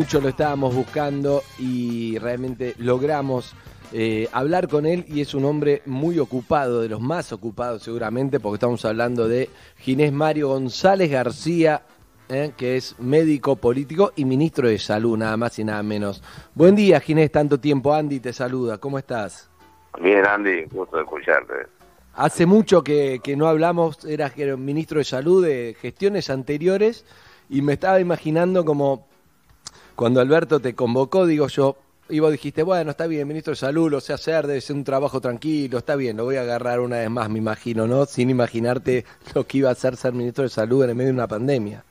Mucho lo estábamos buscando y realmente logramos eh, hablar con él y es un hombre muy ocupado, de los más ocupados seguramente, porque estamos hablando de Ginés Mario González García, eh, que es médico político y ministro de Salud, nada más y nada menos. Buen día, Ginés, tanto tiempo. Andy te saluda, ¿cómo estás? Bien, Andy, gusto de escucharte. Hace mucho que, que no hablamos, eras ministro de Salud de gestiones anteriores y me estaba imaginando como cuando Alberto te convocó, digo yo, y vos dijiste, bueno, está bien, ministro de Salud, lo sé hacer, debe ser un trabajo tranquilo, está bien, lo voy a agarrar una vez más, me imagino, ¿no? Sin imaginarte lo que iba a hacer ser ministro de Salud en el medio de una pandemia.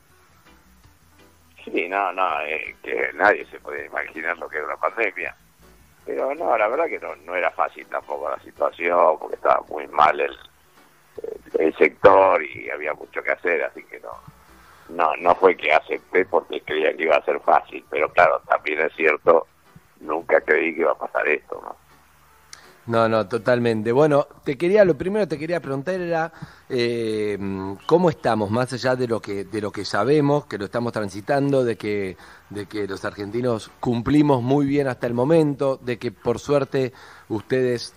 Sí, no, no, eh, que nadie se puede imaginar lo que es una pandemia. Pero no, la verdad que no, no era fácil tampoco la situación, porque estaba muy mal el, el sector y había mucho que hacer, así que no, no, no fue que acepté porque creía que iba a ser fácil, pero claro, también es cierto, nunca creí que iba a pasar esto, ¿no? No, no, totalmente. Bueno, te quería, lo primero que te quería preguntar era eh, cómo estamos, más allá de lo que de lo que sabemos, que lo estamos transitando, de que de que los argentinos cumplimos muy bien hasta el momento, de que por suerte ustedes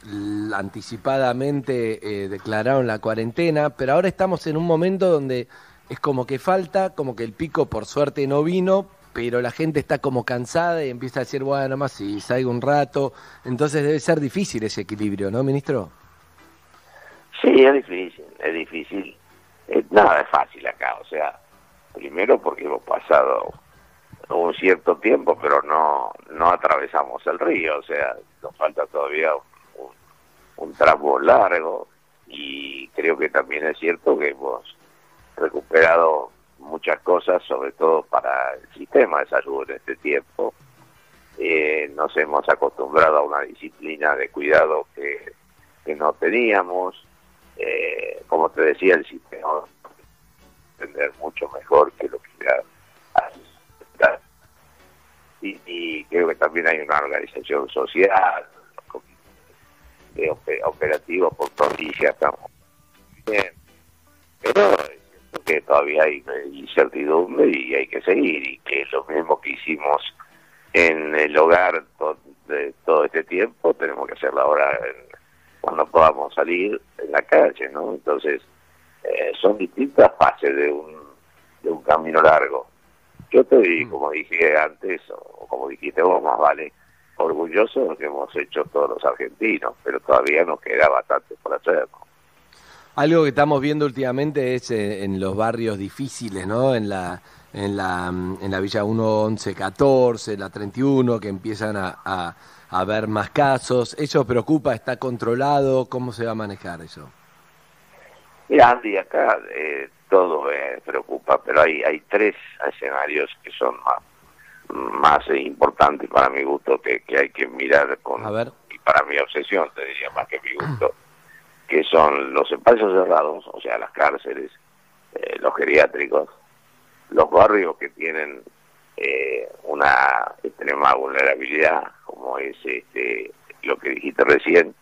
anticipadamente eh, declararon la cuarentena, pero ahora estamos en un momento donde es como que falta, como que el pico por suerte no vino, pero la gente está como cansada y empieza a decir, bueno, más si salgo un rato. Entonces debe ser difícil ese equilibrio, ¿no, ministro? Sí, es difícil, es difícil. Eh, nada es fácil acá, o sea, primero porque hemos pasado un cierto tiempo, pero no no atravesamos el río, o sea, nos falta todavía un, tramo largo y creo que también es cierto que hemos recuperado muchas cosas, sobre todo para el sistema de salud en este tiempo. Eh, nos hemos acostumbrado a una disciplina de cuidado que, que no teníamos. Eh, como te decía, el sistema entender mucho mejor que lo que ya y, y creo que también hay una organización social, de operativos por provincia, estamos bien. Pero que todavía hay incertidumbre y hay que seguir y que lo mismo que hicimos en el hogar de todo este tiempo tenemos que hacerlo ahora cuando podamos salir en la calle no entonces eh, son distintas fases de un de un camino largo. Yo estoy mm. como dije antes o como dijiste vos más vale orgulloso de lo que hemos hecho todos los argentinos pero todavía nos queda bastante por hacer algo que estamos viendo últimamente es eh, en los barrios difíciles, ¿no? En la, en la, en la Villa 1, 11, 14, la 31, que empiezan a, a, a ver más casos. ¿Eso preocupa? ¿Está controlado? ¿Cómo se va a manejar eso? Mira, Andy, acá eh, todo me preocupa, pero hay, hay tres escenarios que son más, más importantes para mi gusto que, que hay que mirar con... A ver. Y para mi obsesión, te diría, más que mi gusto que son los espacios cerrados, o sea, las cárceles, eh, los geriátricos, los barrios que tienen eh, una extrema vulnerabilidad, como es este, lo que dijiste recién,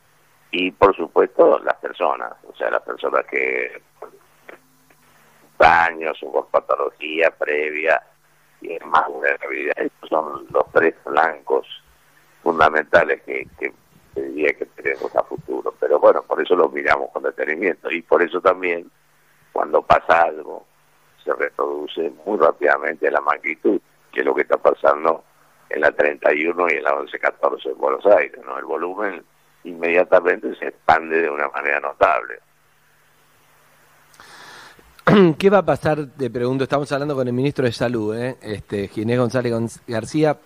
y por supuesto las personas, o sea, las personas que daños o por patología previa y más vulnerabilidad. Estos son los tres blancos fundamentales que, que diría que tenemos a futuro. Pero bueno, por eso lo miramos con detenimiento y por eso también cuando pasa algo se reproduce muy rápidamente la magnitud, que es lo que está pasando en la 31 y en la 11-14 en Buenos Aires. ¿no? El volumen inmediatamente se expande de una manera notable. ¿Qué va a pasar? Te pregunto, estamos hablando con el ministro de Salud, ¿eh? este, Ginés González García.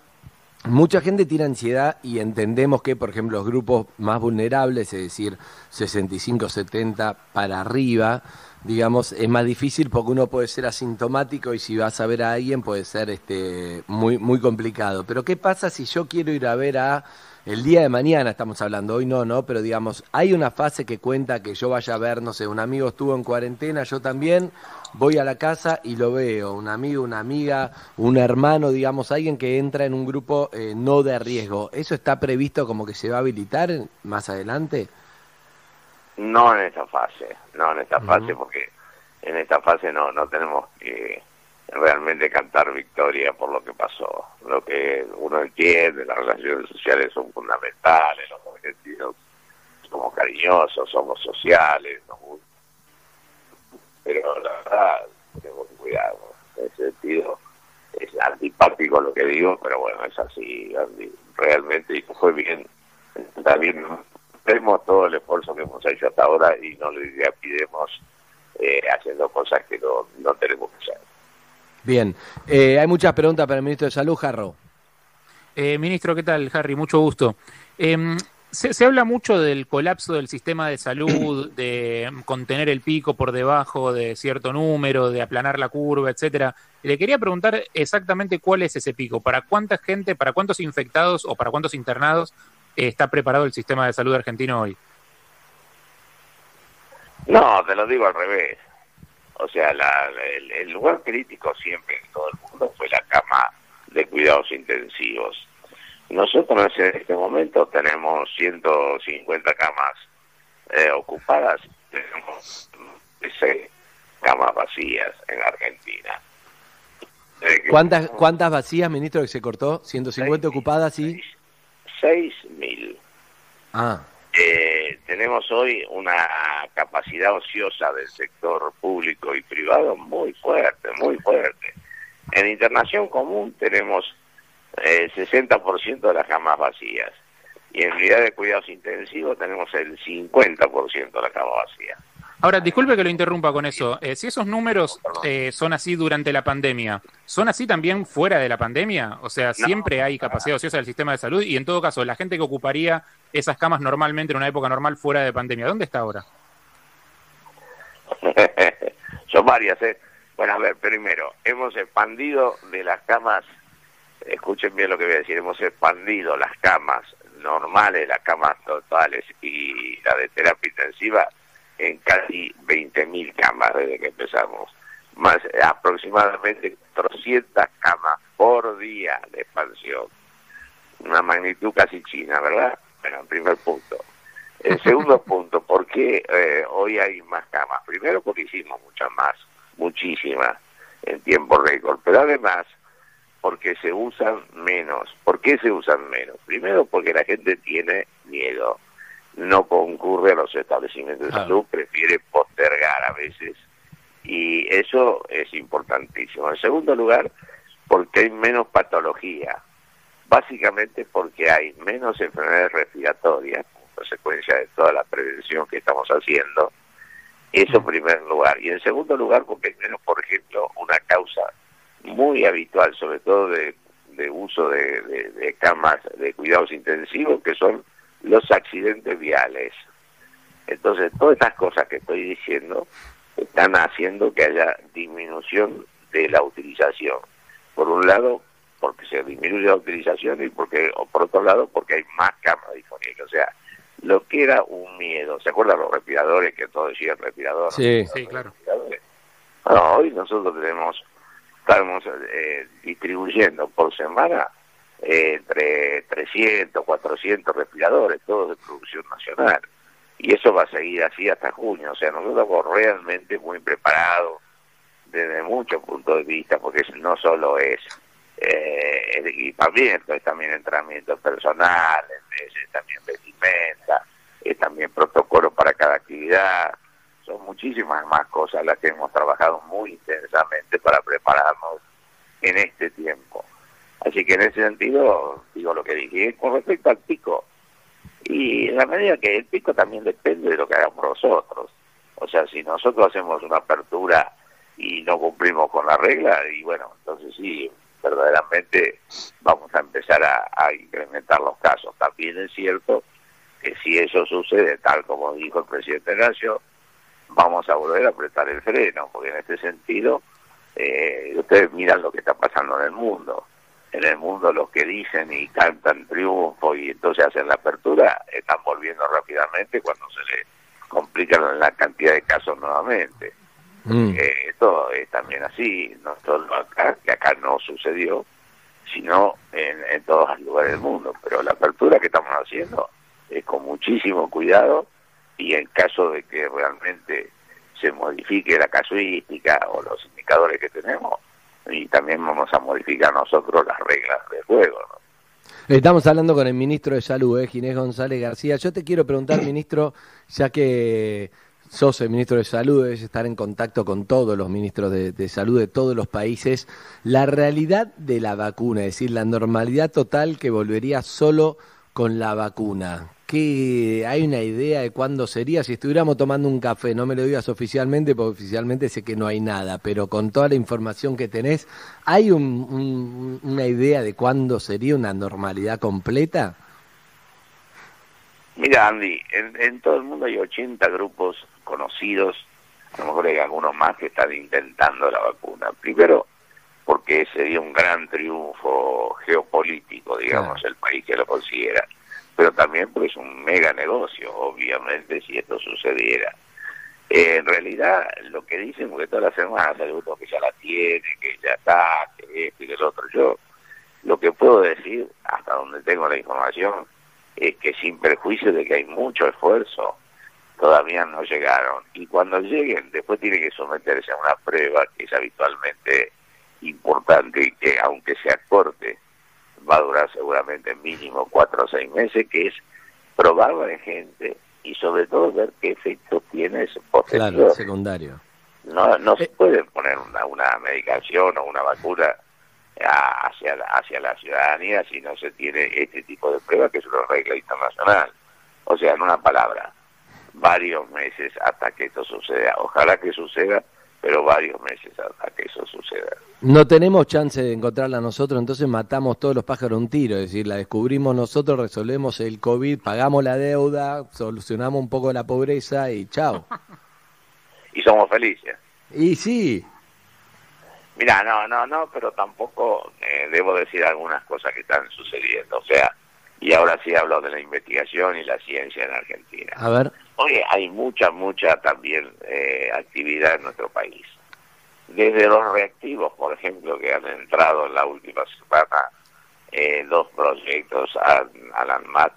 Mucha gente tiene ansiedad y entendemos que, por ejemplo, los grupos más vulnerables, es decir, 65, 70 para arriba, digamos, es más difícil porque uno puede ser asintomático y si vas a ver a alguien puede ser este, muy, muy complicado. Pero ¿qué pasa si yo quiero ir a ver a el día de mañana estamos hablando, hoy no, ¿no? Pero digamos, hay una fase que cuenta que yo vaya a ver, no sé, un amigo estuvo en cuarentena, yo también, voy a la casa y lo veo, un amigo, una amiga, un hermano, digamos, alguien que entra en un grupo eh, no de riesgo. ¿Eso está previsto como que se va a habilitar más adelante? No en esta fase, no en esta fase, porque en esta fase no, no tenemos que realmente cantar victoria por lo que pasó. Lo que uno entiende, las relaciones sociales son fundamentales, los argentinos somos cariñosos, somos sociales, pero la verdad, tenemos cuidado. En ese sentido, es antipático lo que digo, pero bueno, es así, realmente, y fue bien. También vemos todo el esfuerzo que hemos hecho hasta ahora y no le pidemos eh, haciendo cosas que no, no tenemos que hacer. Bien, eh, hay muchas preguntas para el ministro de Salud, Jarro. Eh, ministro, ¿qué tal, Harry? Mucho gusto. Em, se, habla mucho del colapso del sistema de salud, de contener el pico por debajo de cierto número, de aplanar la curva, etcétera. Le quería preguntar exactamente cuál es ese pico, para cuánta gente, para cuántos infectados o para cuántos internados está preparado el sistema de salud argentino hoy. No, te lo digo al revés. O sea, el, lugar crítico siempre en todo el mundo fue la cama de cuidados intensivos. Nosotros en este momento tenemos 150 camas eh, ocupadas, tenemos 6 camas vacías en Argentina. ¿Cuántas, ¿Cuántas vacías, ministro, que se cortó? ¿150 ocupadas y...? 6.000. Ah. Eh, tenemos hoy una capacidad ociosa del sector público y privado muy fuerte, muy fuerte. En internación común tenemos el 60% de las camas vacías y en unidad de cuidados intensivos tenemos el 50% de las camas vacías. Ahora, disculpe que lo interrumpa con eso. Eh, si esos números eh, son así durante la pandemia, ¿son así también fuera de la pandemia? O sea, siempre hay capacidad ociosa del sistema de salud y en todo caso, la gente que ocuparía esas camas normalmente en una época normal fuera de pandemia, ¿dónde está ahora? son varias, ¿eh? Bueno, a ver, primero, hemos expandido de las camas, escuchen bien lo que voy a decir, hemos expandido las camas normales, las camas totales y la de terapia intensiva en casi 20.000 camas desde que empezamos. Más aproximadamente 300 camas por día de expansión. Una magnitud casi china, ¿verdad? Bueno, en primer punto. El segundo punto, ¿por qué eh, hoy hay más camas? Primero porque hicimos muchas más, muchísimas, en tiempo récord, pero además porque se usan menos. ¿Por qué se usan menos? Primero porque la gente tiene miedo no concurre a los establecimientos de salud, prefiere postergar a veces y eso es importantísimo. En segundo lugar, porque hay menos patología, básicamente porque hay menos enfermedades respiratorias, como consecuencia de toda la prevención que estamos haciendo, eso en primer lugar. Y en segundo lugar, porque hay menos, por ejemplo, una causa muy habitual, sobre todo de, uso de camas de cuidados intensivos, que son los accidentes viales. Entonces, todas estas cosas que estoy diciendo están haciendo que haya disminución de la utilización. Por un lado, porque se disminuye la utilización y porque o por otro lado, porque hay más camas disponibles. O sea, lo que era un miedo, ¿se acuerdan los respiradores que todos decían respiradores? Sí, sí, claro. Bueno, hoy nosotros tenemos, estamos eh, distribuyendo por semana entre 300, 400 respiradores, todos de producción nacional. Y eso va a seguir así hasta junio. O sea, nosotros estamos realmente muy preparados desde muchos puntos de vista, porque no solo es eh, el equipamiento, es también entrenamiento personal, es, también vestimenta, es también protocolo para cada actividad. Son muchísimas más cosas las que hemos trabajado muy intensamente para prepararnos en este tiempo. Así que en ese sentido, digo lo que dije. Con respecto al pico, y en la medida que el pico también depende de lo que hagamos nosotros. O sea, si nosotros hacemos una apertura y no cumplimos con la regla, y bueno, entonces sí, verdaderamente vamos a empezar a, incrementar los casos. También es cierto que si eso sucede, tal como dijo el presidente de Nación, vamos a volver a apretar el freno, porque en este sentido, eh, ustedes miran lo que está pasando en el mundo en el mundo los que dicen y cantan triunfo y entonces hacen la apertura, están volviendo rápidamente cuando se les complican la cantidad de casos nuevamente. Mm. Eh, esto es también así, no solo acá, que acá no sucedió, sino en, en todos los lugares del mundo. Pero la apertura que estamos haciendo es con muchísimo cuidado y en caso de que realmente se modifique la casuística o los indicadores que tenemos, y también vamos a modificar nosotros las reglas del juego. Estamos hablando con el ministro de Salud, ¿eh? Ginés González García. Yo te quiero preguntar, ministro, ya que sos el ministro de Salud, debes estar en contacto con todos los ministros de, de, Salud de todos los países, la realidad de la vacuna, es decir, la normalidad total que volvería solo con la vacuna. ¿Qué, ¿Hay una idea de cuándo sería? Si estuviéramos tomando un café, no me lo digas oficialmente, porque oficialmente sé que no hay nada, pero con toda la información que tenés, ¿hay un, un, una idea de cuándo sería una normalidad completa? Mira, Andy, en, en, todo el mundo hay 80 grupos conocidos, a lo mejor hay algunos más que están intentando la vacuna. Primero, porque sería un gran triunfo geopolítico, digamos, claro. el país que lo consiguiera pero también porque es un mega negocio, obviamente, si esto sucediera. Eh, en realidad, lo que dicen, porque todas las semanas hay uno que ya la tiene, que ya está, que esto y que el otro, yo lo que puedo decir, hasta donde tengo la información, es que sin perjuicio de que hay mucho esfuerzo, todavía no llegaron. Y cuando lleguen, después tiene que someterse a una prueba que es habitualmente importante y que, aunque sea corte, va a durar seguramente mínimo cuatro o seis meses, que es probarlo en gente y sobre todo ver qué efecto tiene ese posterior. Claro, secundario. No, no se puede poner una, una medicación o una vacuna hacia, hacia la ciudadanía si no se tiene este tipo de pruebas, que es una regla internacional. O sea, en una palabra, varios meses hasta que esto suceda. Ojalá que suceda, pero varios meses hasta que eso suceda. No tenemos chance de encontrarla nosotros, entonces matamos todos los pájaros un tiro, es decir, la descubrimos nosotros, resolvemos el COVID, pagamos la deuda, solucionamos un poco la pobreza y chao. y somos felices. Y sí. Mira, no, no, no, pero tampoco eh, debo decir algunas cosas que están sucediendo, o sea, y ahora sí hablo de la investigación y la ciencia en Argentina. A ver. Oye, hay mucha, mucha también eh, actividad en nuestro país. Desde los reactivos, por ejemplo, que han entrado en la última semana eh, dos proyectos a, a la ANMAT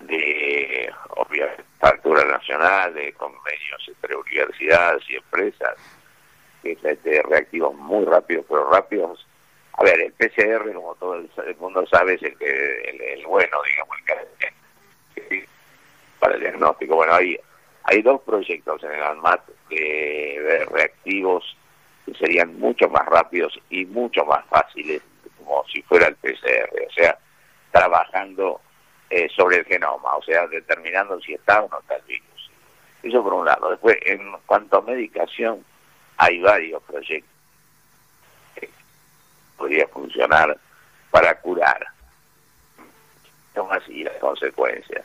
de obviamente factura nacional, de convenios entre universidades y empresas, que de reactivos muy rápidos, pero rápidos. A ver, el PCR, como todo el, mundo sabe, es el, que, el, el bueno, digamos, el que para el diagnóstico. Bueno, hay, hay dos proyectos en el ANMAT de reactivos que serían mucho más rápidos y mucho más fáciles, como si fuera el PCR, o sea, trabajando eh, sobre el genoma, o sea, determinando si está o no está el virus. Eso por un lado. Después, en cuanto a medicación, hay varios proyectos que podría funcionar para curar. Son así las consecuencias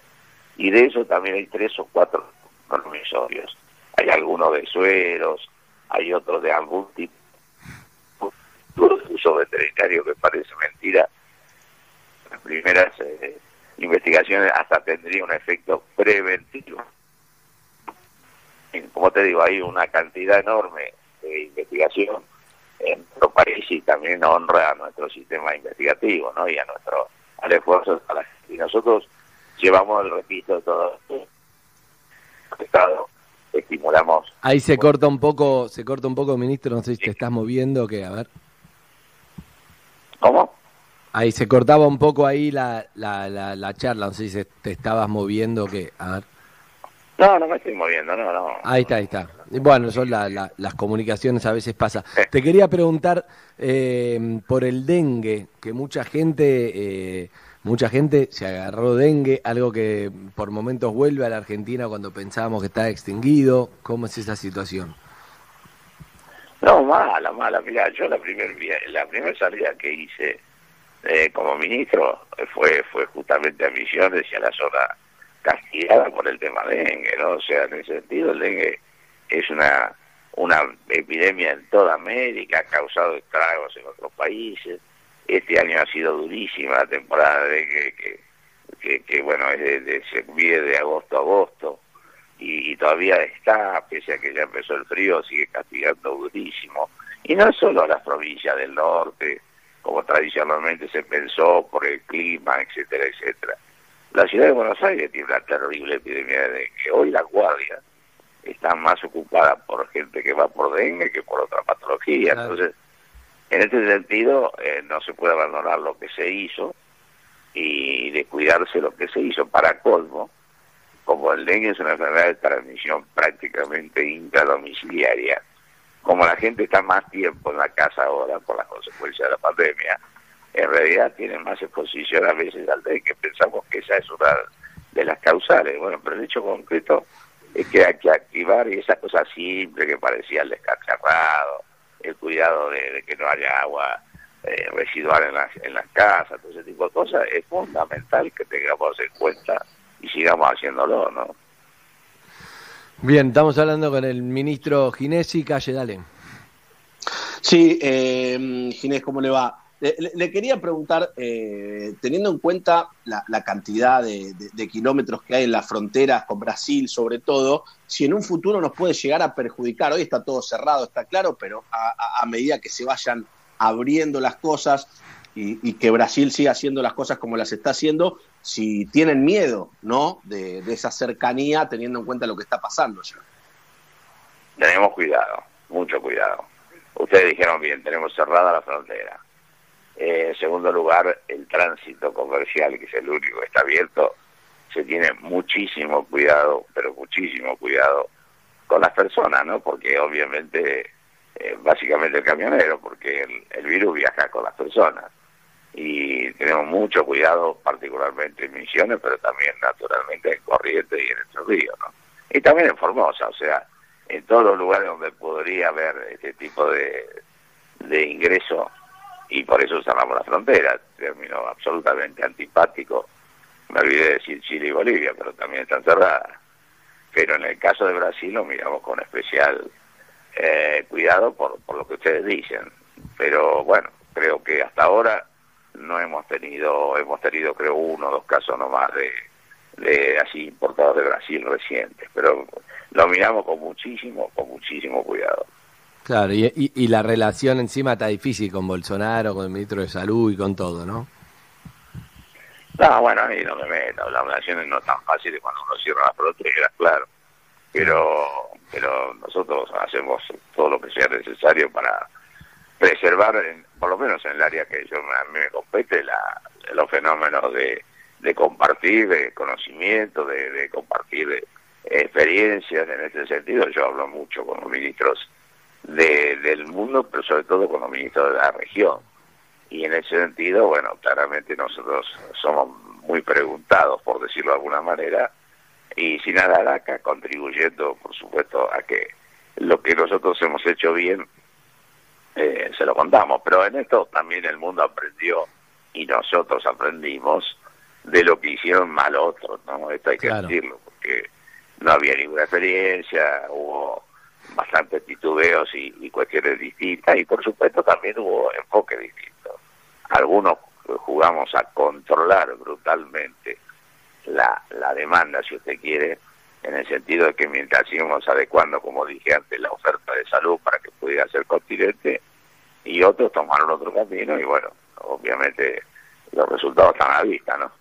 y de eso también hay tres o cuatro promisorios. Hay algunos de sueros, hay otros de algún tipo uso veterinario que parece mentira. Las primeras eh, investigaciones hasta tendría un efecto preventivo. Como te digo, hay una cantidad enorme de investigación en nuestro país y también honra a nuestro sistema investigativo ¿no? y a nuestro al esfuerzo a la. Y nosotros llevamos el registro de todo Estado, estimulamos. Ahí se corta un poco, se corta un poco, ministro, no sé si te estás moviendo, que a ver. ¿Cómo? Ahí se cortaba un poco ahí la, la, la, la charla, no sé si te estabas moviendo, que a ver. No, no me estoy moviendo, no, no. Ahí está, ahí está. Bueno, son la, la, las comunicaciones a veces pasa. Te quería preguntar eh, por el dengue, que mucha gente... Eh, Mucha gente se agarró dengue, algo que por momentos vuelve a la Argentina cuando pensábamos que está extinguido. ¿Cómo es esa situación? No, mala, mala. Mira, yo la primera la primer salida que hice eh, como ministro fue fue justamente a Misiones y a la zona castigada por el tema dengue, ¿no? O sea, en ese sentido el dengue es una una epidemia en toda América, ha causado estragos en otros países este año ha sido durísima la temporada de que, que, que, que bueno, es de, de, se vive de agosto a agosto y, y, todavía está, pese a que ya empezó el frío, sigue castigando durísimo. Y no solo a las provincias del norte, como tradicionalmente se pensó por el clima, etcétera, etcétera. La ciudad de Buenos Aires tiene una terrible epidemia de dengue. Hoy la guardia está más ocupada por gente que va por dengue que por otra patología. Claro. Entonces, En este sentido, eh, no se puede abandonar lo que se hizo y descuidarse lo que se hizo. Para colmo, como el dengue es una enfermedad de transmisión prácticamente intradomiciliaria, como la gente está más tiempo en la casa ahora por las consecuencias de la pandemia, en realidad tiene más exposición a veces al dengue. Pensamos que esa es una de las causales. Bueno, pero el hecho concreto es que hay que activar esa cosa simple que parecía el el cuidado de, que no haya agua eh, residual en las, en las casas, todo ese tipo de cosas, es fundamental que tengamos en cuenta y sigamos haciéndolo, ¿no? Bien, estamos hablando con el ministro Ginesi, calle, dale. Sí, eh, Ginés, ¿cómo le va? Le, quería preguntar, eh, teniendo en cuenta la, cantidad de, kilómetros que hay en las fronteras con Brasil, sobre todo, si en un futuro nos puede llegar a perjudicar, hoy está todo cerrado, está claro, pero a, medida que se vayan abriendo las cosas y, que Brasil siga haciendo las cosas como las está haciendo, si tienen miedo, ¿no? De, esa cercanía, teniendo en cuenta lo que está pasando ya. Tenemos cuidado, mucho cuidado. Ustedes dijeron bien, tenemos cerrada la frontera eh, en segundo lugar, el tránsito comercial, que es el único que está abierto, se tiene muchísimo cuidado, pero muchísimo cuidado con las personas, ¿no? Porque obviamente, eh, básicamente el camionero, porque el, virus viaja con las personas. Y tenemos mucho cuidado, particularmente en Misiones, pero también naturalmente en Corrientes y en el Río, ¿no? Y también en Formosa, o sea, en todos los lugares donde podría haber este tipo de, de ingreso y por eso cerramos la frontera. Término absolutamente antipático. Me olvidé de decir Chile y Bolivia, pero también están cerradas. Pero en el caso de Brasil lo miramos con especial eh, cuidado por, por lo que ustedes dicen. Pero bueno, creo que hasta ahora no hemos tenido, hemos tenido creo uno o dos casos nomás de, de así importados de Brasil recientes. Pero lo miramos con muchísimo, con muchísimo cuidado. Claro, y, y, la relación encima está difícil con Bolsonaro, con el ministro de Salud y con todo, ¿no? No, bueno, ahí no me meto. Las relaciones no tan fáciles cuando uno cierra las fronteras, claro. Pero, pero nosotros hacemos todo lo que sea necesario para preservar, por lo menos en el área que yo a mí me compete, la, los fenómenos de, de compartir, de conocimiento, de, de compartir experiencias. En este sentido, yo hablo mucho con los ministros de, del mundo, pero sobre todo con los ministros de la región. Y en ese sentido, bueno, claramente nosotros somos muy preguntados, por decirlo de alguna manera, y sin acá contribuyendo, por supuesto, a que lo que nosotros hemos hecho bien eh, se lo contamos. Pero en esto también el mundo aprendió y nosotros aprendimos de lo que hicieron mal otros, ¿no? Esto hay que decirlo, porque no había ninguna experiencia, hubo bastantes titubeos y, cuestiones distintas y por supuesto también hubo enfoques distintos. Algunos jugamos a controlar brutalmente la, la demanda, si usted quiere, en el sentido de que mientras íbamos adecuando, como dije antes, la oferta de salud para que pudiera ser continente, y otros tomaron otro camino y bueno, obviamente los resultados están a vista, ¿no?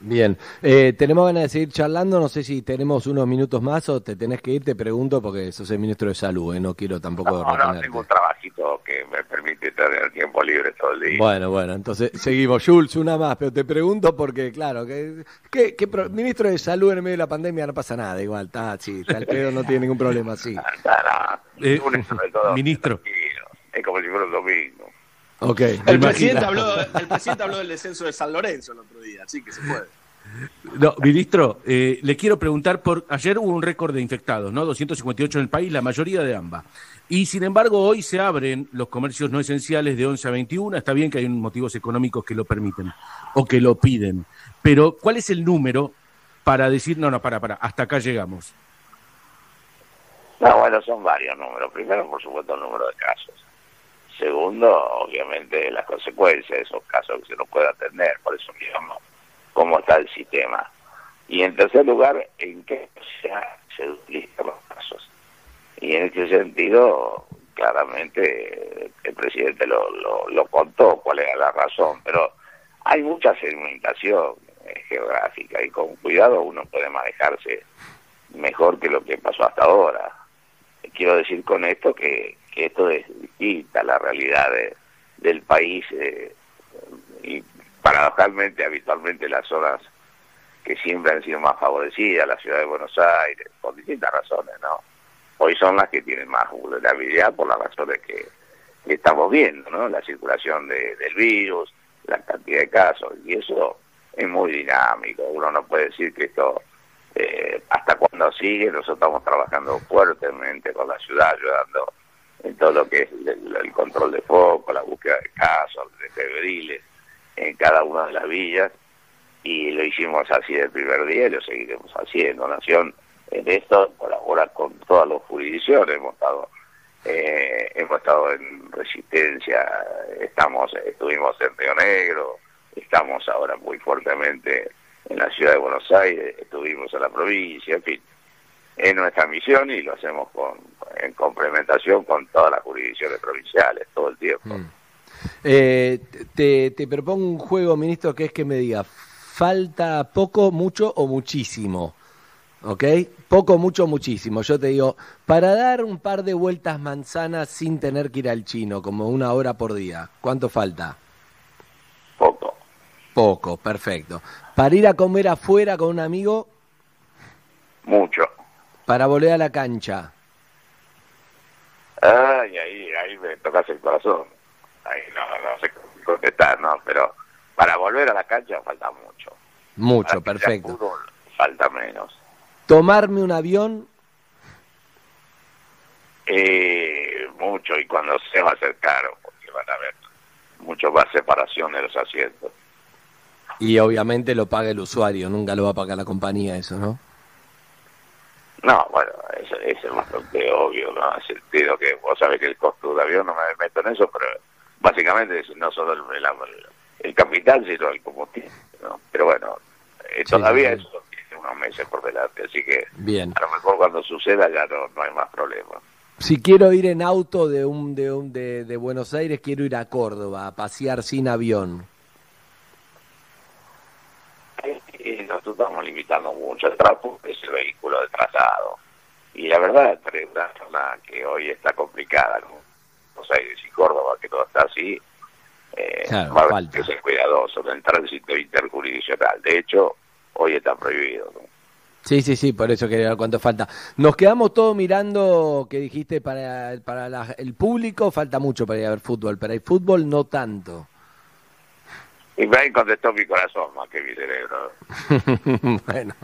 Bien, eh, tenemos ganas de seguir charlando, no sé si tenemos unos minutos más o te tenés que ir, te pregunto porque sos el ministro de salud, ¿eh? no quiero tampoco no, no, tengo un trabajito que me permite tener tiempo libre todo el día. Bueno, bueno, entonces seguimos. Jules, una más, pero te pregunto porque, claro, que, que, ministro de salud en medio de la pandemia no pasa nada, igual, está, sí, está el pedo, no tiene ningún problema, sí. eh, ministro. Es como si fuera un domingo. Okay, el, presidente habló, el presidente habló del descenso de San Lorenzo el otro día, así que se puede. No, ministro, eh, le quiero preguntar por. Ayer hubo un récord de infectados, ¿no? 258 en el país, la mayoría de ambas. Y sin embargo, hoy se abren los comercios no esenciales de 11 a 21. Está bien que hay motivos económicos que lo permiten o que lo piden. Pero, ¿cuál es el número para decir, no, no, para, para, hasta acá llegamos? No, bueno, son varios números. Primero, por supuesto, el número de casos. Segundo, obviamente, las consecuencias de esos casos que se nos puede atender, por eso digamos cómo está el sistema. Y en tercer lugar, en qué se duplican los casos. Y en este sentido, claramente el presidente lo, lo, contó cuál era la razón, pero hay mucha segmentación eh, geográfica y con cuidado uno puede manejarse mejor que lo que pasó hasta ahora. Quiero decir con esto que esto es distinta la realidad de, del país eh, y paradojalmente, habitualmente las zonas que siempre han sido más favorecidas, la ciudad de Buenos Aires, por distintas razones, ¿no? Hoy son las que tienen más vulnerabilidad por las razones que, estamos viendo, ¿no? La circulación de, del virus, la cantidad de casos, y eso es muy dinámico. Uno no puede decir que esto eh, hasta cuando sigue, nosotros estamos trabajando fuertemente con la ciudad, ayudando en todo lo que es el, control de foco, la búsqueda de casos, de febriles, en cada una de las villas, y lo hicimos así del primer día y lo seguiremos haciendo. Nación en esto colabora con todas las jurisdicciones, hemos estado eh, hemos estado en Resistencia, estamos estuvimos en Río Negro, estamos ahora muy fuertemente en la ciudad de Buenos Aires, estuvimos en la provincia, en fin, es nuestra misión y lo hacemos con, en complementación con todas las jurisdicciones provinciales todo el tiempo. Mm. Eh, te, te propongo un juego, ministro, que es que me diga, ¿falta poco, mucho o muchísimo? ¿Ok? Poco, mucho, muchísimo. Yo te digo, para dar un par de vueltas manzanas sin tener que ir al chino, como una hora por día, ¿cuánto falta? Poco. Poco, perfecto. Para ir a comer afuera con un amigo. Mucho. Para volver a la cancha. Ay, ahí, ahí me tocas el corazón. Ahí no, no sé contestar, no, pero para volver a la cancha falta mucho. Mucho, perfecto. falta menos. ¿Tomarme un avión? Eh, mucho, y cuando se va a hacer caro, porque van a haber mucho más separación de los asientos. Y obviamente lo paga el usuario, nunca lo va a pagar la compañía eso, ¿no? No, bueno, eso, es bastante obvio, ¿no? En sentido que vos sabés que el costo del avión, no me meto en eso, pero básicamente no solo el, el, capital, sino el combustible, ¿no? Pero bueno, eh, todavía eso tiene unos meses por delante, así que Bien. a lo mejor cuando suceda ya no, no hay más problemas. Si quiero ir en auto de un de un de, de Buenos Aires, quiero ir a Córdoba a pasear sin avión. y nosotros estamos limitando mucho el tráfico, es el vehículo de trazado. Y la verdad, entre una zona que hoy está complicada, como Buenos Aires y Córdoba, que todo está así, eh, claro, que ser cuidadoso del tránsito interjurisdiccional. De hecho, hoy está prohibido. Sí, sí, sí, por eso quería ver cuánto falta. Nos quedamos todos mirando, que dijiste, para, para el público falta mucho para ir a ver fútbol, para el fútbol no tanto. Y me contestó mi corazón más que mi cerebro. bueno.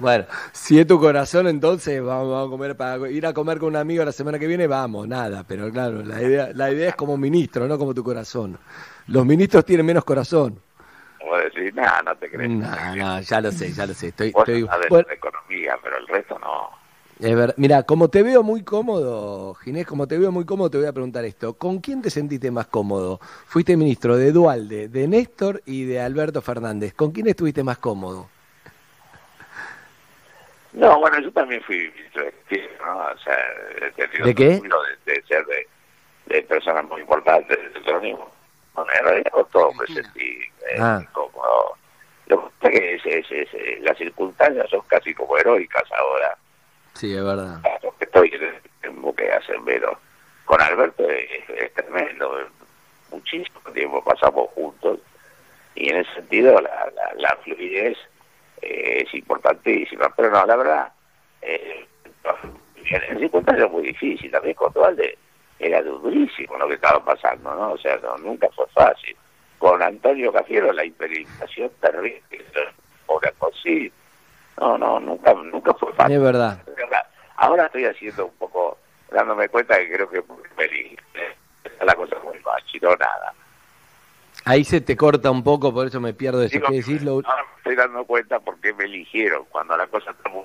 Bueno, si es tu corazón, entonces vamos, a comer para ir a comer con un amigo la semana que viene, vamos, nada, pero claro, la idea, la idea es como ministro, no como tu corazón. Los ministros tienen menos corazón. Como decir, nada, no te crees. No, no, ya lo sé, ya lo sé. Estoy, estoy... de economía, pero el resto no. Mira, como te veo muy cómodo, Ginés, como te veo muy cómodo, te voy a preguntar esto. ¿Con quién te sentiste más cómodo? Fuiste ministro de Dualde, de Néstor y de Alberto Fernández. ¿Con quién estuviste más cómodo? No, bueno, yo también fui ministro de ¿no? O sea, ¿De qué? De, ser de, personas muy importantes del peronismo. Bueno, en realidad todo me sentí eh, ah. cómodo. Lo que pasa es que es, las circunstancias son casi como heroicas ahora Sí, es verdad. Estoy en buque de pero con Alberto es, tremendo. Muchísimo tiempo pasamos juntos y en ese sentido la, la, fluidez eh, es importantísima. Pero no, la verdad, eh, en circunstancias muy difíciles, también con Dualde era durísimo lo que estaba pasando, ¿no? O sea, nunca fue fácil. Con Antonio Cafiero la implementación terrible, por así no, no, nunca, nunca fue fácil. Es verdad. Ahora estoy haciendo un poco, dándome cuenta que creo que me está la cosa muy no nada. Ahí se te corta un poco, por eso me pierdo eso. ¿Qué decís? Ahora me estoy dando cuenta porque me eligieron cuando la cosa está muy...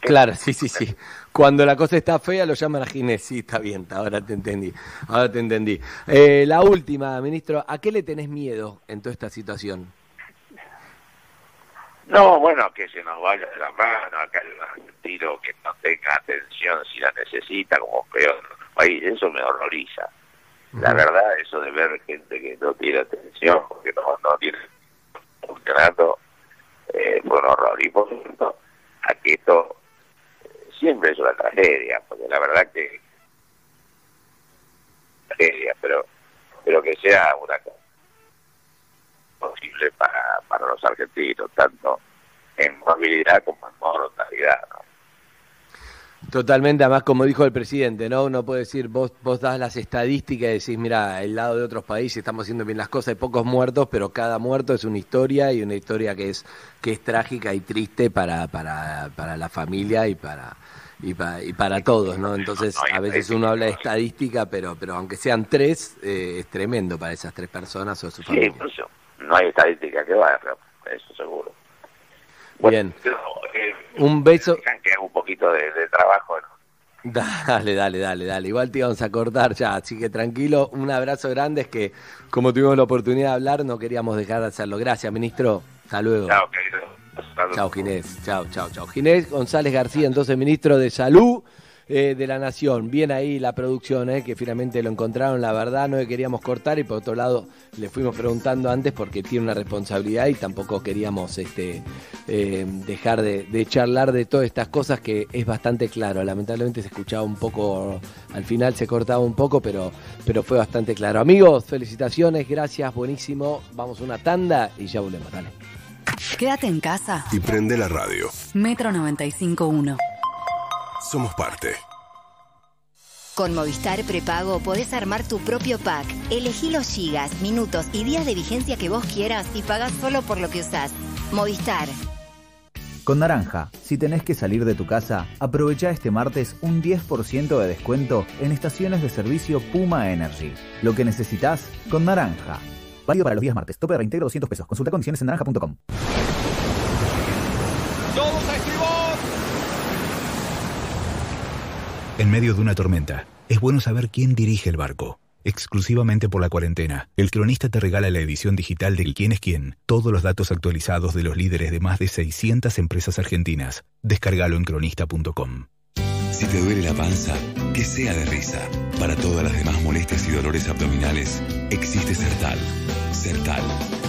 Claro, sí, sí, sí. Cuando la cosa está fea lo llaman a Ginés. Sí, está bien, ahora te entendí. Ahora te entendí. Eh, la última, ministro, ¿a qué le tenés miedo en toda esta situación? No, bueno, que se nos vaya de la mano, acá el tiro que no tenga atención si la necesita, como peor en otro país, eso me horroriza. La verdad, eso de ver gente que no tiene atención, porque no, no tiene funcionando, eh, fue un horror. Y por cierto, aquí esto eh, siempre es una tragedia, porque la verdad que tragedia, pero pero que sea una cosa posible para, para los argentinos, tanto en movilidad como en mortalidad. ¿no? Totalmente, además como dijo el presidente, ¿no? Uno puede decir, vos, vos das las estadísticas y decís, mira, el lado de otros países estamos haciendo bien las cosas, hay pocos muertos, pero cada muerto es una historia y una historia que es, que es trágica y triste para, para, para la familia y para, y, pa- y para todos, ¿no? Entonces, a veces uno habla de estadística, pero, pero aunque sean tres, eh, es tremendo para esas tres personas o su Sí, familia. por eso no hay estadística que valga, eso seguro. Bien. eh, Un beso. que un poquito de, de trabajo, ¿no? Dale, dale, dale, dale. Igual te íbamos a cortar ya, así que tranquilo. Un abrazo grande. Es que, como tuvimos la oportunidad de hablar, no queríamos dejar de hacerlo. Gracias, ministro. Hasta luego. Chao, querido. Chao, Ginés. Chao, chao, chao. Ginés González García, entonces ministro de Salud eh, de la Nación. Bien ahí la producción, eh, que finalmente lo encontraron. La verdad, no le queríamos cortar y por otro lado le fuimos preguntando antes porque tiene una responsabilidad y tampoco queríamos este, eh, dejar de, de charlar de todas estas cosas que es bastante claro. Lamentablemente se escuchaba un poco, al final se cortaba un poco, pero, pero fue bastante claro. Amigos, felicitaciones, gracias, buenísimo. Vamos a una tanda y ya volvemos. Dale. Quédate en casa. Y prende la radio. Metro 95.1. Somos parte. Con Movistar Prepago podés armar tu propio pack. Elegí los gigas, minutos y días de vigencia que vos quieras y pagás solo por lo que usás. Movistar. Con Naranja, si tenés que salir de tu casa, aprovecha este martes un 10% de descuento en estaciones de servicio Puma Energy. Lo que necesitas con Naranja. Válido para los días martes. Tope de reintegro 200 pesos. Consulta condiciones en naranja.com. En medio de una tormenta, es bueno saber quién dirige el barco. Exclusivamente por la cuarentena, el cronista te regala la edición digital del Quién es quién, todos los datos actualizados de los líderes de más de 600 empresas argentinas. Descárgalo en cronista.com. Si te duele la panza, que sea de risa. Para todas las demás molestias y dolores abdominales, existe Sertal. Sertal.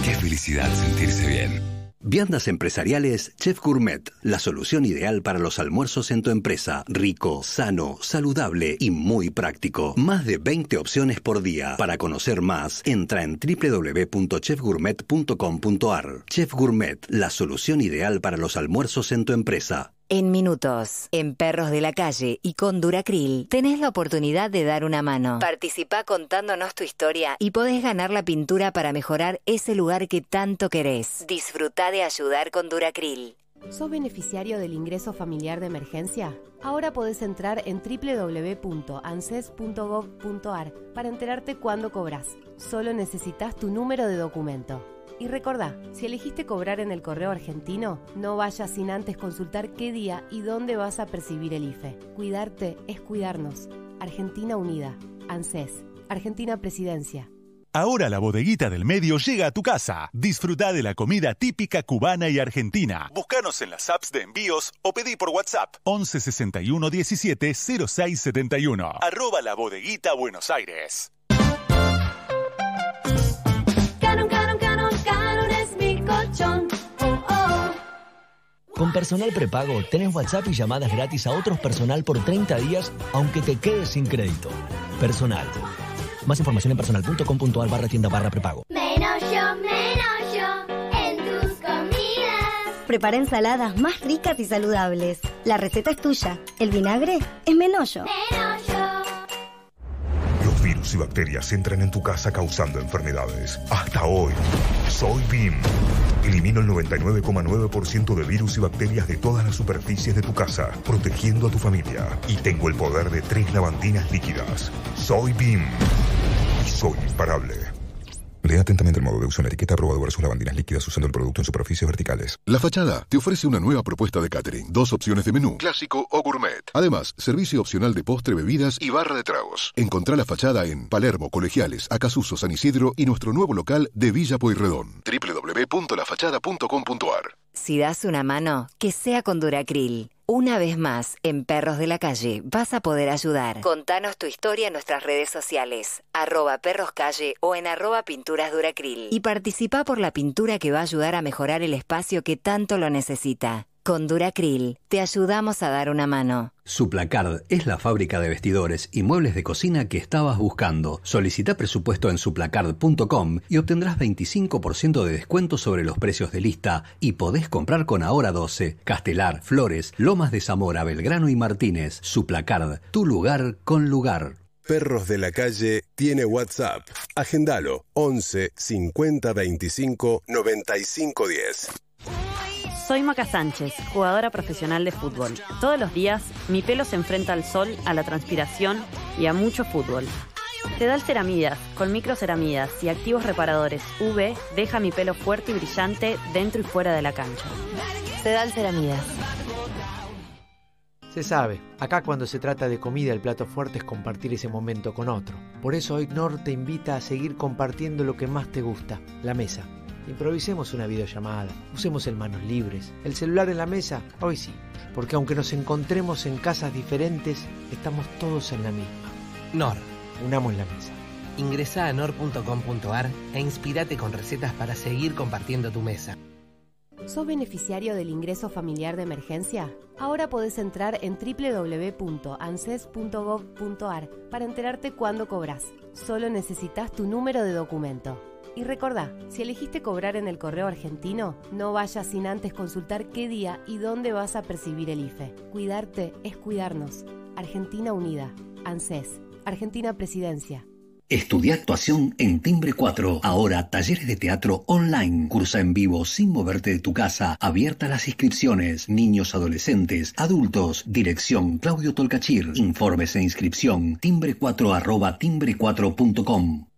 Qué felicidad sentirse bien. Viandas empresariales Chef Gourmet, la solución ideal para los almuerzos en tu empresa. Rico, sano, saludable y muy práctico. Más de 20 opciones por día. Para conocer más, entra en www.chefgourmet.com.ar. Chef Gourmet, la solución ideal para los almuerzos en tu empresa. En minutos, en Perros de la Calle y con Duracril, tenés la oportunidad de dar una mano. Participá contándonos tu historia y podés ganar la pintura para mejorar ese lugar que tanto querés. Disfruta de ayudar con Duracril. ¿Sos beneficiario del ingreso familiar de emergencia? Ahora podés entrar en www.anses.gov.ar para enterarte cuándo cobras. Solo necesitas tu número de documento. Y recordá, si elegiste cobrar en el correo argentino, no vayas sin antes consultar qué día y dónde vas a percibir el IFE. Cuidarte es cuidarnos. Argentina Unida. ANSES. Argentina Presidencia. Ahora la bodeguita del medio llega a tu casa. Disfruta de la comida típica cubana y argentina. Búscanos en las apps de envíos o pedí por WhatsApp 11 61 17 06 71. Arroba la bodeguita Buenos Aires. Con personal prepago tenés WhatsApp y llamadas gratis a otros personal por 30 días, aunque te quedes sin crédito. Personal. Más información en personal.com.ar barra tienda barra prepago. Menos yo, menos yo en tus comidas. Prepara ensaladas más ricas y saludables. La receta es tuya. El vinagre es Menollo. Menos yo. Virus y bacterias entran en tu casa causando enfermedades. Hasta hoy, soy BIM. Elimino el 99,9% de virus y bacterias de todas las superficies de tu casa, protegiendo a tu familia. Y tengo el poder de tres lavandinas líquidas. Soy BIM. Y soy imparable. Lea atentamente el modo de uso en la etiqueta aprobado versus lavandinas líquidas usando el producto en superficies verticales. La Fachada te ofrece una nueva propuesta de catering. Dos opciones de menú, clásico o gourmet. Además, servicio opcional de postre, bebidas y barra de tragos. Encontrá La Fachada en Palermo, Colegiales, Acasuso, San Isidro y nuestro nuevo local de Villa Pueyrredón. www.lafachada.com.ar Si das una mano, que sea con Duracril. Una vez más, en Perros de la Calle vas a poder ayudar. Contanos tu historia en nuestras redes sociales, arroba perroscalle o en arroba pinturas Duracril. Y participa por la pintura que va a ayudar a mejorar el espacio que tanto lo necesita. Con Duracril te ayudamos a dar una mano. Suplacard es la fábrica de vestidores y muebles de cocina que estabas buscando. Solicita presupuesto en suplacard.com y obtendrás 25% de descuento sobre los precios de lista y podés comprar con Ahora 12, Castelar, Flores, Lomas de Zamora, Belgrano y Martínez. Suplacard, tu lugar con lugar. Perros de la Calle tiene WhatsApp. Agendalo 11 50 25 95 10. Soy Maca Sánchez, jugadora profesional de fútbol. Todos los días mi pelo se enfrenta al sol, a la transpiración y a mucho fútbol. Sedal Ceramidas, con microceramidas y activos reparadores UV, deja mi pelo fuerte y brillante dentro y fuera de la cancha. Sedal Ceramidas. Se sabe, acá cuando se trata de comida el plato fuerte es compartir ese momento con otro. Por eso hoy Nor te invita a seguir compartiendo lo que más te gusta, la mesa. Improvisemos una videollamada, usemos el manos libres, el celular en la mesa, hoy sí, porque aunque nos encontremos en casas diferentes, estamos todos en la misma. Nor. Unamos la mesa. Ingresa a nor.com.ar e inspirate con recetas para seguir compartiendo tu mesa. ¿Sos beneficiario del ingreso familiar de emergencia? Ahora podés entrar en www.anses.gov.ar para enterarte cuándo cobras. Solo necesitas tu número de documento. Y recordá, si elegiste cobrar en el correo argentino, no vayas sin antes consultar qué día y dónde vas a percibir el IFE. Cuidarte es cuidarnos. Argentina Unida. ANSES. Argentina Presidencia. Estudia actuación en Timbre 4. Ahora talleres de teatro online. Cursa en vivo sin moverte de tu casa. Abierta las inscripciones. Niños, adolescentes, adultos. Dirección Claudio Tolcachir. Informes e inscripción. Timbre4 arroba timbre4.com.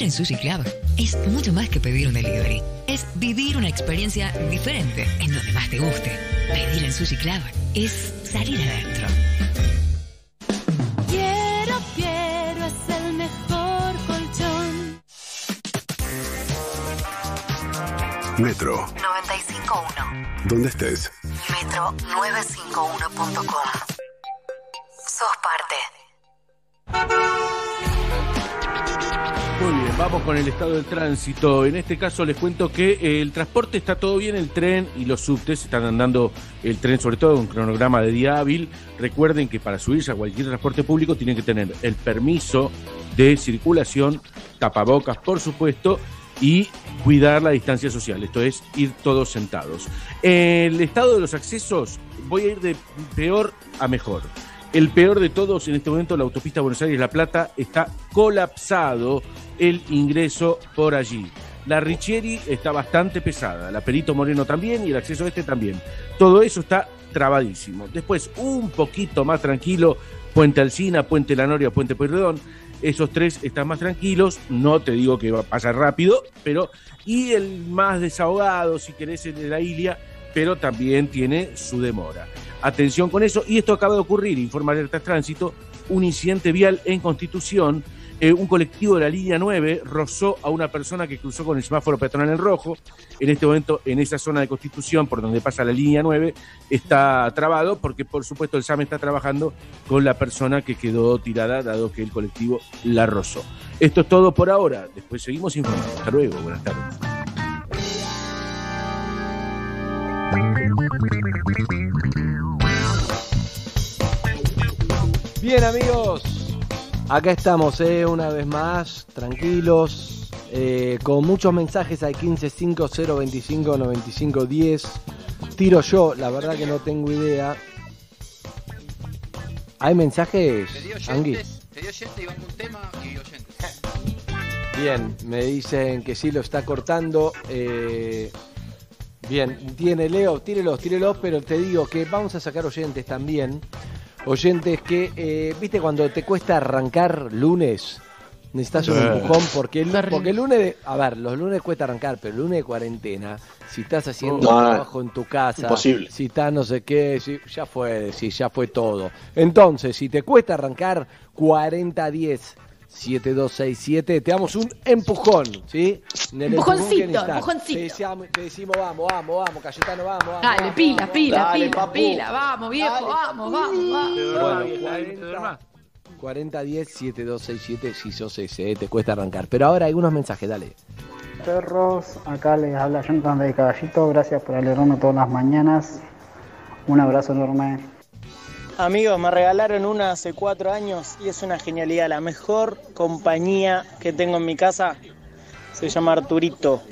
Pedir en Sushi Club es mucho más que pedir un delivery. Es vivir una experiencia diferente en donde más te guste. Pedir en Sushi Club es salir adentro. Quiero, quiero, es el mejor colchón. Metro. 951. ¿Dónde estés? Metro951.com. Sos parte. Muy bien, vamos con el estado del tránsito. En este caso les cuento que eh, el transporte está todo bien, el tren y los subtes están andando el tren, sobre todo un cronograma de día hábil. Recuerden que para subirse a cualquier transporte público tienen que tener el permiso de circulación, tapabocas, por supuesto, y cuidar la distancia social, esto es ir todos sentados. El estado de los accesos, voy a ir de peor a mejor. El peor de todos, en este momento, la autopista Buenos Aires-La Plata está colapsado el ingreso por allí. La Richieri está bastante pesada, la Perito Moreno también y el acceso este también. Todo eso está trabadísimo. Después, un poquito más tranquilo, Puente Alcina, Puente La Noria, Puente Pueyrredón. Esos tres están más tranquilos, no te digo que va a pasar rápido, pero. Y el más desahogado, si querés, el de la Ilia, pero también tiene su demora. Atención con eso, y esto acaba de ocurrir, informa Alertas Tránsito, un incidente vial en Constitución. Eh, un colectivo de la línea 9 rozó a una persona que cruzó con el semáforo peatonal en rojo. En este momento, en esa zona de Constitución, por donde pasa la línea 9, está trabado porque, por supuesto, el SAM está trabajando con la persona que quedó tirada, dado que el colectivo la rozó. Esto es todo por ahora. Después seguimos informando. Hasta luego. Buenas tardes. Bien amigos, acá estamos eh, una vez más, tranquilos, eh, con muchos mensajes al 1550259510. Tiro yo, la verdad que no tengo idea. ¿Hay mensajes, oyente y un tema y oyentes. Bien, me dicen que sí lo está cortando. eh, bien, tiene Leo, tírelos, tírelos, pero te digo que vamos a sacar oyentes también. Oyentes que, eh, viste, cuando te cuesta arrancar lunes, necesitas un empujón porque el, porque el lunes, de- a ver, los lunes cuesta arrancar, pero el lunes de cuarentena, si estás haciendo No, no, trabajo en tu casa, imposible. si estás no sé qué, si- ya fue, si ya fue todo. Entonces, si te cuesta arrancar 40-10, 7267. Te damos un empujón, ¿sí? En el empujón que Empujoncito, empujoncito. Te decimos, vamos, vamos, vamos, Cayetano, vamos, vamos. Dale, vamos, pila, vamos. pila, Dale, pila, papu. pila. Vamos, viejo, vamos, vamos, vamos. Bueno, 40, 4010 7267 si sos ese, eh, te cuesta arrancar. Pero ahora algunos mensajes, dale. Perros, acá les habla Jonathan de Caballito, gracias por alegrarme todas las mañanas. Un abrazo enorme. Amigos, me regalaron una hace cuatro años y es una genialidad. La mejor compañía que tengo en mi casa se llama Arturito.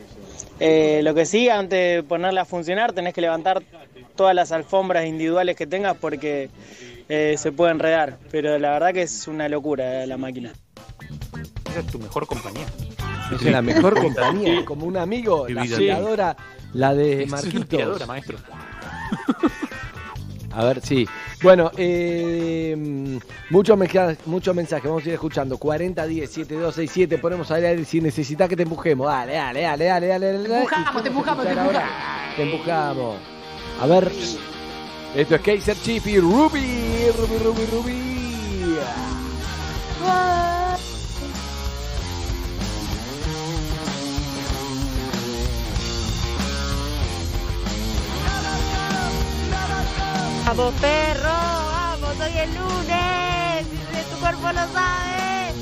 Eh, lo que sí, antes de ponerla a funcionar, tenés que levantar todas las alfombras individuales que tengas porque eh, se puede enredar. Pero la verdad que es una locura eh, la máquina. Esa es tu mejor compañía. Es la mejor compañía, como un amigo, la vida. aspiradora, la de Es una Marquitos. maestro. A ver, sí. Bueno, eh, muchos mensajes, muchos mensajes, vamos a ir escuchando. 4010 7267, ponemos al aire si necesitas que te empujemos. Dale, dale, dale, dale, dale. dale. Te empujamos, te empujamos, te ahora. Te empujamos. A ver, esto es Kaiser Chief y Ruby, Ruby, Ruby, Ruby. Vamos, perro, vamos, hoy es lunes. Tu cuerpo lo sabe.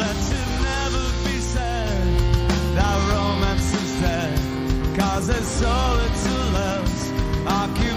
Let it never be said that romance is dead. Cause so little else occupying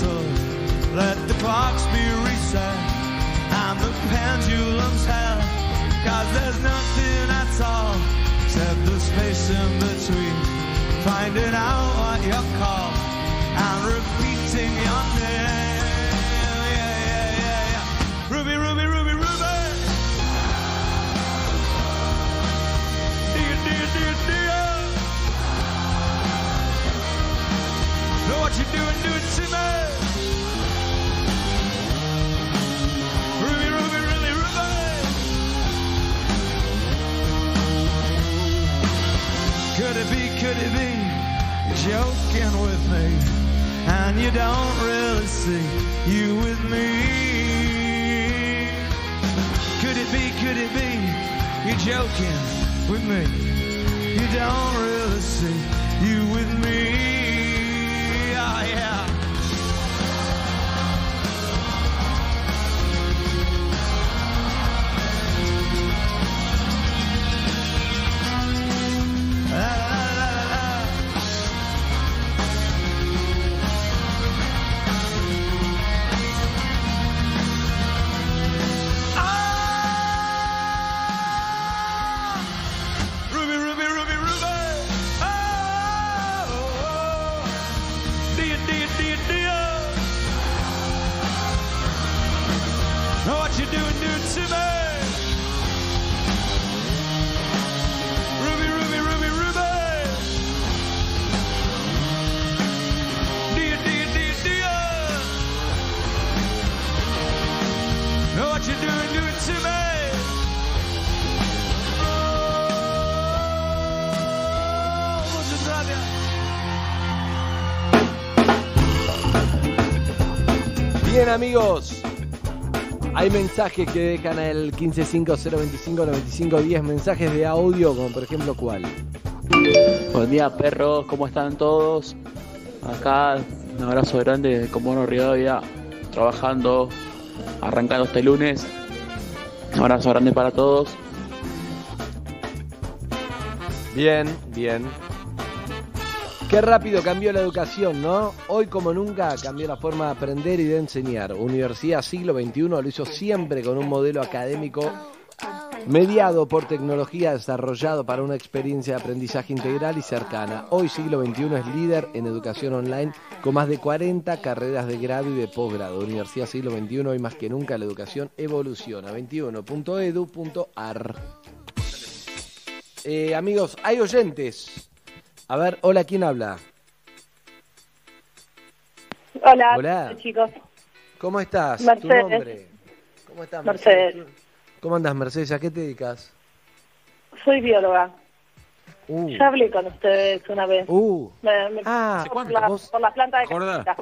tomorrow. Let the clocks be reset and the pendulums held. Cause there's nothing at all except the space in between. Finding out what you're called and repeating your name. Yeah, yeah, yeah, yeah. Ruby, Ruby, Ruby. What you're doing, doing to me. Ruby, Ruby, Ruby, Ruby. Could it be, could it be joking with me and you don't really see you with me? Could it be, could it be you're joking with me? You don't really see you with me. Bien amigos, hay mensajes que dejan el 1550259510, mensajes de audio, como por ejemplo cuál. Buen día perros, ¿cómo están todos? Acá un abrazo grande de Comoro Rivadavia, trabajando, arrancando este lunes. Un abrazo grande para todos. Bien, bien. Qué rápido cambió la educación, ¿no? Hoy como nunca cambió la forma de aprender y de enseñar. Universidad siglo XXI lo hizo siempre con un modelo académico Mediado por tecnología, desarrollado para una experiencia de aprendizaje integral y cercana. Hoy, siglo XXI, es líder en educación online con más de 40 carreras de grado y de posgrado. Universidad Siglo XXI, hoy más que nunca la educación evoluciona. 21.edu.ar. Eh, amigos, hay oyentes. A ver, hola, ¿quién habla? Hola, Hola. chicos. ¿Cómo estás? ¿Tu Mercedes. nombre? ¿Cómo estás, Mercedes. ¿Cómo andas, Mercedes? ¿A qué te dedicas? Soy bióloga. Uh, Ya hablé con ustedes una vez. uh, Me- me- Ah, por, la, ¿vos? por la planta de. Cajeta.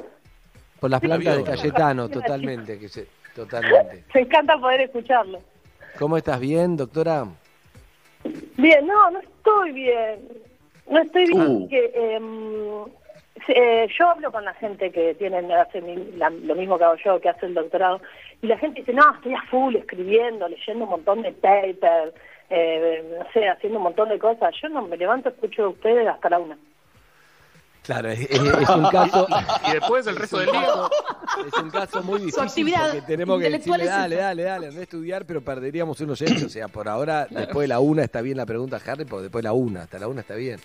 por las plantas de. Cayetano, totalmente, que se, totalmente. Me encanta poder escucharlo. ¿Cómo estás? ¿Bien, doctora? Bien, no, no estoy bien. No estoy bien. Uh. porque, em, eh, yo hablo con la gente que tienen hace mi- la- lo mismo que hago yo, que hace el doctorado, y la gente dice, no, estoy a full escribiendo, leyendo un montón de papers, eh, no sé, haciendo un montón de cosas. Yo no me levanto, escucho a ustedes hasta la una. Claro, es, es- es un caso. Y después el resto es del día. Es un caso muy Su difícil actividad porque tenemos que decirle, dale, esa". dale, dale, anda a estudiar, pero perderíamos unos oyente. O sea, por ahora, después de la una está bien la pregunta, Harry, porque después de la una, hasta la una está bien.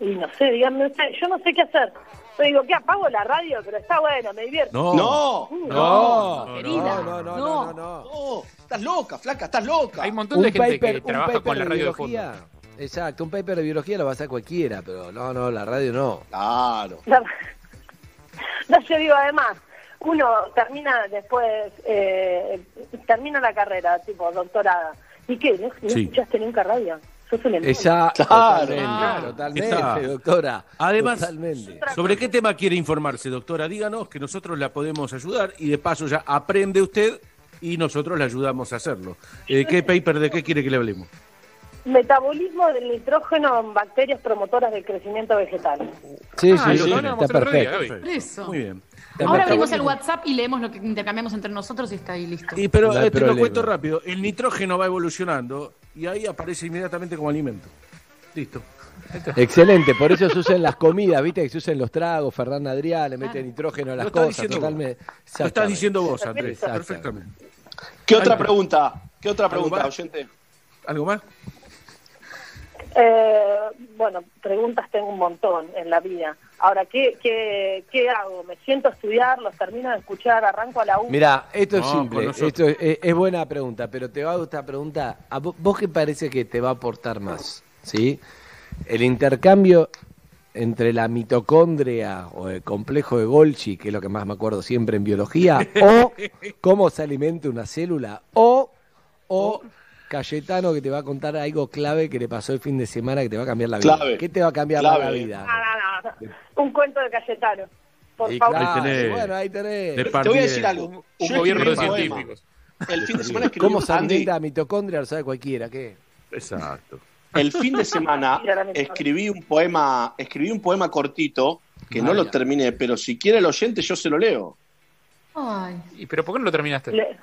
Y no sé, díganme usted, yo no sé qué hacer. Yo digo, ¿qué? Apago la radio, pero está bueno, me divierto. No. No. Uh, No, querida. no, no, no, No. no, no. No, estás loca, flaca, estás loca. Hay un montón Un de gente paper, que trabaja con la radio de fondo. Exacto, un paper de biología lo va a hacer cualquiera, pero no, no, la radio no. Claro. La- No, yo digo, además, uno termina después, eh, termina la carrera, tipo doctorada. ¿Y qué? ¿No, no Sí. escuchaste nunca radio? Sos un. Esa, Claro. totalmente, Ah. totalmente, doctora. Además, totalmente. ¿sobre qué tema quiere informarse, doctora? Díganos que nosotros la podemos ayudar y de paso ya aprende usted y nosotros le ayudamos a hacerlo. Eh, ¿Qué paper de qué quiere que le hablemos? Metabolismo del nitrógeno en bacterias promotoras del crecimiento vegetal. Sí, Ah, sí, lo sí, está día, perfecto. Eso. Muy bien. Ahora abrimos el. WhatsApp y leemos lo que intercambiamos entre nosotros y está ahí listo. Y pero No eh, te lo cuento rápido. El nitrógeno va evolucionando y ahí aparece inmediatamente como alimento. Listo. Excelente, por eso se usan las comidas, viste que se usan los tragos, Ferran Adrià le mete nitrógeno a las Lo estás cosas, totalmente. Lo estás diciendo vos, Andrés. Perfectamente. ¿Qué otra pregunta? ¿Qué otra ¿Algo pregunta, más? oyente? ¿Algo más? Eh, bueno, preguntas tengo un montón en la vida. Ahora, ¿qué, qué, qué hago? ¿Me siento a estudiar? ¿Los termino de escuchar? ¿Arranco a la una? Mira, esto es No, simple, esto es, es- es buena pregunta, pero te hago esta pregunta, ¿a vo- vos qué parece que te va a aportar más? ¿Sí? El intercambio entre la mitocondria o el complejo de Golgi, que es lo que más me acuerdo siempre en biología, o cómo se alimenta una célula, o, o Cayetano que te va a contar algo clave que le pasó el fin de semana que te va a cambiar la vida. Clave. ¿Qué te va a cambiar Clave. la vida? No, no, no. Un cuento de Cayetano. Por Y favor. claro, Ahí tenés. bueno, ahí tenés. Te voy a decir algo. Un gobierno de científicos. El fin de semana escribí ¿Cómo la mitocondria? Lo sabe cualquiera, ¿qué? Exacto. El fin de semana escribí un poema, escribí un poema cortito que no lo terminé, pero si quiere el oyente yo se lo leo. Ay. ¿Y pero por qué no lo terminaste? Le-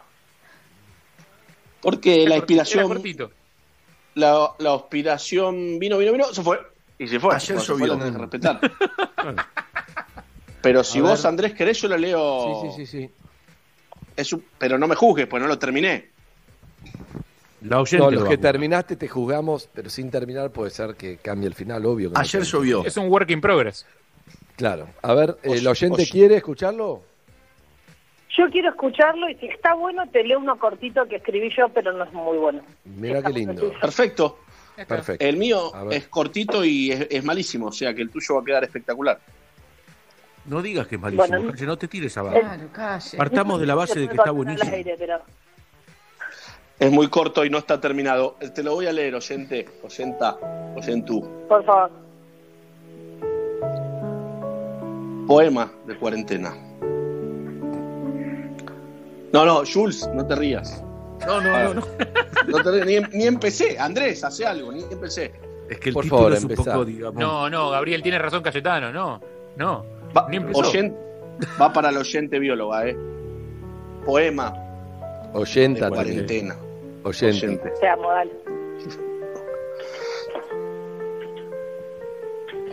Porque la inspiración, cortito. la, la inspiración vino, vino, vino, se fue. Y se fue. Ayer llovió. lo tenés que respetar. Pero si A vos, ver. Andrés, querés, yo lo leo. Sí, sí, sí, sí. Es un- pero no me juzgues, pues no lo terminé. La No, los que terminaste te juzgamos, pero sin terminar puede ser que cambie el final, obvio. no Ayer llovió. Es un work in progress. Claro. A ver, Oye, ¿el oyente oye. quiere escucharlo? Yo quiero escucharlo y si está bueno te leo uno cortito que escribí yo, pero no es muy bueno. Mira qué lindo. Perfecto. Perfecto. El mío es cortito y es, es malísimo, o sea que el tuyo va a quedar espectacular. No digas que es malísimo, Bueno, Calle, no te tires abajo. Claro, calle. Partamos de la base de que está buenísimo. Al aire, pero- Es muy corto y no está terminado. Te lo voy a leer, oyente, oyenta, oyentú. Por favor. Poema de cuarentena. No, no, Jules, no te rías. No, no, no, no. No te rías, ni, em- ni empecé. Andrés, hace algo, ni empecé. Es que el Por título favor, es un empezá. poco, digamos. No, no, Gabriel tiene razón Cayetano, no. No. Va, Ni empezó. oyen- va para el oyente bióloga, ¿eh? Poema Oyenta de cuarentena. Oyente. Oyente. Sea modal.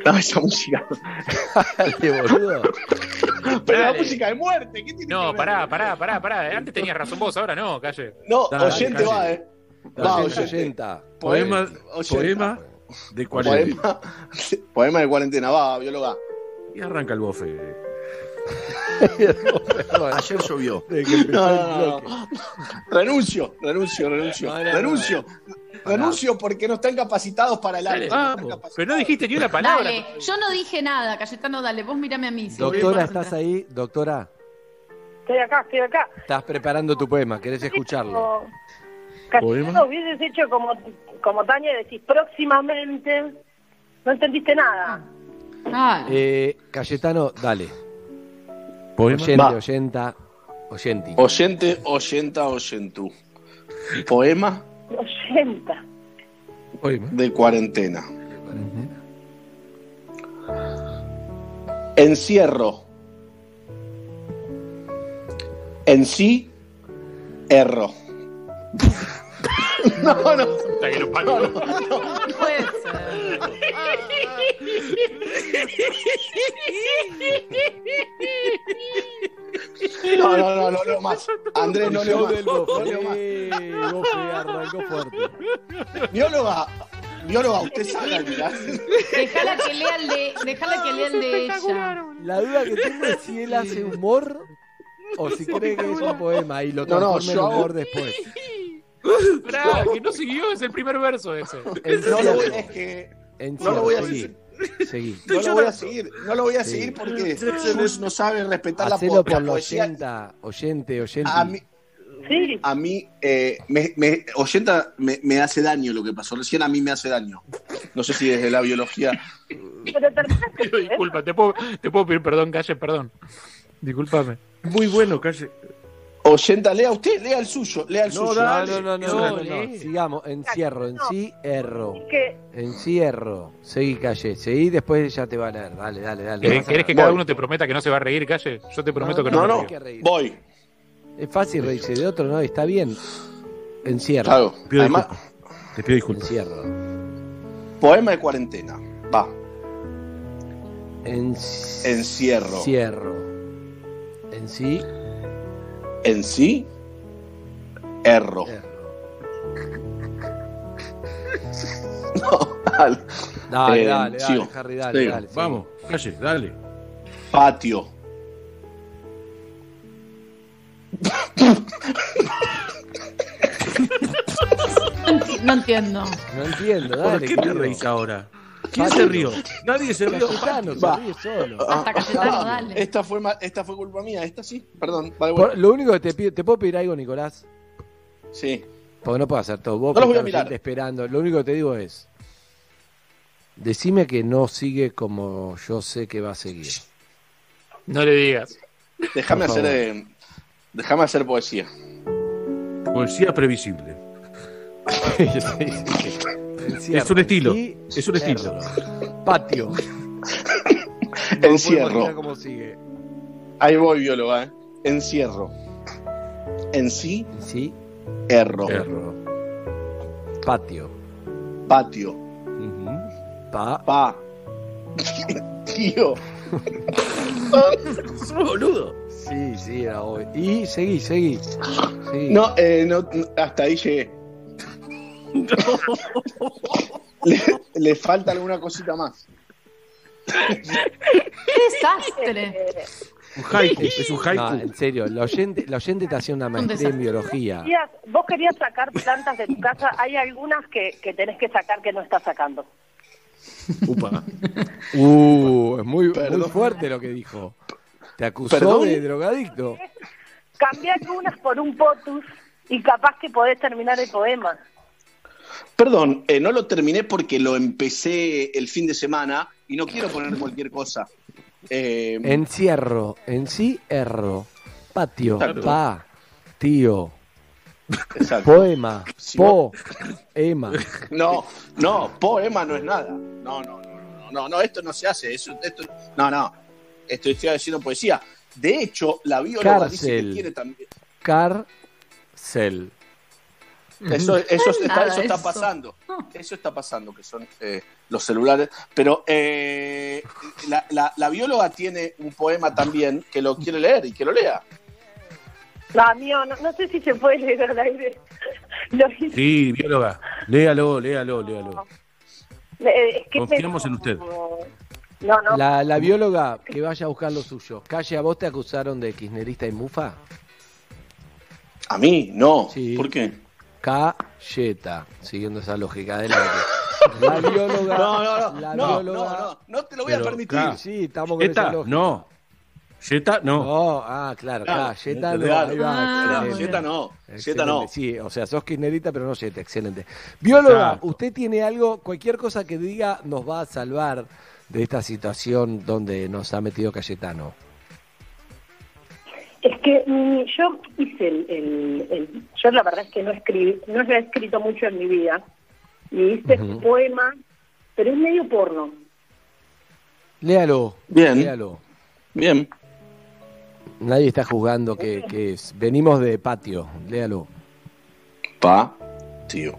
No, esa música. Dale, boludo. Pero la música de muerte, ¿qué tiene No, que ver? pará, pará, pará, pará. Antes tenías razón vos, ahora no, calle. No, Dale, oyente calle. va, eh. Va, oyente. oyenta. Poema, Oyenta. poema de cuarentena. Poema, poema de cuarentena, va, bióloga. Y arranca el bofe. Ayer llovió. No, no, no, no. Renuncio, renuncio, renuncio. No, no, no, renuncio. Renuncio porque no están capacitados para el aire. Vamos, pero no dijiste ni una palabra. Dale, yo no dije nada, Cayetano, dale, vos mírame a mí. si Doctora, ¿estás ahí? Doctora, Estoy acá, estoy acá. estás preparando tu poema, ¿querés escucharlo? Cayetano, hubieses hecho como, como Tania, decís próximamente. No entendiste nada. Eh, Cayetano, dale. Poema. Oyente, Va. oyenta, oyenti. Oyente, oyenta, oyentú. Poema 80. de cuarentena. Encierro. En sí, erro. No, no. No, no, no. Puede ser. No, no, no, no leo más. Andrés, no leo más. No leo más. Bofe arrancó fuerte. Bióloga, bióloga, usted sabe. ¿verdad? Dejala que lea el de, dejala que lea el de ella. La duda que tengo es si él hace humor o si cree que es un poema y lo No, no, transforma en yo hago- humor después. Pará, que no siguió, es el primer verso ese. No lo voy, es que no lo voy a seguir. seguí. No lo voy a seguir, no lo voy a Sí. seguir porque no sabe respetar la, por los. 80, oyente, oyente. A mí, a mí eh, me, me- oyenta me, me hace daño lo que pasó. Recién a mí me hace daño. No sé si desde la biología. Pero. Pido disculpas, te puedo, te puedo pedir perdón, calle, perdón. Disculpame. Muy bueno, calle. Oyenta, lea usted, lea el suyo, lea el No, suyo. no, no, no, no, No, no. Sigamos, encierro, en sí, erro. Que Encierro. Seguí, calle. Seguí, después ya te va a leer. Dale, dale, dale. ¿Querés, querés que cada uno te prometa que no se va a reír, calle? Yo te prometo que no, No, no, río. hay que reír. voy. Es fácil reírse de otro, ¿no? Está bien. Encierro. Claro. Pido Además, disculpas. Te pido disculpas. Encierro. poema de cuarentena. Va. Encierro. Encierro. En sí, En sí, erro. No, dale. Dale, Eh, dale, dale. Harry, dale, Sigo. dale. Vamos, calle, dale. Patio. No enti- No entiendo. No entiendo, ¿Por dale. qué te reís ahora? ¿Quién se rió? Nadie se rió. Cayetano se ríe solo. Cayetano, dale. Ah, Esta fue, ma- esta fue culpa mía, esta sí. Perdón, va de Por- vuelta. lo único que te pido, ¿te puedo pedir algo, Nicolás? Sí. Porque no puedo hacer todo. Vos No los voy a mirar. esperando. Lo único que te digo es. Decime que no sigue como yo sé que va a seguir. No le digas. Déjame Por hacer, eh, déjame hacer poesía. Poesía previsible. Encierro. Es un estilo. Es un estilo. Patio. Encierro. Mira cómo sigue. Ahí voy, bióloga. ¿eh? Encierro. En sí, Sí, erro. erro. Patio. Patio. Pa. Pa. Tío. boludo. Sí, sí, era hoy. Y seguí, seguí. seguí. No, eh, no, no, hasta ahí llegué. Le, le falta alguna cosita más. ¡Qué desastre! Un haiku, es un No, haiku. en serio, la oyente, la oyente te hacía una maestría en biología. Vos querías sacar plantas de tu casa, hay algunas que, que tenés que sacar que no estás sacando. Upa. Uh, es muy, muy fuerte lo que dijo. Te acusó Perdón. de drogadicto. Cambiar unas por un potus y capaz que podés terminar el poema. Perdón, eh, no lo terminé porque lo empecé el fin de semana y no quiero poner cualquier cosa. Eh, Encierro, en sí, erro. Patio, Exacto. pa, tío, exacto. poema, Si po, ema. No, no, poema no es nada. No, no, no, no, no, no, esto no se hace. Eso, esto, no, no. Esto estoy haciendo poesía. De hecho, la bióloga dice que quiere también. Cárcel. Eso, eso, está, eso está eso. pasando. Eso está pasando, que son eh, los celulares. Pero eh, la, la- la bióloga tiene un poema también que lo quiere leer y que lo lea. No, mío, no, no sé si se puede leer al aire. Sí, bióloga. Léalo, léalo, léalo. eh, es que Confiamos en usted. No, no. La, la bióloga que vaya a buscar lo suyo. Calle, ¿a vos te acusaron de kirchnerista y mufa? A mí, no. Sí. ¿Por qué? Cayeta, siguiendo esa lógica. Adelante. La bióloga. No, no, no, la no, bióloga- no, no, no te lo voy a permitir. claro. Sí, estamos con esa lógica. no. Jetta, no. No, ah, claro, Claro, Jetta no, ahí va, Ah, no, Jetta no. Sí, o sea, sos kirchnerita, pero no Jetta, excelente. Bióloga, Exacto. usted tiene algo, cualquier cosa que diga nos va a salvar de esta situación donde nos ha metido Cayetano. Es que yo hice el, el- el- Yo la verdad es que no escribí, no he escrito mucho en mi vida. Y hice Ujú. un poema, pero es medio porno. Léalo, Bien. léalo. Bien. Nadie está juzgando que, que es. Venimos de patio, léalo. Pa, tío.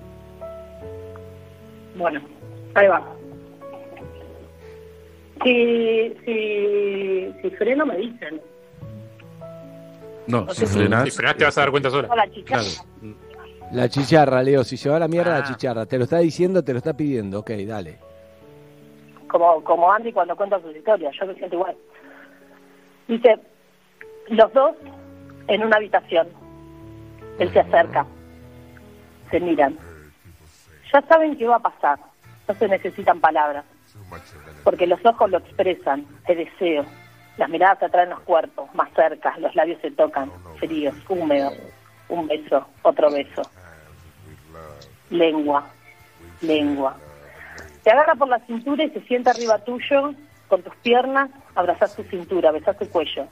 Bueno, ahí va. Si, si, si freno me dicen. No, No si frenás. Si frenás te vas a dar cuenta sola. Chicas. Claro. La chicharra, Leo, si se va a la mierda Ah. la chicharra. Te lo está diciendo, te lo está pidiendo. Ok, dale. Como, como Andy cuando cuenta sus historias, yo me siento igual. Dice, los dos en una habitación. Él se acerca. Se miran. Ya saben qué va a pasar. No se necesitan palabras. Porque los ojos lo expresan, el deseo. Las miradas atraen los cuerpos, más cerca, los labios se tocan, fríos, húmedos. Un beso, otro beso. Lengua, lengua. Te agarra por la cintura y se sienta arriba tuyo, con tus piernas, abrazás su cintura, besás su cuello.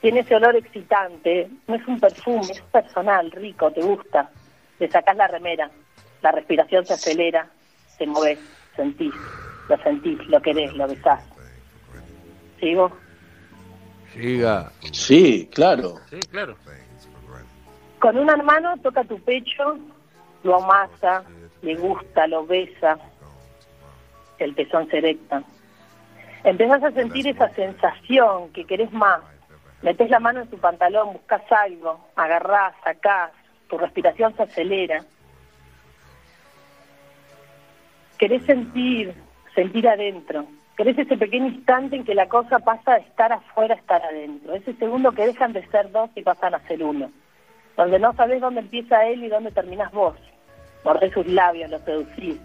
Tiene ese olor excitante, no es un perfume, es personal, rico, te gusta. Le sacás la remera, la respiración se acelera, te movés, sentís, lo sentís, lo querés, lo besás. ¿Sigo? Siga. Sí, claro. Sí, claro. Con una mano toca tu pecho, lo amasa, le gusta, lo besa, el pezón se erecta. Empezás a sentir esa sensación que querés más. Metés la mano en tu pantalón, buscas algo, agarrás, sacás, tu respiración se acelera. Querés sentir, sentir adentro. Querés ese pequeño instante en que la cosa pasa de estar afuera a estar adentro. Ese segundo que dejan de ser dos y pasan a ser uno donde no sabés dónde empieza él y dónde terminás vos. Mordés sus labios, lo seducís.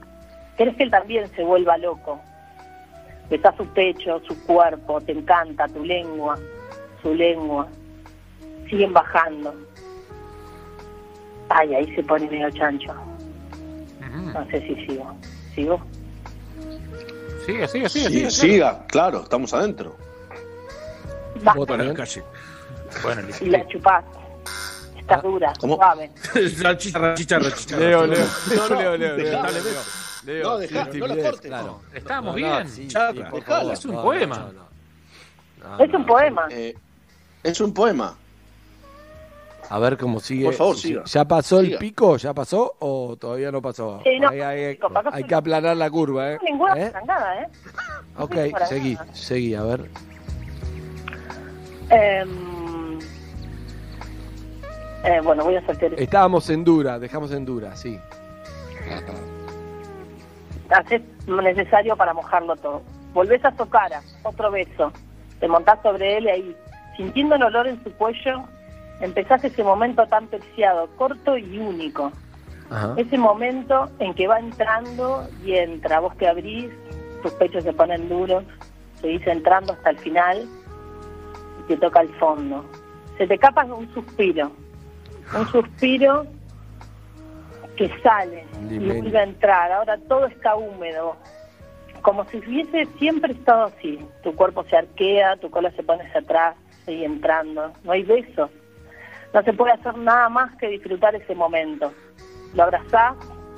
Querés que él también se vuelva loco. Besás su pecho, su cuerpo, te encanta tu lengua, su lengua. Siguen bajando. Ay, ahí se pone medio chancho. No sé si sigo. ¿Sigo? Siga, siga, siga. Sí, siga, siga, claro, estamos adentro. Bueno. Y la chupás. Está dura, ¿Cómo? suave. La chicharra, chicharra, chicharra. Leo, Leo. No, no, Leo, Leo, Leo. Dale, Leo. Leo. No, dejá, no la timidez, cortes, claro. Estábamos No, no, bien. sí, Charla, es un poema. no, no. No, Es un poema. Eh, es un poema. A ver cómo sigue. Por favor, Sí, siga. ¿Ya pasó el pico? ¿Ya pasó o todavía no pasó? Sí, no, hay, pasó, pasó. hay que aplanar la curva, ¿eh? Ninguna ¿Eh? nada, ¿eh? Ok, Sí, para seguí, nada. seguí, a ver. Em, eh, bueno, voy a soltar. Estábamos en dura, dejamos en dura, sí. Haces lo necesario para mojarlo todo. Volvés a su cara, otro beso. Te montás sobre él y ahí, sintiendo el olor en su cuello, empezás ese momento tan preciado, corto y único. Ajá. Ese momento en que va entrando y entra. Vos te abrís, tus pechos se ponen duros, seguís entrando hasta el final y te toca el fondo. Se te escapa un suspiro. Un suspiro que sale y vuelve a entrar. Ahora todo está húmedo. Como si hubiese siempre estado así. Tu cuerpo se arquea, tu cola se pone hacia atrás, sigue entrando. No hay besos. No se puede hacer nada más que disfrutar ese momento. Lo abrazás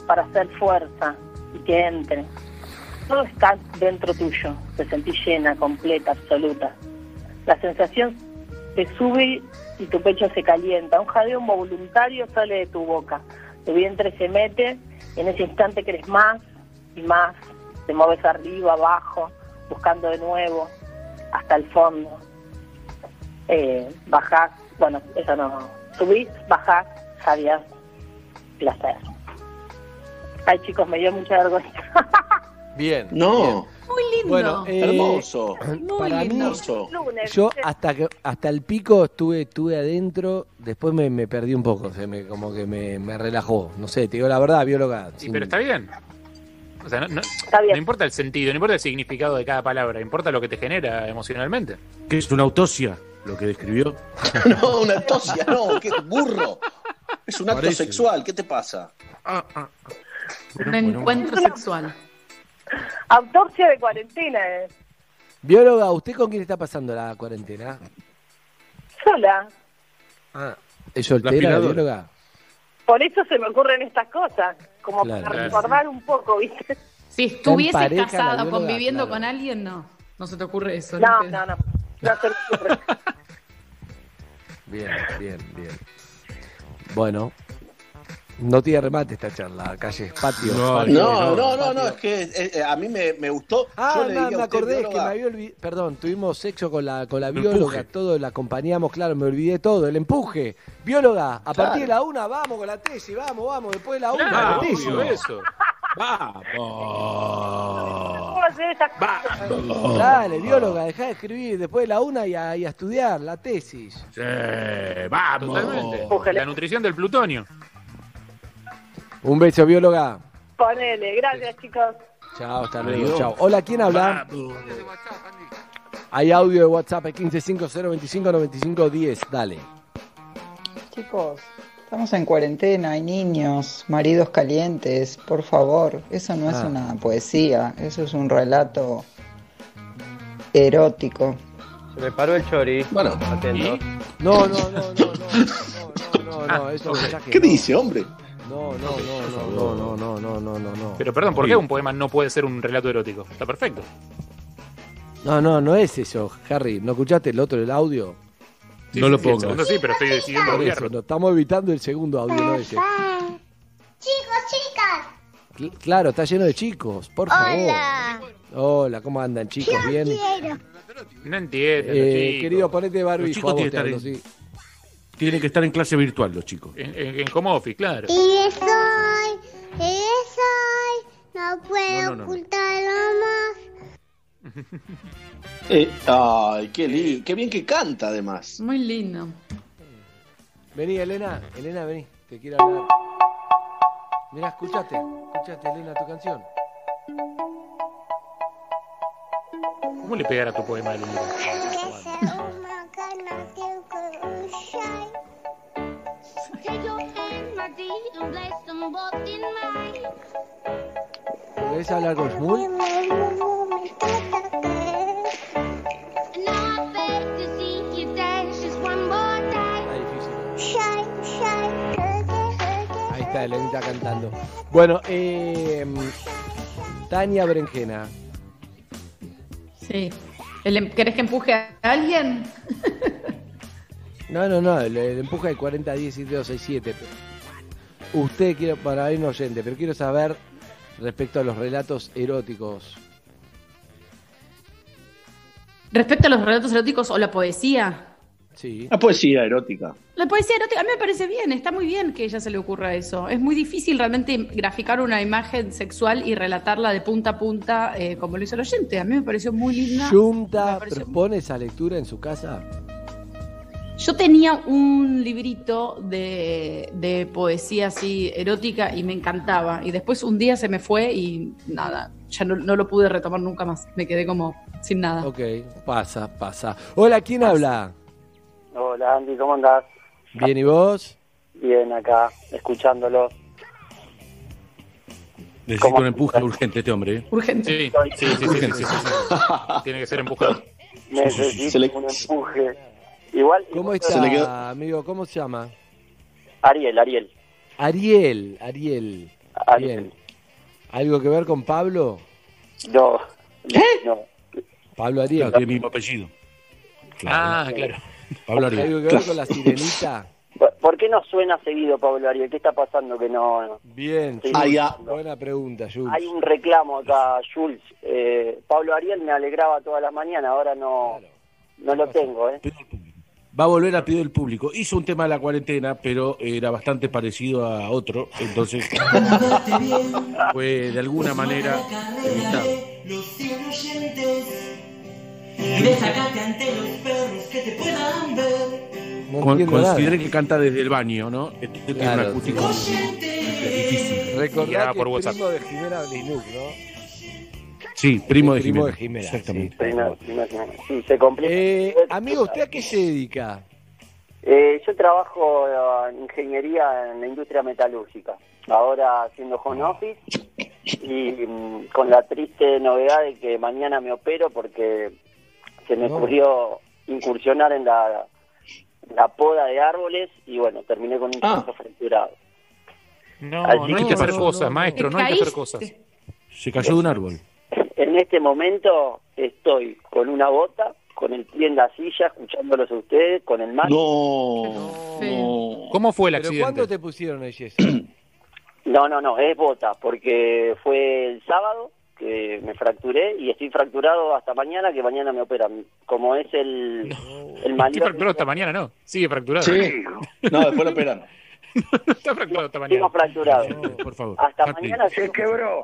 para hacer fuerza y que entre. Todo está dentro tuyo. Te sentís llena, completa, absoluta. La sensación te sube y tu pecho se calienta. Un jadeo voluntario sale de tu boca. tu vientre se mete, y en ese instante querés más y más, te mueves arriba, abajo, buscando de nuevo, hasta el fondo. Eh, bajás, bueno, eso no, subís, bajás, jadeás, placer. Ay chicos, me dio mucha vergüenza. Bien. No. Muy lindo. Bueno, eh, Hermoso. para mí, Hermoso. Lunes, yo hasta que hasta el pico estuve estuve adentro, después me, me perdí un poco, se me como que me, me relajó. No sé, te digo la verdad, bióloga. Sí, sin- pero está bien. O sea, no, no- bien. no importa el sentido, no importa el significado de cada palabra, importa lo que te genera emocionalmente. ¿Qué es una autopsia? Lo que describió. No, una tosia, no, qué burro. Es un acto sexual, ¿qué te pasa? Un encuentro sexual. Autopsia de cuarentena, eh. Bióloga, ¿usted con quién está pasando la cuarentena? sola. Ah, ¿es soltera, aspiradora. bióloga? Por eso se me ocurren estas cosas, como Claro. para recordar un poco, ¿viste? Si estuvieses pareja, la casada o bióloga, conviviendo claro. con alguien, no. No se te ocurre eso. No, te- no, no. Se. Bien, bien, bien. Bueno, no tiene remate esta charla, calle, patio. No, patio, No, no, no, es que eh, eh, a mí me, me gustó. Ah, Yo le no, dije a me acordé es que bióloga, me había olvidado. Perdón, tuvimos sexo con la, con la bióloga, empuje. todo la acompañamos, claro, me olvidé todo. El empuje. Bióloga, a Claro. partir de la una, vamos con la tesis, vamos, vamos, después de la una, Claro, la tesis. obvio, eso. ¡Vamos! ¿Cómo hacer esas cosas? Dale, bióloga, dejá de escribir después de la una y a, y a estudiar la tesis. Sí, ¡Vamos! Totalmente. La nutrición del plutonio. Un beso, bióloga. Ponele, gracias chicos. Chao, hasta luego, chao. Hola, ¿quién habla? Hay audio de WhatsApp 1550259510, dale. Chicos, estamos en cuarentena, hay niños, maridos calientes, por favor, eso no es Ah. una poesía, eso es un relato erótico. Se me paró el chori. Bueno, Atento. No, no, no, no, no, no, no, no, no, eso es mensaje, ¿qué no. dice, hombre? No, no, no, no, no, no, no, no, no, no. Pero perdón, ¿por qué un poema no puede ser un relato erótico? Está perfecto. No, no, no es eso, Harry. ¿No escuchaste el otro, el audio? Sí, No sí, lo sí, el segundo sí, pero estoy decidiendo Por eso, obviarlo. no, estamos evitando el segundo audio, no ese. Chicos, chicas. Cl- Claro, está lleno de chicos, por favor. Hola. Hola, ¿cómo andan, chicos? ¿Bien? Quiero. No entiendo, Eh, querido, ponete Los barbijo, chicos tienen te que hablo, estar en- sí. Tienen que estar en clase virtual los chicos. En, en, en home office, claro. Y soy, y soy, no puedo no, no. ocultarlo más. Eh, ay, qué, li- qué bien que canta, además. Muy lindo. Vení, Elena, Elena, vení, te quiero hablar. Mirá, escuchate, escuchate, Elena, tu canción. ¿Cómo le pegar a tu poema de ¿Querés hablar con Shmuel? Está difícil. Ahí está, Elenita cantando. Bueno, eh, Tania Berenjena. Sí. ¿El em- ¿Querés que empuje a alguien? No, no, no, el, el empuje de 40 10 267. Usted quiere, para ir un oyente, pero quiero saber respecto a los relatos eróticos. Respecto a los relatos eróticos o la poesía. Sí. La poesía erótica. La poesía erótica, a mí me parece bien, está muy bien que a ella se le ocurra eso. Es muy difícil realmente graficar una imagen sexual y relatarla de punta a punta eh, como lo hizo el oyente. A mí me pareció muy linda. ¿Junta propone esa lectura en su casa? Yo tenía un librito de, de poesía así erótica y me encantaba. Y después un día se me fue y nada, ya no, no lo pude retomar nunca más. Me quedé como sin nada. Ok, pasa, pasa. Hola, ¿quién habla? Hola Andy, ¿cómo andás? Bien, ¿y vos? Bien acá, escuchándolo. Necesito un empuje urgente este hombre. ¿eh? Urgente. Sí, sí, sí, sí, sí, sí, sí. Tiene que ser empujado. Necesito Se le- un empuje. Igual, ¿Cómo está, le quedó- amigo? ¿Cómo se llama? Ariel, Ariel. Ariel, Ariel. Ariel. Bien. ¿Algo que ver con Pablo? No. No. Pablo Ariel. Claro, tiene el mismo apellido. Ah, claro. Pablo ¿Algo Ariel. que ver con la sirenita? ¿Por- ¿Por qué no suena seguido Pablo Ariel? ¿Qué está pasando que no? no? Bien, Sí. Ya. buena pregunta, Jules. Hay un reclamo acá, Jules. Eh, Pablo Ariel me alegraba todas las mañanas, ahora no, no lo tengo, ¿eh? Va a volver a pedir el público. Hizo un tema de la cuarentena, pero era bastante parecido a otro, entonces fue de alguna manera evitado. Los cien oyentes. Desacate ante los perros que te puedan ver. No Con-. Consideré que canta desde el baño, ¿no? Este tiene Claro, un acústico sí. difícil. Recordá Guiada que por es WhatsApp. primo de Jimena ¿no? Sí, primo de Primo Jimena. de Jimena, Exactamente. Que- Sí, se complica. Eh, amigo, ¿usted a qué se dedica? Eh, yo trabajo eh, en ingeniería en la industria metalúrgica. Ahora haciendo home office y mm, con la triste novedad de que mañana me opero porque se me No. ocurrió incursionar en la, la poda de árboles y bueno, terminé con un Ah. brazo fracturado. No, Así no hay que hacer no, cosas, no, maestro, no ¿Te hay que hacer cosas. Se cayó de un árbol. En este momento estoy con una bota, con el pie en la silla, escuchándolos a ustedes, con el mate. No. ¿Cómo fue el ¿Pero accidente? cuándo te pusieron el yeso? No, no, no, es bota, porque fue el sábado que me fracturé y estoy fracturado hasta mañana, que mañana me operan. Como es el, el Estoy fracturado esta mañana, ¿no? Sigue fracturado. Sí. No, después lo operan. Está fracturado Sigo mañana. fracturado. Por favor. Hasta Hartley. mañana se quebró.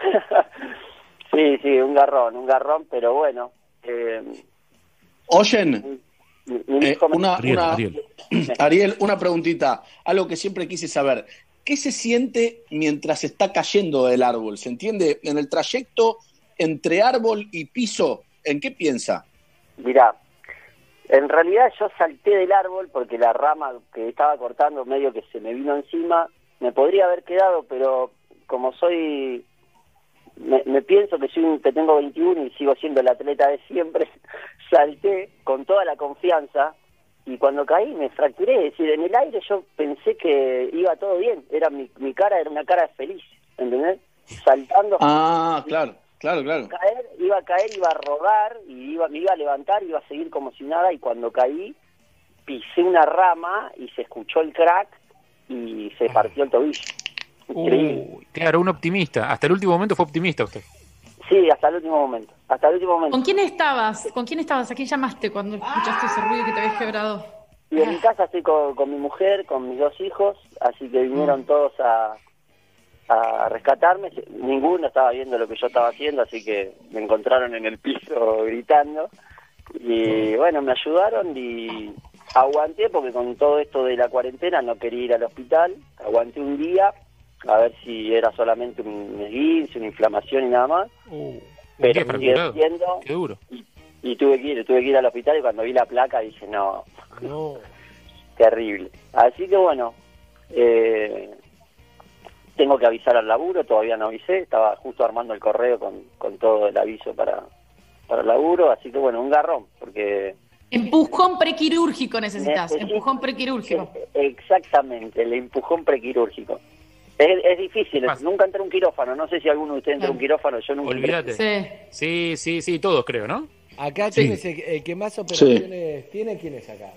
sí, sí, un garrón, un garrón, pero bueno. Eh, Oyen, eh, una, Ariel, una- Ariel. Ariel, una preguntita. Algo que siempre quise saber. ¿Qué se siente mientras está cayendo del árbol? ¿Se entiende? En el trayecto entre árbol y piso, ¿en qué piensa? Mirá, en realidad yo salté del árbol porque la rama que estaba cortando medio que se me vino encima. Me podría haber quedado, pero como soy, me, me pienso que soy un- que tengo 21 y sigo siendo el atleta de siempre, salté con toda la confianza y cuando caí me fracturé. Es decir, en el aire yo pensé que iba todo bien. Era mi, mi cara era una cara feliz, ¿entendés? Saltando Ah, claro, claro, claro. caer, iba a caer, iba a rodar, y iba, me iba a levantar, iba a seguir como si nada, y cuando caí, pisé una rama y se escuchó el crack y se partió el tobillo. Uy, claro, un optimista. Hasta el último momento fue optimista usted. Sí, hasta el último momento, hasta el último momento. ¿Con quién estabas? ¿Con quién estabas? ¿A quién llamaste cuando escuchaste ese ruido que te habías quebrado? Y en mi casa estoy con, con mi mujer, con mis dos hijos, así que vinieron todos a, a rescatarme. Ninguno estaba viendo lo que yo estaba haciendo, así que me encontraron en el piso gritando. Y bueno, me ayudaron y aguanté porque con todo esto de la cuarentena no quería ir al hospital. Aguanté un día a ver si era solamente un esguince, una inflamación y nada más. Uh, Pero sigue fracturado. siendo Qué duro. y tuve que ir, tuve que ir al hospital y cuando vi la placa dije, no, No. terrible. Así que bueno, eh, tengo que avisar al laburo, todavía no avisé, estaba justo armando el correo con, con todo el aviso para, para el laburo, así que bueno, un garrón, porque Empujón prequirúrgico necesitas. Empujón prequirúrgico. exactamente, el empujón prequirúrgico. Es, es difícil, nunca entré a un quirófano, no sé si alguno de ustedes entró a un quirófano, yo nunca. Olvídate. Sí, sí, sí, todos creo, ¿no? Acá Sí. tienes el, el que más operaciones tiene, ¿quién es acá?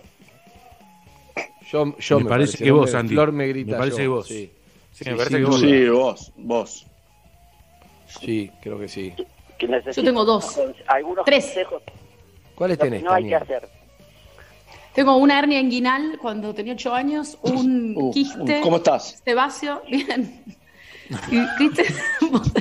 Yo, yo Me me, parece que vos, Andy. Flor me grita Me parece yo, que vos. Sí, Sí, me parece sin que vos. Sí, vos, vos. Sí, creo que sí. Que necesito Yo tengo dos. Algunos Tres. consejos ¿Cuáles tenés, no hay que hacer. Tengo una hernia inguinal cuando tenía ocho años, un Uh, quiste. ¿Cómo estás? Sebáceo, bien. Quiste, vos,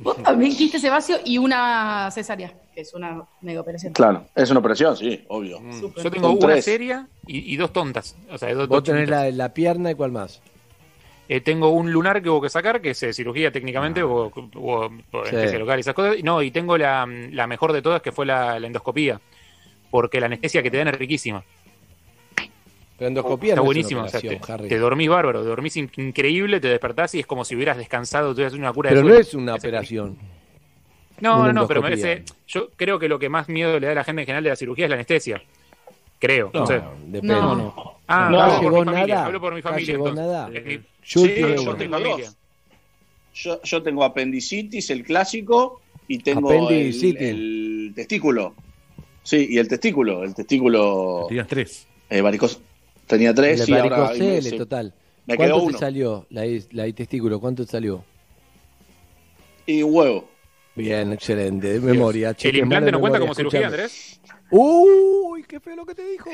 vos también quiste sebáceo y una cesárea, que es una mega operación. Claro, es una operación, sí, obvio. Yo tengo Con una tres. seria y, y dos tontas. O sea, dos, Vos dos tenés la, la pierna y cuál más. Eh, tengo un lunar que hubo que sacar, que es eh, cirugía técnicamente, o, o- o Sí. y esas cosas. No, y tengo la, la mejor de todas, que fue la, la endoscopía. Porque la anestesia que te dan es riquísima. Pero endoscopía Está no buenísima. es una o sea, operación, te, te dormís bárbaro, dormís in- increíble, te despertás y es como si hubieras descansado, tuvieras una cura Pero de no sueño. es una operación. No, una no, no, pero merece. Yo creo que lo que más miedo le da a la gente en general de la cirugía es la anestesia. Creo. No, No, depende. No, no. Ah, No hablo por mi familia. nada. Hablo por mi familia. entonces. nada. Mi- Yo Sí, tengo yo tengo dos. Yo, yo tengo apendicitis, el clásico, y tengo el testículo. Sí, y el testículo, el testículo Tenías tres. eh, varicos- Tenía tres La y ahora sí. total. Me ¿Cuánto quedó te salió la, i- la testículo? ¿Cuánto te salió? Y un huevo. Bien, excelente. De memoria. El cheque, implante no cuenta memoria, como cirugía. Andrés. Uy, qué feo lo que te dijo.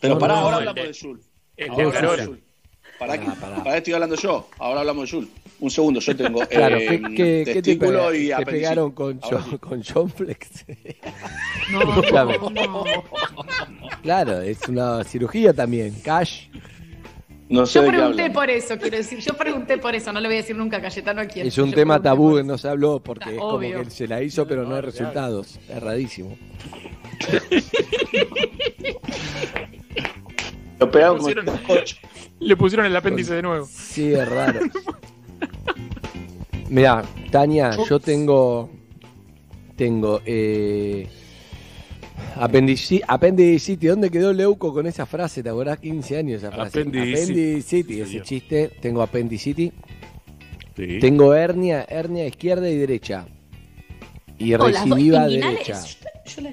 Pero No, pará, no, ahora el hablamos de- Zul. el Ahora de hablamos Aurora. de Zul. Pará, que, Pará, pará. pará, estoy hablando yo. Ahora hablamos de Zul. Un segundo, yo tengo Claro, eh, ¿qué, qué- qué te, testículo y te pegaron con, sí. con John Flex? No, no. Claro, es una cirugía también. Cash. No sé Yo pregunté por eso, quiero decir. Yo pregunté por eso, no le voy a decir nunca a Cayetano a quién. Es un Yo tema tabú que no se habló porque es como Obvio. que se la hizo pero no hay resultados. Es rarísimo. Lo pegaron con Pusieron- Le pusieron el apéndice de nuevo. Sí, es raro. Mirá, Tania, yo tengo. Tengo. Eh, apendici- apendicitis. ¿Dónde quedó Leuco con esa frase? ¿Te acordás? 15 años esa frase. Apendicitis. Apendicitis, ese Señor. chiste. Tengo apendicitis. Sí. Tengo hernia, hernia izquierda y derecha. Y Oh, las dos recidiva inguinales. derecha. Yo la,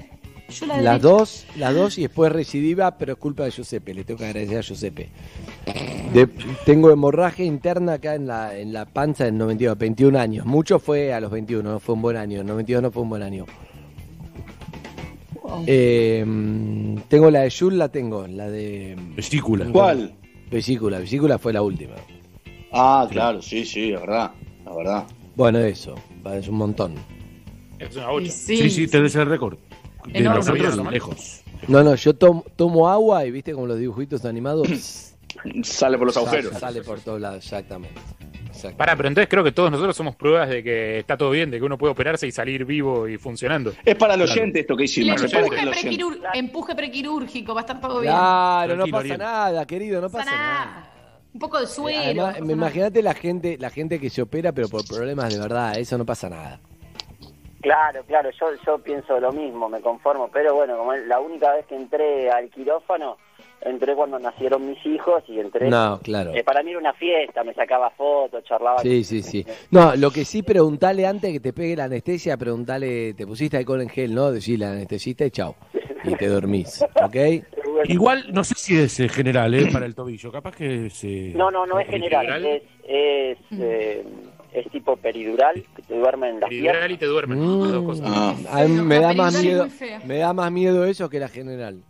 yo la Las derecha. dos, las dos y después recidiva, pero es culpa de Giuseppe, le tengo que agradecer a Giuseppe. De- tengo hemorragia interna acá en la, en la panza del 92, 21 años. Mucho fue a los 21, no fue un buen año. El 92 no fue un buen año. Eh, mm, tengo la de Jules, la tengo, la de... Vesícula. ¿Cuál? Vesícula, vesícula fue la última. Ah, claro, sí, sí, es verdad. La verdad. Bueno, eso, es un montón. Es una bocha. Y Sí, sí, tenés el récord. De Enorme. nosotros lejos. No, no, yo tomo, tomo agua y viste como los dibujitos animados. Sale por los agujeros. Sale por todos lados, exactamente. Pará, pero entonces creo que todos nosotros somos pruebas de que está todo bien, de que uno puede operarse y salir vivo y funcionando. Es para el Claro. oyente esto que hicimos. para empuje, prequirúrgico, va a estar todo bien. Claro, no pasa Ariel. nada, querido, no No pasa nada. nada. Un poco de suero. Además, no pasa me imagínate la gente, la gente que se opera, pero por problemas de verdad, eso no pasa nada. Claro, claro, yo, yo pienso lo mismo, me conformo, pero bueno, como la única vez que entré al quirófano, entré cuando nacieron mis hijos y entré... No, claro. Eh, para mí era una fiesta, me sacaba fotos, charlaba... Sí, sí, sí. No, lo que sí, preguntale antes que te pegue la anestesia, preguntale, te pusiste alcohol en gel, ¿no? Decís la anestesista y chau. Y te dormís, ¿ok? Igual, no sé si es eh, general, ¿eh? Para el tobillo. Capaz que es. eh, No, no, no es general, ¿Peridural? es, es, eh, es tipo peridural, que te duerme en las Peridural piernas. y te duermen. las dos cosas. Ah. A mí me da más miedo, me da más miedo eso que la general.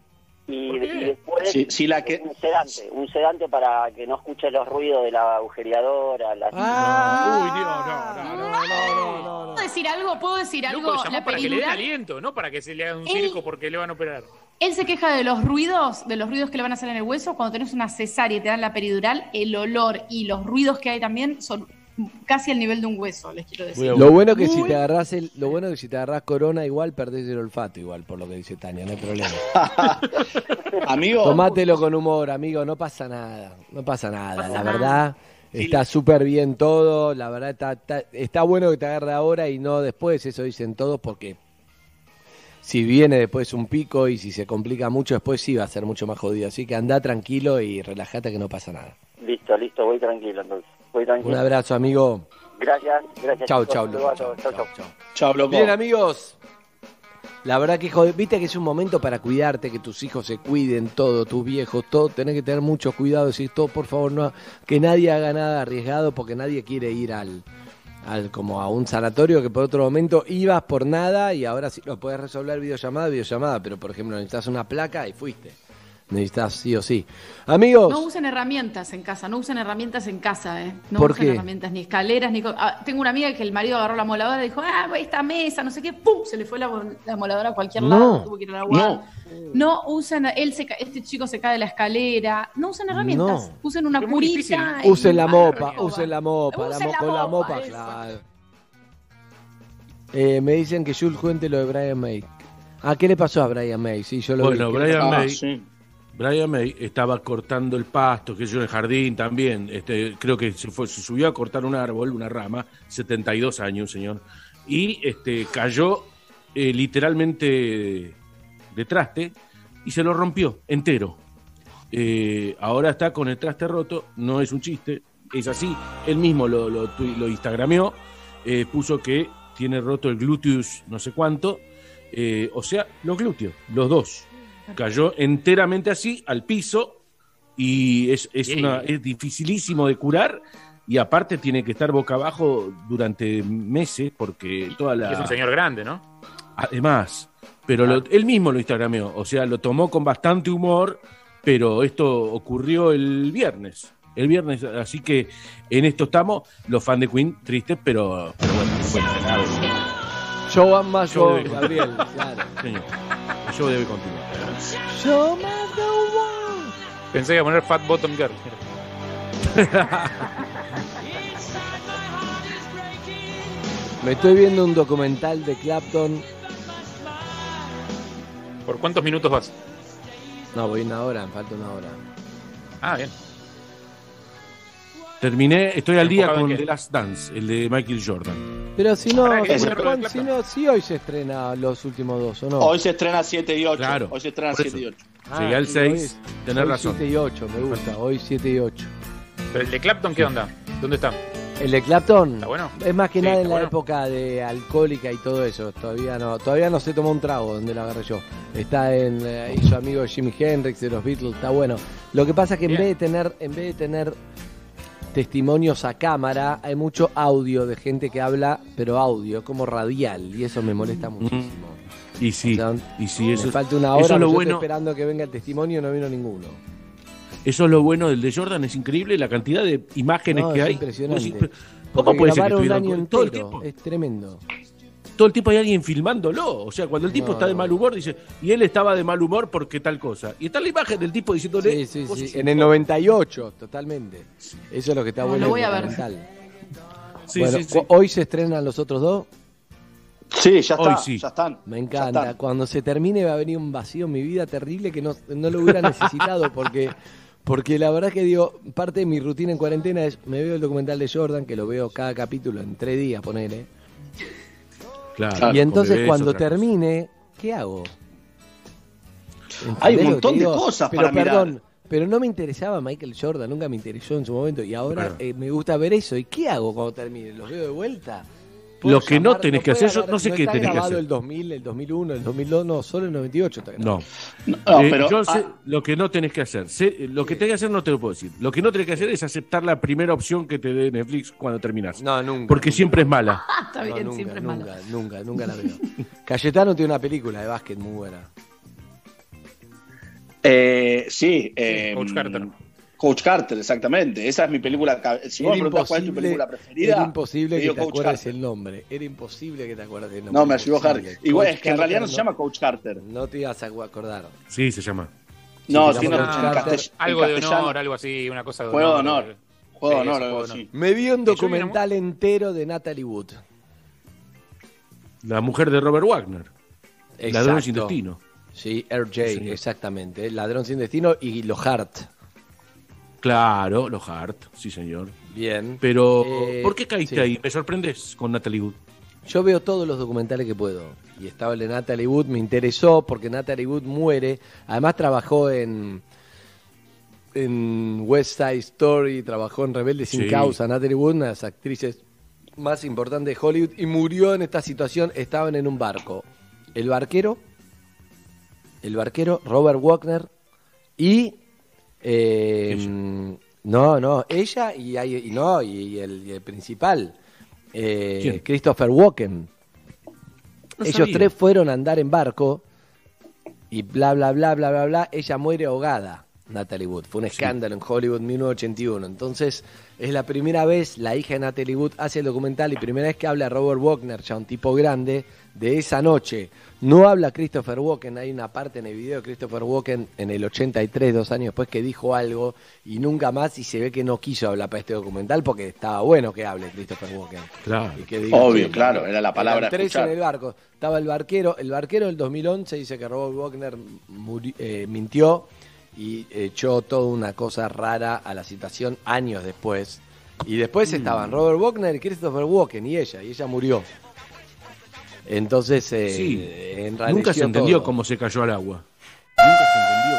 Y, después la que... un sedante, un sedante para que no escuche los ruidos de la agujereadora, las... Ah. Uy, Dios, no, no, no, no, no, no. ¿Puedo decir algo? ¿Puedo decir algo? Loco, llamó La para que le den peridural. aliento, no para que se le haga un Él- circo porque le van a operar. Él se queja de los ruidos, de los ruidos que le van a hacer en el hueso. Cuando tenés una cesárea y te dan la peridural, el olor y los ruidos que hay también son casi al nivel de un hueso, les quiero decir. Lo bueno que si te agarras el, lo bueno que si te agarras corona igual perdés el olfato igual, por lo que dice Tania, no hay problema. Amigo, Tomátelo con humor, amigo, no pasa nada, no pasa nada, pasa la nada. verdad. Está súper bien todo, la verdad está, está, está bueno que te agarre ahora y no después, eso dicen todos, porque si viene después un pico y si se complica mucho después sí va a ser mucho más jodido. Así que anda tranquilo y relájate que no pasa nada. Listo, listo, voy tranquilo entonces. Tranquilo. Un abrazo, amigo. Gracias, gracias. Chau, chau, todos. chau, Chau, chau, chau. chau. chao, loco. Bien, amigos. La verdad que, joder, viste que es un momento para cuidarte, que tus hijos se cuiden, todo, tus viejos, todo. Tenés que tener mucho cuidado, decir todo, por favor, no, que nadie haga nada arriesgado porque nadie quiere ir al, al como a un sanatorio que por otro momento ibas por nada y ahora sí lo puedes resolver videollamada, videollamada, pero por ejemplo necesitas una placa y fuiste. Necesitas sí o sí. Amigos, No usen herramientas en casa, no usen herramientas en casa, ¿eh? No ¿Por usen qué? herramientas, ni escaleras, ni... Ah, tengo una amiga que el marido agarró la moladora y dijo, ah, esta mesa, no sé qué, ¡pum! Se le fue la, la moladora a cualquier No. lado, tuvo que ir a la. No. No usen, él se este chico se cae de la escalera. No usen herramientas, No. usen una curita. y usen la mopa, usen la mopa, la Usen mo- la con la mopa, mopa, eso. claro. Eh, me dicen que Jules cuente lo de Brian May. Ah, ¿qué le pasó a Brian May? Sí, yo lo Bueno, vi. ¿Qué le Brian? Ah, May, sí. Brian May estaba cortando el pasto, que yo en el jardín también. Este, creo que se, fue, subió a cortar un árbol, una rama, 72 años, señor. Y este, cayó eh, literalmente de traste y se lo rompió entero. Eh, ahora está con el traste roto, no es un chiste, es así. Él mismo lo, lo, lo instagrameó, eh, puso que tiene roto el gluteus no sé cuánto, o sea, los glúteos, los dos. Cayó enteramente así al piso y es, es, una, es dificilísimo de curar y aparte tiene que estar boca abajo durante meses porque toda la... Es un señor grande, ¿no? Además, pero lo- él mismo lo instagrameó, o sea, lo tomó con bastante humor, pero esto ocurrió el viernes. El viernes, así que en esto estamos, los fans de Queen tristes, pero, pero bueno, bueno. Show and más Show show, Gabriel. Claro. Señor, el show debe continuar. Show must go on. Pensé que iba a poner Fat Bottom Girl. Me estoy viendo un documental de Clapton. ¿Por cuántos minutos vas? No, voy una hora, me falta una hora. Ah, bien. Terminé, estoy al día ¿Enfocado en con? The Last Dance, el de Michael Jordan. Pero si no, Juan, si no, si hoy se estrena los últimos dos, ¿o no? Hoy se estrena 7 y 8. Claro, Hoy se estrena por 7 y eso. 8. Ah, Llegué al sí, 6, hoy es- tenés hoy razón. 7 y 8, me gusta. Hoy 7 y 8. Pero el de Clapton, ¿qué onda? ¿Dónde está? El de Clapton ¿Está bueno? es más que Sí, nada en la bueno. época de alcohólica y todo eso. Todavía no, todavía no se tomó un trago donde lo agarré yo. Está en eh, hizo amigo de Jimi Hendrix, de los Beatles, está bueno. Lo que pasa es que en Bien. vez de tener, en vez de tener testimonios a cámara, hay mucho audio de gente que habla, pero audio, como radial, y eso me molesta muchísimo. Y sí, O sea, y sí, me eso, falta una eso hora, es lo bueno. estoy esperando que venga el testimonio, no vino ninguno. Eso es lo bueno del de Jordan, es increíble la cantidad de imágenes No, que es hay. impresionante. ¿Cómo puede ser que un año con- todo el entero, tiempo? es tremendo. Todo el tiempo hay alguien filmándolo. O sea, cuando el tipo No, está de mal humor, dice, y él estaba de mal humor porque tal cosa. Y está la imagen del tipo diciéndole. Sí, sí, sí. En el loco. 98, totalmente. Eso es lo que está No, bueno. lo voy a ver. documental. Sí, bueno, sí, sí. cu- hoy se estrenan los otros dos. Sí, ya Hoy está. sí. Ya están. Me encanta. están. Cuando se termine va a venir un vacío en mi vida terrible que no, no lo hubiera necesitado porque, porque la verdad que digo, parte de mi rutina en cuarentena es, me veo el documental de Jordan, que lo veo cada capítulo en tres días, ponele. Claro, y entonces cuando termine, ¿qué hago? ¿Entendés Hay un montón de cosas pero para mirar. perdón, Pero no me interesaba Michael Jordan, nunca me interesó en su momento y ahora Claro. eh, me gusta ver eso. ¿Y qué hago cuando termine? ¿Los veo de vuelta? ¿Puedo Lo que no tenés que hacer, yo no sé qué está tenés que hacer. el 2000, el 2001, el 2002, no, solo el 98 está grabado. No. No, Eh, pero- yo sé ah. lo que no tenés que hacer. Sé- lo que tenés que hacer no te lo puedo decir. Lo que no tenés que hacer es aceptar la primera opción que te dé Netflix cuando terminas. No, nunca. Porque siempre es mala. Está No, bien, nunca, siempre es nunca, malo. nunca, nunca la veo. Cayetano tiene una película de básquet muy buena. Eh, sí, eh, Coach Carter. Coach Carter, exactamente. Esa es mi película. Si vos me cuál es tu imposible, película preferida, era imposible te que te Coach acuerdes Carter. el nombre. Era imposible que te acuerdes el nombre. No, me ayudó Harry. Igual es que en realidad no se llama Coach Carter. No te ibas a acordar. Sí, se llama. No, Sí, no, en Carter. en Algo de honor, algo así, una cosa de Juego de honor. honor. Juego de honor, algo así. Me vi un documental entero de Natalie Wood. La mujer de Robert Wagner. Ladrón sin destino. Sí, RJ, Sí, exactamente. Ladrón sin destino y los Hart. Claro, los Hart, sí señor. Bien. Pero, Eh, ¿por qué caíste sí. ahí? Me sorprendes con Natalie Wood. Yo veo todos los documentales que puedo. Y estaba el de Natalie Wood, me interesó porque Natalie Wood muere. Además trabajó en, en West Side Story, trabajó en Rebelde sin Sí. causa. Natalie Wood, una de las actrices más importantes de Hollywood, y murió en esta situación. Estaban en un barco. El barquero, el barquero Robert Wagner y... eh, no, no, ella y, hay- y no, y, y el, y el principal, eh. Christopher Walken. No Ellos sabía. tres fueron a andar en barco y bla, bla, bla, bla, bla, bla. Ella muere ahogada, Natalie Wood. Fue un escándalo en Hollywood en 1981. Entonces, es la primera vez la hija de Natalie Wood hace el documental y primera vez que habla Robert Wagner, ya un tipo grande, de esa noche. No habla Christopher Walken, hay una parte en el video de Christopher Walken en el 83, dos años después, que dijo algo y nunca más y se ve que no quiso hablar para este documental porque estaba bueno que hable Christopher Walken. Claro. Y que diga, Obvio, sí, claro, era la palabra tres escuchar. en el barco. Estaba el barquero, el barquero del 2011 dice que Robert Wagner muri- eh, mintió y echó toda una cosa rara a la situación años después. Y después Mm. estaban Robert Wagner y Christopher Walken y ella, y ella murió. Entonces, eh, sí. nunca se entendió cómo se cayó al agua. Nunca se entendió.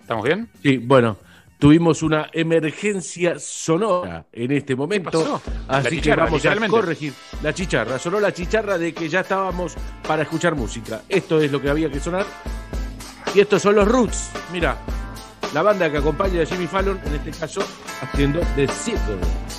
¿Estamos bien? Sí, bueno, tuvimos una emergencia sonora en este momento. Así chicharra, que vamos a corregir la chicharra. Sonó la chicharra de que ya estábamos para escuchar música. Esto es lo que había que sonar. Y estos son los Roots. Mira la banda que acompaña a Jimmy Fallon, en este caso haciendo The Sizzle.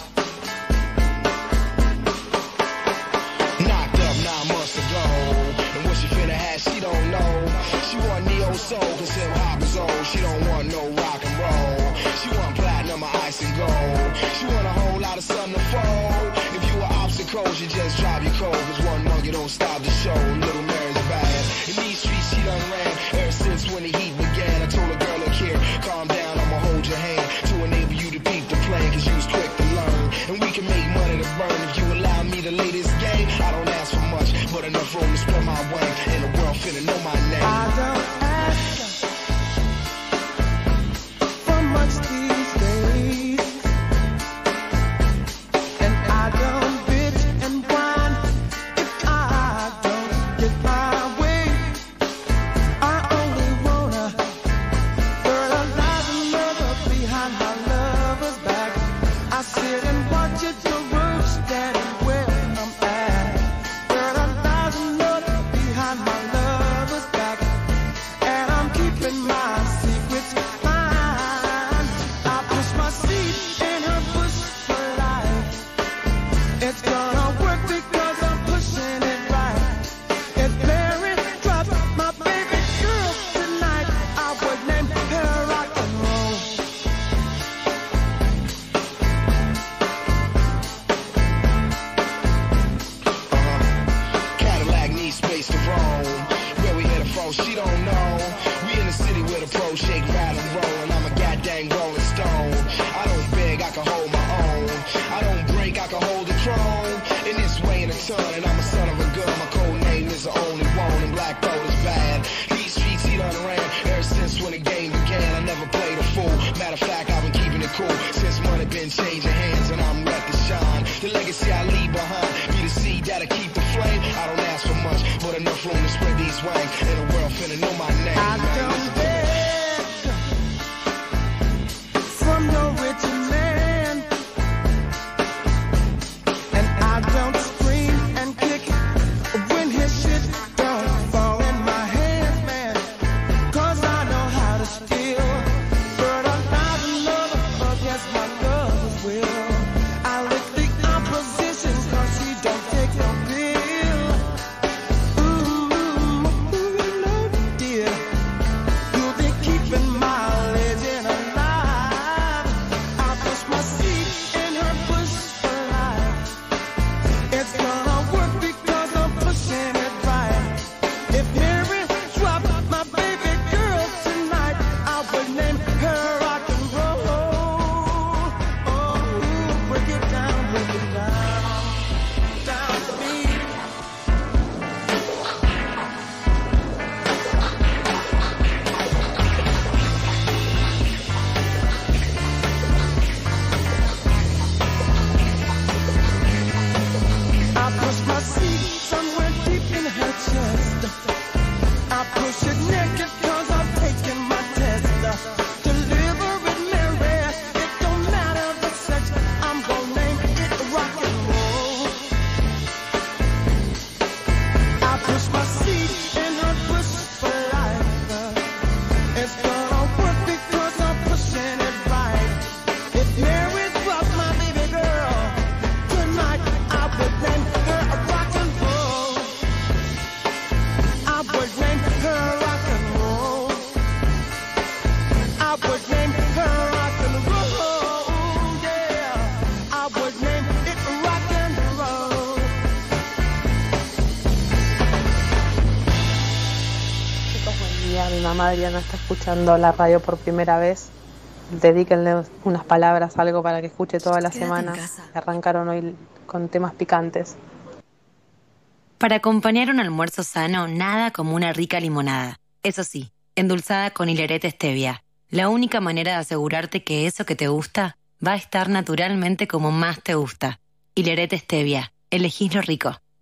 Adriana está escuchando la radio por primera vez, dedíquenle unas palabras, algo para que escuche toda la Quédate semana. Arrancaron hoy con temas picantes. Para acompañar un almuerzo sano, nada como una rica limonada. Eso sí, endulzada con hilerete stevia. La única manera de asegurarte que eso que te gusta va a estar naturalmente como más te gusta. Hilerete stevia. Elegís lo rico.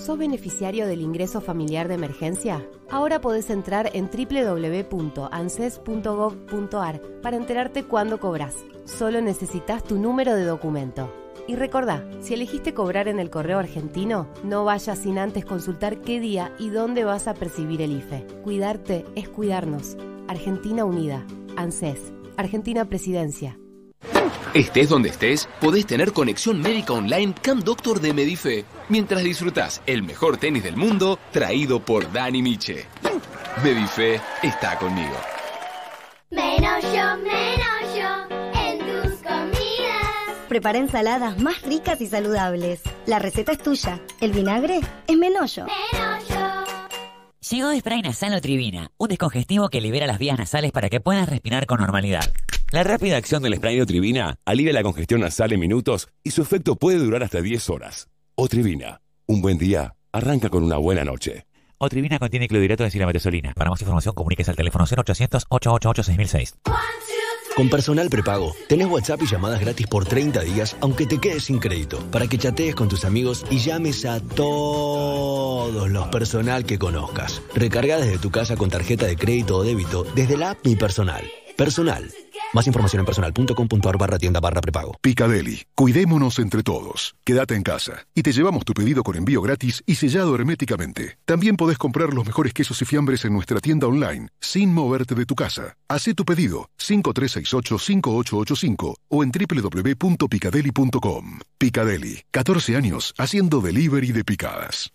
¿Sos beneficiario del ingreso familiar de emergencia? Ahora podés entrar en www.anses.gov.ar para enterarte cuándo cobras. Solo necesitas tu número de documento. Y recordá, si elegiste cobrar en el correo argentino, no vayas sin antes consultar qué día y dónde vas a percibir el IFE. Cuidarte es cuidarnos. Argentina Unida. ANSES. Argentina Presidencia. Estés donde estés, podés tener conexión médica online Cam Doctor de Medife, mientras disfrutás el mejor tenis del mundo traído por Dani Miche. Medife está conmigo. Menos yo, menos yo en tus comidas. Prepara ensaladas más ricas y saludables. La receta es tuya. El vinagre es Menollo. Llegó Spray Nasal Nutrivina, un descongestivo que libera las vías nasales para que puedas respirar con normalidad. La rápida acción del spray Otrivina alivia la congestión nasal en minutos y su efecto puede durar hasta 10 horas. Otrivina, un buen día arranca con una buena noche. Otrivina contiene clorhidrato de silamatesolina. Para más información, comuníquese al teléfono 0800-888-6006. Con Personal Prepago, tenés WhatsApp y llamadas gratis por 30 días, aunque te quedes sin crédito, para que chatees con tus amigos y llames a todos los personal que conozcas. Recarga desde tu casa con tarjeta de crédito o débito desde la app Mi Personal. Personal. Más información en personal.com.ar barra tienda barra prepago. Picadeli, cuidémonos entre todos. Quédate en casa y te llevamos tu pedido con envío gratis y sellado herméticamente. También podés comprar los mejores quesos y fiambres en nuestra tienda online, sin moverte de tu casa. Hacé tu pedido 5368-5885 o en www.picadeli.com. Picadeli, 14 años haciendo delivery de picadas.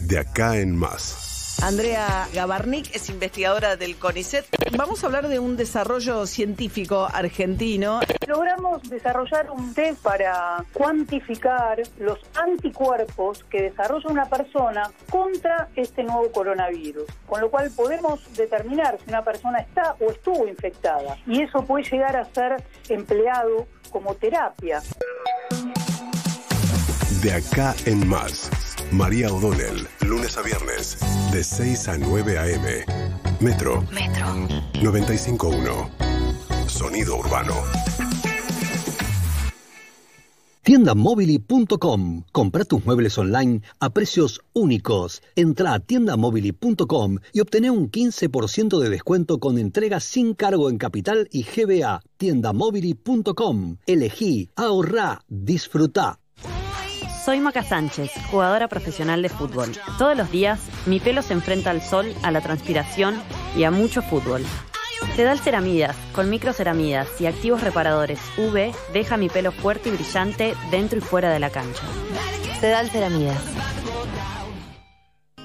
De acá en más. Andrea Gabarnik es investigadora del CONICET. Vamos a hablar de un desarrollo científico argentino. Logramos desarrollar un test para cuantificar los anticuerpos que desarrolla una persona contra este nuevo coronavirus, con lo cual podemos determinar si una persona está o estuvo infectada y eso puede llegar a ser empleado como terapia. De acá en más. María O'Donnell, lunes a viernes, de 6 a 9 a.m. Metro. Metro. 95.1. Sonido urbano. Tiendamobili.com. Compra tus muebles online a precios únicos. Entra a tiendamobili.com y obtené un 15% de descuento con entrega sin cargo en capital y GBA. Tiendamobili.com. Elegí, ahorrá, disfrutá. Soy Maca Sánchez, jugadora profesional de fútbol. Todos los días mi pelo se enfrenta al sol, a la transpiración y a mucho fútbol. Sedal Ceramidas, con microceramidas y activos reparadores UV, deja mi pelo fuerte y brillante dentro y fuera de la cancha. Sedal Ceramidas.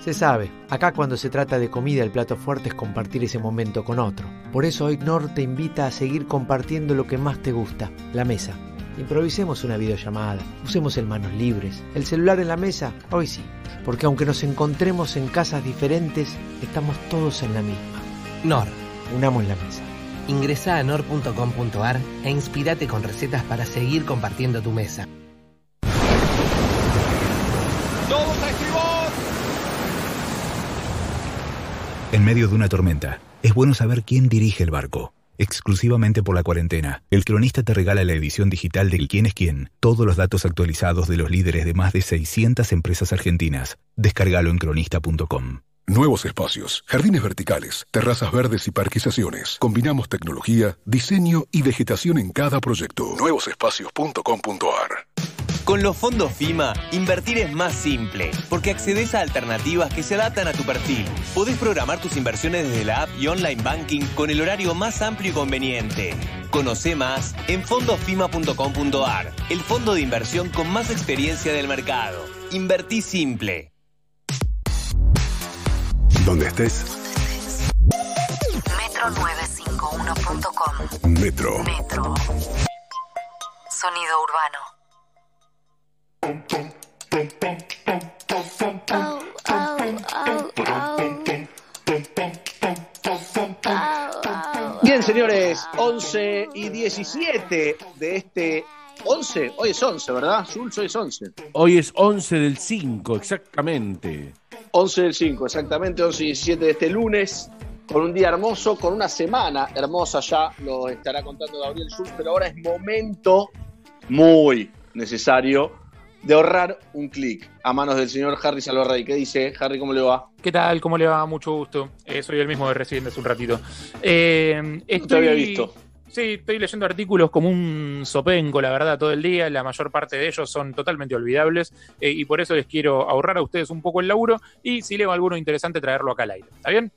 Se sabe, acá cuando se trata de comida el plato fuerte es compartir ese momento con otro. Por eso hoy Nor te invita a seguir compartiendo lo que más te gusta, la mesa. Improvisemos una videollamada, usemos el manos libres, el celular en la mesa, hoy sí, porque aunque nos encontremos en casas diferentes, estamos todos en la misma. Nor. Unamos la mesa. Ingresa a nor.com.ar e inspirate con recetas para seguir compartiendo tu mesa. ¡Todos a estribor! En medio de una tormenta, es bueno saber quién dirige el barco. Exclusivamente por la cuarentena, el cronista te regala la edición digital del Quién es quién, todos los datos actualizados de los líderes de más de 600 empresas argentinas. Descárgalo en cronista.com. Nuevos espacios, jardines verticales, terrazas verdes y parquizaciones. Combinamos tecnología, diseño y vegetación en cada proyecto. Nuevosespacios.com.ar Con los fondos FIMA, invertir es más simple, porque accedes a alternativas que se adaptan a tu perfil. Podés programar tus inversiones desde la app y online banking con el horario más amplio y conveniente. Conoce más en fondosfima.com.ar, el fondo de inversión con más experiencia del mercado. Invertí simple. Donde estés, Metro951.com. Metro. Metro. Sonido urbano. Bien, señores, 11 y 17 de este 11, hoy es 11, ¿verdad? Jules, hoy es 11. Hoy es 11 del 5, exactamente. 11 del 5, exactamente, 11 y 17 de este lunes, con un día hermoso, con una semana hermosa, ya lo estará contando Gabriel Jules, pero ahora es momento muy necesario de ahorrar un clic a manos del señor Harry Salvarrey. ¿Qué dice? Harry, ¿cómo le va? ¿Qué tal? ¿Cómo le va? Mucho gusto. Eh, soy el mismo de recién hace un ratito. Eh, No te había visto. Sí, estoy leyendo artículos como un sopenco, la verdad, todo el día. La mayor parte de ellos son totalmente olvidables eh, y por eso les quiero ahorrar a ustedes un poco el laburo y si leo alguno interesante traerlo acá al aire. ¿Está bien?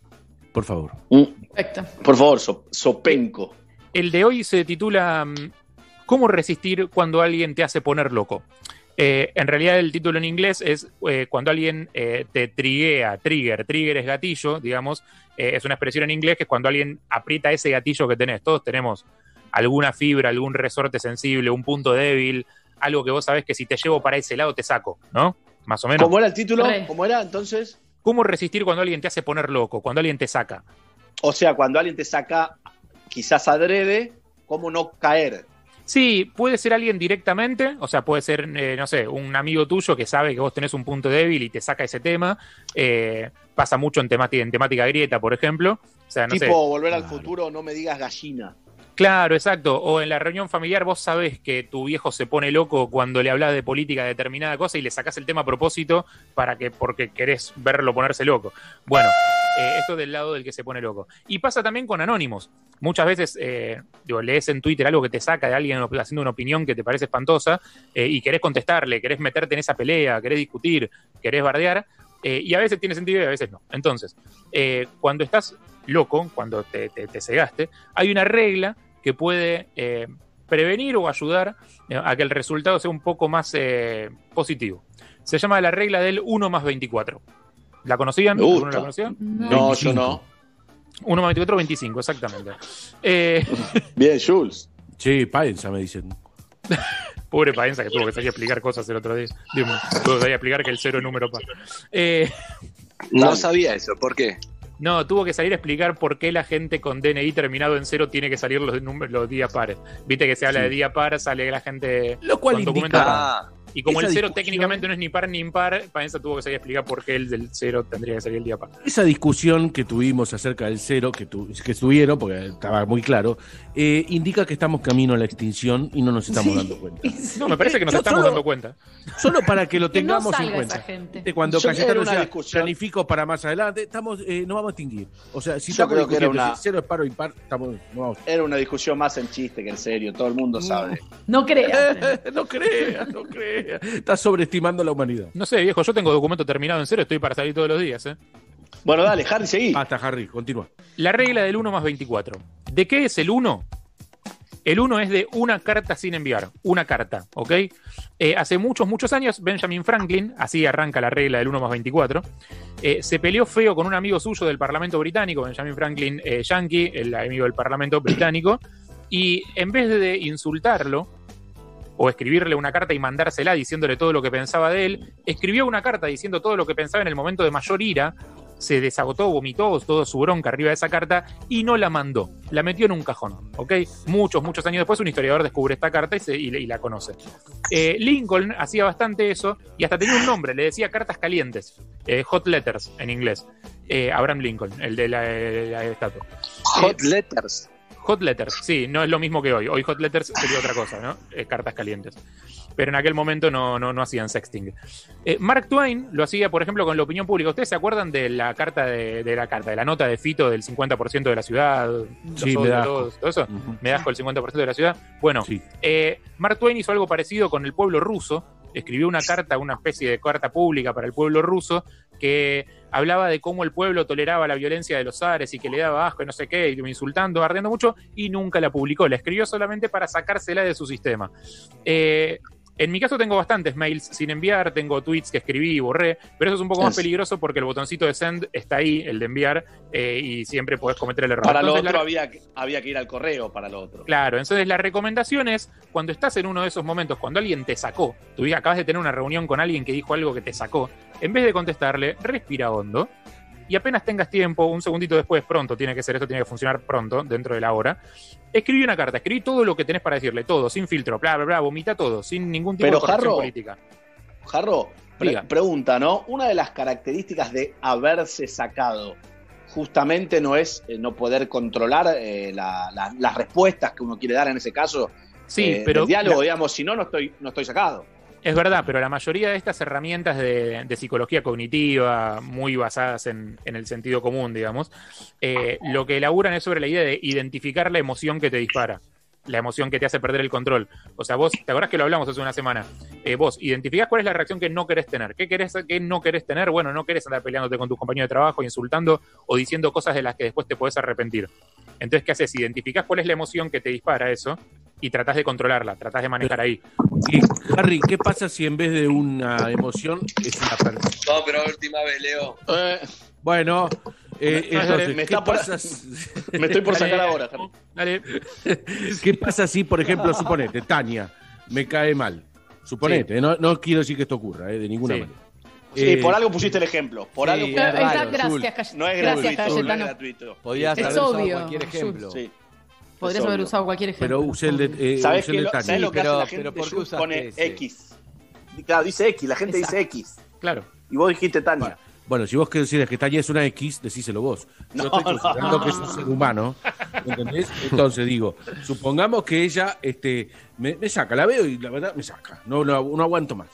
Por favor. Perfecto. Por favor, so- Sopenco. El de hoy se titula mm, ¿Cómo resistir cuando alguien te hace poner loco? Eh, en realidad el título en inglés es eh, cuando alguien eh, te triguea, trigger, trigger es gatillo, digamos, eh, es una expresión en inglés que es cuando alguien aprieta ese gatillo que tenés. Todos tenemos alguna fibra, algún resorte sensible, un punto débil, algo que vos sabés que si te llevo para ese lado te saco, ¿no? Más o menos. ¿Cómo era el título? ¿Cómo era entonces? ¿Cómo resistir cuando alguien te hace poner loco, cuando alguien te saca? O sea, cuando alguien te saca, quizás adrede, ¿cómo no caer? Sí, puede ser alguien directamente, o sea, puede ser, eh, no sé, un amigo tuyo que sabe que vos tenés un punto débil y te saca ese tema. Eh, pasa mucho en, temática, en temática grieta, por ejemplo. O sea, no tipo sé. volver al futuro, no me digas gallina. Claro, exacto. O en la reunión familiar vos sabés que tu viejo se pone loco cuando le hablas de política de determinada cosa y le sacás el tema a propósito para que, porque querés verlo ponerse loco. Bueno, eh, esto del lado del que se pone loco. Y pasa también con anónimos. Muchas veces eh, lees en Twitter algo que te saca de alguien haciendo una opinión que te parece espantosa eh, y querés contestarle, querés meterte en esa pelea, querés discutir, querés bardear. eh, y a veces tiene sentido y a veces no. Entonces, cuando estás loco, cuando te cegaste, hay una regla que puede eh, prevenir o ayudar eh, a que el resultado sea un poco más eh, positivo. Se llama la regla del 1 más 24. ¿La conocían? Me ¿Alguno gusta. la? No, yo no. 1 más 24, 25, exactamente. Eh, Bien, Jules. Sí, Paenza me dicen. Pobre Paenza que tuvo que salir a explicar cosas el otro día. Digo, tuvo que salir a explicar que el cero es número par. Eh, No sabía eso, ¿por qué? No, tuvo que salir a explicar por qué la gente con DNI terminado en cero tiene que salir los, números, los días pares. Viste que se habla Sí. de día par, sale la gente Lo cual con indica- Ah. Y como Esa el cero técnicamente no es ni par ni impar, Paenza tuvo que salir a explicar por qué el del cero tendría que salir el día par. Esa discusión que tuvimos acerca del cero, que, tu- que estuvieron, porque estaba muy claro, eh, indica que estamos camino a la extinción y no nos estamos dando cuenta. No, me parece que nos Yo estamos solo- dando cuenta. Solo para que lo Que no tengamos en cuenta. gente. Cuando Cayetano decía, discusión. planifico para más adelante, estamos, eh, nos vamos a extinguir. O sea, si Yo estamos creo que era discutiendo una- si cero es paro o impar, estamos, no vamos. Era una discusión más en chiste que en serio, todo el mundo sabe. No creas. no creas, no creas. Estás sobreestimando la humanidad. No sé, viejo, yo tengo documento terminado en cero, estoy para salir todos los días. ¿eh? Bueno, dale, Harry, seguí. Basta, Harry, continúa. La regla del 1 más 24. ¿De qué es el 1? El 1 es de una carta sin enviar, una carta, ¿ok? Eh, hace muchos, muchos años, Benjamin Franklin, así arranca la regla del 1 más 24, eh, se peleó feo con un amigo suyo del Parlamento Británico, Benjamin Franklin eh, Yankee, el amigo del Parlamento Británico, y en vez de insultarlo, o escribirle una carta y mandársela diciéndole todo lo que pensaba de él, escribió una carta diciendo todo lo que pensaba en el momento de mayor ira, se desagotó, vomitó toda su bronca arriba de esa carta y no la mandó, la metió en un cajón, ¿ok? Muchos, muchos años después un historiador descubre esta carta y, se- y- y la conoce. Eh, Lincoln hacía bastante eso y hasta tenía un nombre, le decía cartas calientes, eh, hot letters en inglés, Eh, Abraham Lincoln, el de la, la estatua. Hot Eh, letters. Hot letters, sí, no es lo mismo que hoy. Hoy hot letters sería otra cosa, ¿no? Eh, cartas calientes. Pero en aquel momento no, no, no hacían sexting. Eh, Mark Twain lo hacía, por ejemplo, con la opinión pública. ¿Ustedes se acuerdan de la carta de, de la carta, de la nota de Fito del 50% de la ciudad? Sí, me da todo eso. Me da asco el 50% de la ciudad. Bueno, eh, Mark Twain hizo algo parecido con el pueblo ruso. Escribió una carta, una especie de carta pública para el pueblo ruso que hablaba de cómo el pueblo toleraba la violencia de los zares y que le daba asco y no sé qué, y insultando, ardiendo mucho, y nunca la publicó. La escribió solamente para sacársela de su sistema. Eh, en mi caso tengo bastantes mails sin enviar, tengo tweets que escribí y borré, pero eso es un poco más peligroso porque el botoncito de send está ahí, el de enviar, eh, y siempre podés cometer el error. Para lo otro la- había, que- había que ir al correo para lo otro. Claro, entonces la recomendación es cuando estás en uno de esos momentos, cuando alguien te sacó, tú acabas de tener una reunión con alguien que dijo algo que te sacó, en vez de contestarle, respira hondo, y apenas tengas tiempo, un segundito después, pronto, tiene que ser esto, tiene que funcionar pronto, dentro de la hora, escribí una carta, escribí todo lo que tenés para decirle, todo, sin filtro, bla, bla, bla, vomita todo, sin ningún tipo Pero, de corrección Jarro, política. Jarro, pre- pregunta, ¿no? Una de las características de haberse sacado justamente no es eh, no poder controlar eh, la- la- las respuestas que uno quiere dar en ese caso. Sí, eh, pero diálogo, la- digamos, si no, no estoy, no estoy sacado. Es verdad, pero la mayoría de estas herramientas de, de psicología cognitiva, muy basadas en, en el sentido común, digamos, eh, lo que elaboran es sobre la idea de identificar la emoción que te dispara, la emoción que te hace perder el control. O sea, vos, ¿te acordás que lo hablamos hace una semana? Eh, vos identificás cuál es la reacción que no querés tener. ¿Qué, querés, ¿Qué no querés tener? Bueno, no querés andar peleándote con tus compañeros de trabajo, insultando o diciendo cosas de las que después te podés arrepentir. Entonces, ¿qué haces? Identificás cuál es la emoción que te dispara eso y tratás de controlarla, tratás de manejar ahí. Y, Harry, ¿qué pasa si en vez de una emoción es una persona? No, pero última vez, Leo. Bueno, eh, Me- entonces, me ¿qué está por- pasa? me estoy por sacar ahora, Harry. Dale. ¿Qué pasa si, por ejemplo, suponete, Tania me cae mal? Suponete, no, no quiero decir que esto ocurra, eh, de ninguna Sí. manera. Sí, Eh, por algo pusiste el ejemplo. Por sí, algo es pusiste- Zul. gracias, Cay- No es gracias, gratuito, no es gratuito. Podías Es haber obvio. cualquier ejemplo. Sí. Podrías haber usado cualquier ejemplo. Pero usé el de, eh, ¿Sabes usé el de lo, Tania. ¿sabes lo que pero- hace la gente? pero ¿por qué pone ese? X. Claro, dice X, la gente dice X. Claro. Y vos dijiste Tania. Bueno, si vos querés decir que Tania es una X, decíselo vos. Yo No, estoy no. considerando que es un ser humano, ¿entendés? Entonces digo, supongamos que ella este, me, me saca, la veo y la verdad me saca, no, no, no aguanto más.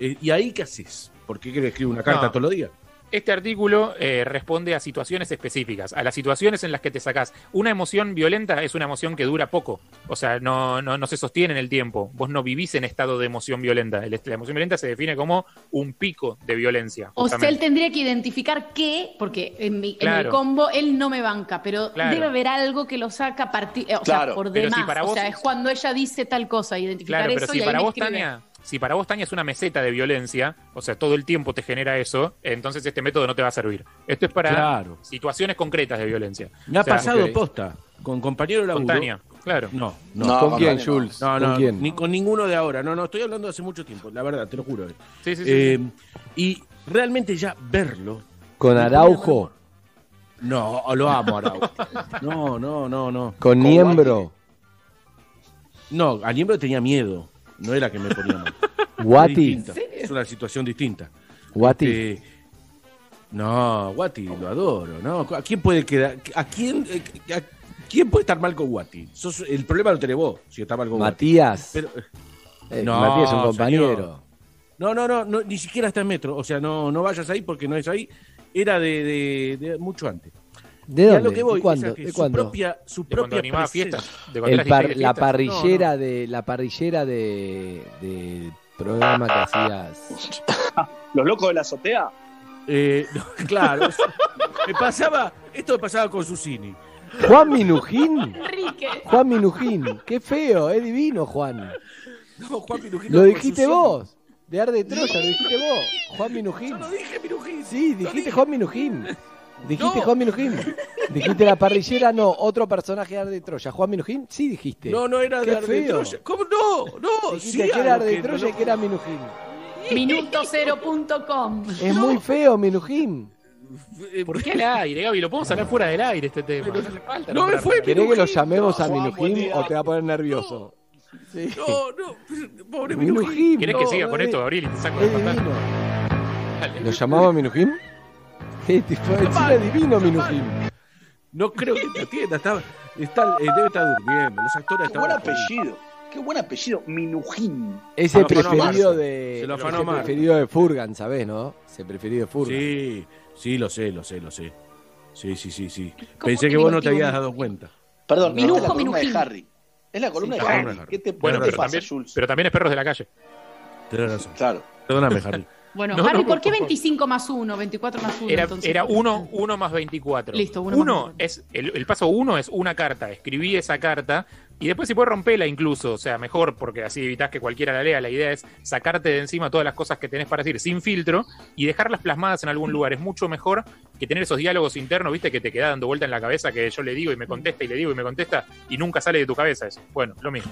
Eh, ¿Y ahí qué haces? ¿Por qué querés escribir una carta No. todos los días? Este artículo eh, responde a situaciones específicas, a las situaciones en las que te sacás. Una emoción violenta es una emoción que dura poco, o sea, no, no, no se sostiene en el tiempo. Vos no vivís en estado de emoción violenta. El- la emoción violenta se define como un pico de violencia. O sea, él tendría que identificar qué, porque en, mi- en el combo él no me banca, pero Claro. debe haber algo que lo saca a partir, o Claro, sea, por demás. si para o vos- sea, es cuando ella dice tal cosa, identificar Claro, pero eso si y ahí para me vos, escribe. Tania, si para vos, Tania, es una meseta de violencia, o sea, todo el tiempo te genera eso, entonces este método no te va a servir. Esto es para Claro. situaciones concretas de violencia. Me ha O sea, pasado ok. posta, con compañero de laburo. Con Tania, claro. No, no. No, ¿Con quién, Jules? No, ¿Con no, quién? ni con ninguno de ahora. No, no, estoy hablando de hace mucho tiempo, la verdad, te lo juro. Sí, sí, sí, Eh, Y realmente ya verlo. ¿Con Araujo? No, lo amo, Araujo. No, no, no, no. ¿Con Niembro? No, a Niembro tenía miedo. No era que me ponía mal. Guati. Es una situación distinta. Guati. Este, no, Guati lo adoro, ¿no? ¿A quién puede quedar? ¿A quién, eh, a quién puede estar mal con Guati? Sos- el problema lo tenés vos, si está mal con Guati. Matías. Pero- Eh, No, Matías es un señor. compañero. No, no, no, no, ni siquiera está en metro. O sea, no, no vayas ahí porque no es ahí. Era de, de- de mucho antes. ¿De dónde? lo que voy ¿De cuándo? que ¿De su cuándo? propia, su De propia animaba fiestas. De El par- de la fiestas. parrillera de la parrillera de del programa que hacías. Los locos de la azotea. Eh, no, claro, eso- me pasaba, esto me pasaba con Susini. Juan Minujín. Enrique. Juan Minujín. Qué feo, es divino, Juan. No, Juan Minujín, Lo dijiste vos. De Ar de Troya, lo dijiste vos. Juan Minujín. Yo no dije Minujín. Sí, dijiste Juan Minujín. Dijiste No. Juan Minujín. Dijiste la parrillera, no, otro personaje de Ar de Troya. Juan Minujín, sí dijiste. No, no era Qué de Ar de. Troya. ¿Cómo no? No, Dijiste sí, que era Ar algo de Troya no- y que era Minujín. Minutocero.com. Es muy feo, Minujín. ¿Por qué al aire, Gaby? Lo podemos hablar fuera del aire este tema. No hace falta. No me fue ¿Querés que lo llamemos a Minujín o te va a poner nervioso? Sí. No, no, pobre Minujín. ¿Querés no, que siga con es- esto, Gabriel? Y te saco de. Dale. ¿Lo llamamos a Minujín? Tipo, encima divino Minujín. No creo que te atienda. Está, está, eh, debe estar durmiendo. Los actores Qué buen apellido. Qué buen apellido. Minujín. Es el preferido de. Se lo es afanó el Marce. preferido de Furgan, ¿sabés, no? Es el preferido de Furgan. Sí, sí, lo sé, lo sé, lo sé. Sí, sí, sí, sí. ¿Cómo Pensé que que vos no te habías dado cuenta. Perdón, Minujo, esta es la columna Minujín. de Harry. Es la columna Sí, de Harry. columna de Harry. ¿Qué te, Bueno, qué te pero pasa, también, Jules? pero también es perros de la calle. Tenés razón. Claro. Perdóname, Harry. Bueno, No, Harry, no, ¿por qué por favor. 25 más 1? 24 más 1. Era, entonces. era 1 uno más 24. Listo, uno más Uno 24. es el, el paso 1 es una carta. Escribí esa carta y después si puedes romperla incluso. O sea, mejor porque así evitas que cualquiera la lea. La idea es sacarte de encima todas las cosas que tenés para decir sin filtro y dejarlas plasmadas en algún lugar. Es mucho mejor que tener esos diálogos internos, viste, que te queda dando vuelta en la cabeza que yo le digo y me contesta y le digo y me contesta y nunca sale de tu cabeza eso. Bueno, lo mismo.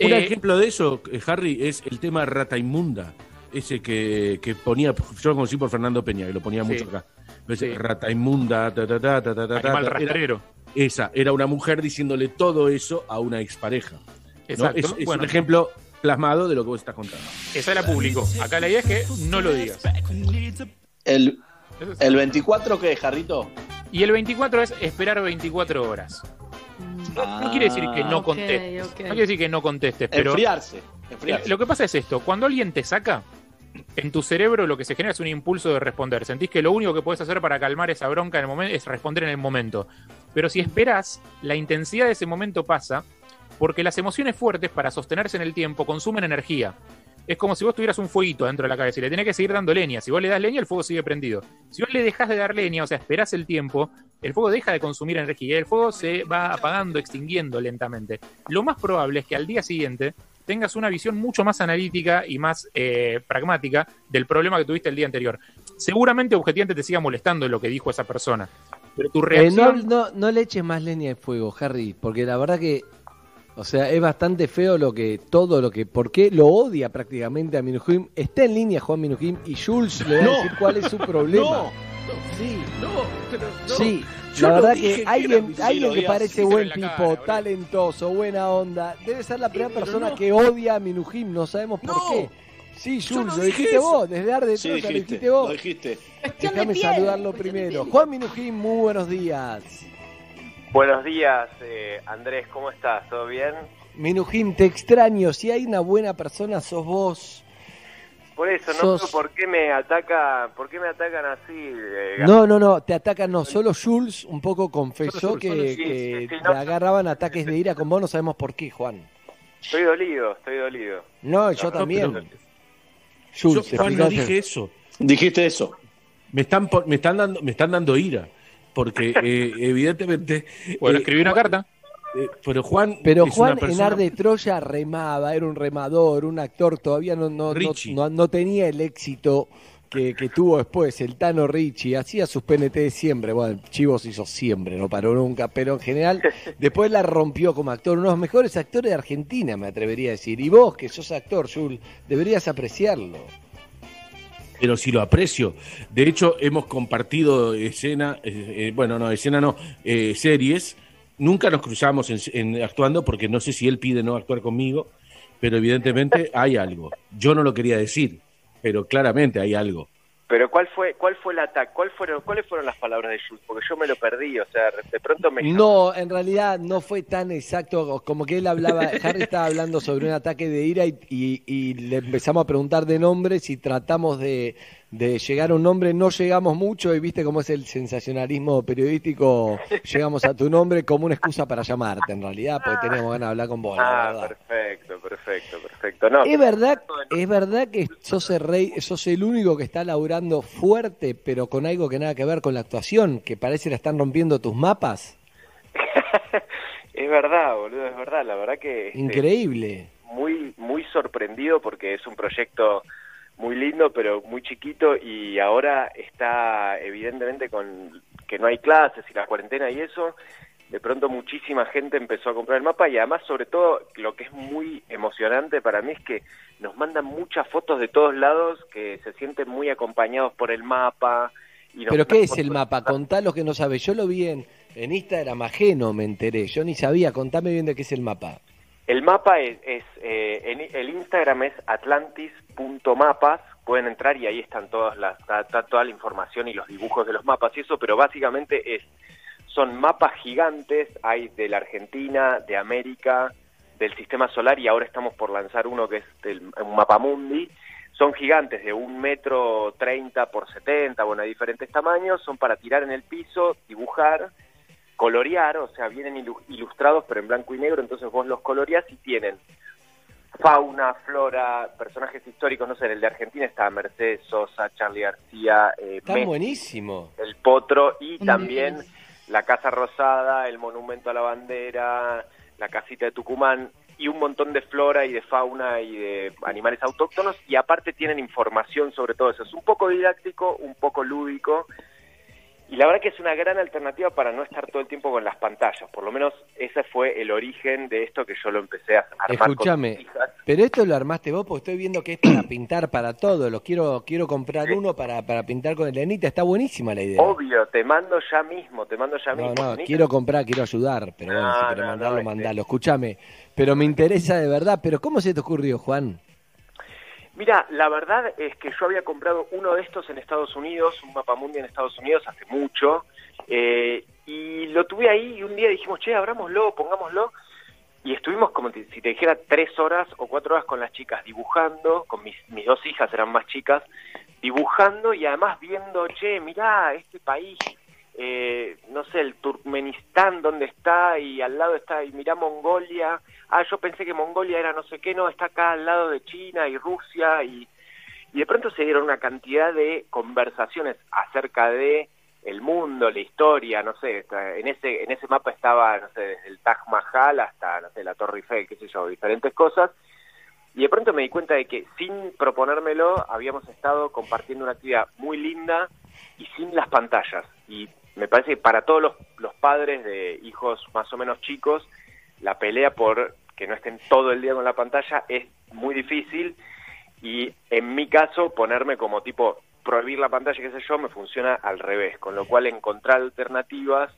Un Eh, ejemplo de eso, eh, Harry, es el tema Rata Inmunda. Ese que, que ponía, yo lo conocí por Fernando Peña, que lo ponía Sí. mucho acá. Ese, Rata inmunda, ta, ta, ta, ta, ta, ta, Animal ta. Era- rastrero. esa, era una mujer diciéndole todo eso a una expareja. ¿no? Exacto. Es, es Bueno. un ejemplo plasmado de lo que vos estás contando. Esa la publicó. Acá la idea es que no lo digas. El, el 24 que es, Jarrito. Y el 24 es esperar 24 horas. No, no quiere decir que no Ah, ok, contestes. ok. No quiere decir que no contestes, pero. Enfriarse, enfriarse. Lo que pasa es esto: cuando alguien te saca, en tu cerebro lo que se genera es un impulso de responder. Sentís que lo único que puedes hacer para calmar esa bronca en el momento es responder en el momento. Pero si esperas, la intensidad de ese momento pasa porque las emociones fuertes para sostenerse en el tiempo consumen energía. Es como si vos tuvieras un fueguito dentro de la cabeza y le tenés que seguir dando leña. Si vos le das leña, el fuego sigue prendido. Si vos le dejas de dar leña, o sea, esperás el tiempo, el fuego deja de consumir energía y el fuego se va apagando, extinguiendo lentamente. Lo más probable es que al día siguiente tengas una visión mucho más analítica y más eh, pragmática del problema que tuviste el día anterior. Seguramente objetivamente te siga molestando lo que dijo esa persona, pero tu Eh, no, reacción... no, no le eches más leña al fuego, Harry, porque la verdad que, o sea, es bastante feo lo que, todo lo que, ¿por qué lo odia prácticamente a Minujín? Está en línea Juan Minujín y Jules le va No. a decir cuál es su problema. No. Sí, No, pero no. sí. Yo la no verdad que que alguien, era- alguien que parece buen tipo, cara, talentoso, buena onda, debe ser la primera persona no. que odia a Minujín, no sabemos por No. qué. Sí, Jules, no lo dijiste eso. vos, desde Arde Sí, Troya lo dijiste, dijiste vos. lo dijiste. Déjame saludarlo primero. Juan Minujín, muy buenos días. Buenos días, eh, Andrés, ¿cómo estás? ¿Todo bien? Minujín, te extraño. Si hay una buena persona, sos vos. Por eso, no Sos- sé por qué me ataca, por qué me atacan así. eh, No, no, no, te atacan no. Solo Jules un poco confesó Solo que, solo Jules. que Sí, sí, te no. agarraban ataques de ira con vos, no sabemos por qué, Juan. Estoy dolido, estoy dolido. No, yo No, también. pero- Jules, Yo, Juan, no dije eso. Dijiste eso. Me están, me están, dando, me están dando ira. Porque eh, evidentemente. Bueno, eh, escribí una Juan- carta. Eh, pero Juan. Pero Juan en persona- Ar de Troya remaba, era un remador, un actor, todavía no, no, no, Richie. no, no tenía el éxito que, que tuvo después, el Tano Richie, hacía sus PNT siempre, bueno, Chivos hizo siempre, no paró nunca, pero en general después la rompió como actor, uno de los mejores actores de Argentina, me atrevería a decir, y vos que sos actor, Jules, deberías apreciarlo. pero sí lo aprecio. De hecho, hemos compartido escena, eh, eh, bueno, no, escena no, eh, series. Nunca nos cruzamos en, en actuando porque no sé si él pide no actuar conmigo, pero evidentemente hay algo. Yo no lo quería decir, pero claramente hay algo. Pero ¿cuál fue, cuál fue el ataque? ¿Cuál fueron, ¿Cuáles fueron las palabras de Jules? Porque yo me lo perdí, o sea, de pronto me... No, en realidad no fue tan exacto como que él hablaba, Harry estaba hablando sobre un ataque de ira y, y- y le empezamos a preguntar de nombres y tratamos de, de llegar a un nombre, no llegamos mucho y viste cómo es el sensacionalismo periodístico, llegamos a tu nombre como una excusa para llamarte en realidad, porque teníamos ganas de hablar con vos, Ah, perfecto, perfecto, perfecto. No, Es verdad, es verdad que sos el rey, sos el único que está laburando fuerte, pero con algo que nada que ver con la actuación, que parece la están rompiendo tus mapas. es verdad, boludo, es verdad. La verdad que... este, Increíble. muy muy sorprendido porque es un proyecto muy lindo pero muy chiquito y ahora está evidentemente con que no hay clases y la cuarentena y eso de pronto muchísima gente empezó a comprar el mapa y además sobre todo lo que es muy emocionante para mí es que nos mandan muchas fotos de todos lados que se sienten muy acompañados por el mapa y nos ¿Pero qué es el mapa? Contá lo que no sabes. Yo lo vi en, en Instagram ajeno, me enteré. Yo ni sabía. Contame bien de qué es el mapa. El mapa es, es, eh, en- el Instagram es atlantis.mapas, pueden entrar y ahí están todas las, está, toda la información y los dibujos de los mapas y eso, pero básicamente es, son mapas gigantes, hay de la Argentina, de América, del sistema solar y ahora estamos por lanzar uno que es del, un mapa mundi, son gigantes de un metro treinta por setenta, bueno, hay diferentes tamaños, son para tirar en el piso, dibujar, colorear, o sea, vienen ilu- ilustrados pero en blanco y negro, entonces vos los coloreás y tienen fauna, flora, personajes históricos, no sé, en el de Argentina está Mercedes Sosa, Charlie García, eh, Está Messi, buenísimo. el Potro y también la Casa Rosada, el Monumento a la Bandera, la Casita de Tucumán y un montón de flora y de fauna y de animales autóctonos y aparte tienen información sobre todo eso. Es un poco didáctico, un poco lúdico Y la verdad que es una gran alternativa para no estar todo el tiempo con las pantallas. Por lo menos ese fue el origen de esto que yo lo empecé a armar. con Escúchame, mis hijas. pero esto lo armaste vos porque estoy viendo que es para pintar para todo. Lo quiero quiero comprar uno para, para pintar con Elenita. Está buenísima la idea. Obvio, te mando ya mismo, te mando ya No, mismo. no, quiero comprar, quiero ayudar, pero bueno, si No, mandarlo, mandalo. Escúchame, pero me interesa de verdad. Pero ¿cómo se te ocurrió, Juan? Mira, la verdad es que yo había comprado uno de estos en Estados Unidos, un mapamundi en Estados Unidos hace mucho, eh, y lo tuve ahí y un día dijimos, che, abrámoslo, pongámoslo, y estuvimos como si te dijera tres horas o cuatro horas con las chicas dibujando, con mis, mis dos hijas eran más chicas, dibujando y además viendo, che, mirá, este país, eh, no sé, el Turkmenistán, ¿dónde está? Y al lado está, y mirá Mongolia, ah, yo pensé que Mongolia era no sé qué, no, está acá al lado de China y Rusia, y, y de pronto se dieron una cantidad de conversaciones acerca de el mundo, la historia, no sé, en ese en ese mapa estaba, no sé, desde el Taj Mahal hasta, no sé, la Torre Eiffel, qué sé yo, diferentes cosas, y de pronto me di cuenta de que sin proponérmelo habíamos estado compartiendo una actividad muy linda y sin las pantallas. Y me parece que para todos los, los padres de hijos más o menos chicos, la pelea por que no estén todo el día con la pantalla es muy difícil y en mi caso ponerme como tipo prohibir la pantalla, qué sé yo, me funciona al revés, con lo cual encontrar alternativas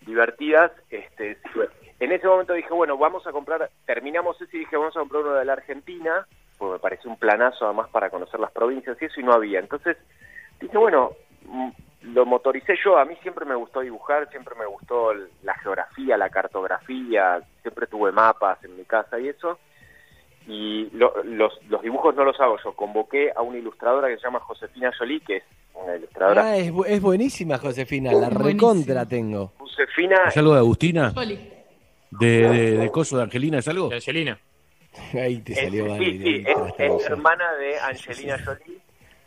divertidas, este, en ese momento dije, bueno, vamos a comprar, terminamos ese y dije, vamos a comprar uno de la Argentina, porque me pareció un planazo además para conocer las provincias y eso, y no había. Entonces dije, bueno, lo motoricé yo, a mí siempre me gustó dibujar, siempre me gustó la geografía, la cartografía, siempre tuve mapas en mi casa y eso, y lo- los, los dibujos no los hago yo, convoqué a una ilustradora que se llama Josefina Jolie, que es una ilustradora. Ah, es, bu- es buenísima, Josefina. La recontra tengo. Josefina ¿Es algo de Agustina? ¿De, de, de Coso de Angelina es algo? De Angelina. Ahí te es, salió mal. sí, sí, es, es hermana de Angelina Jolie,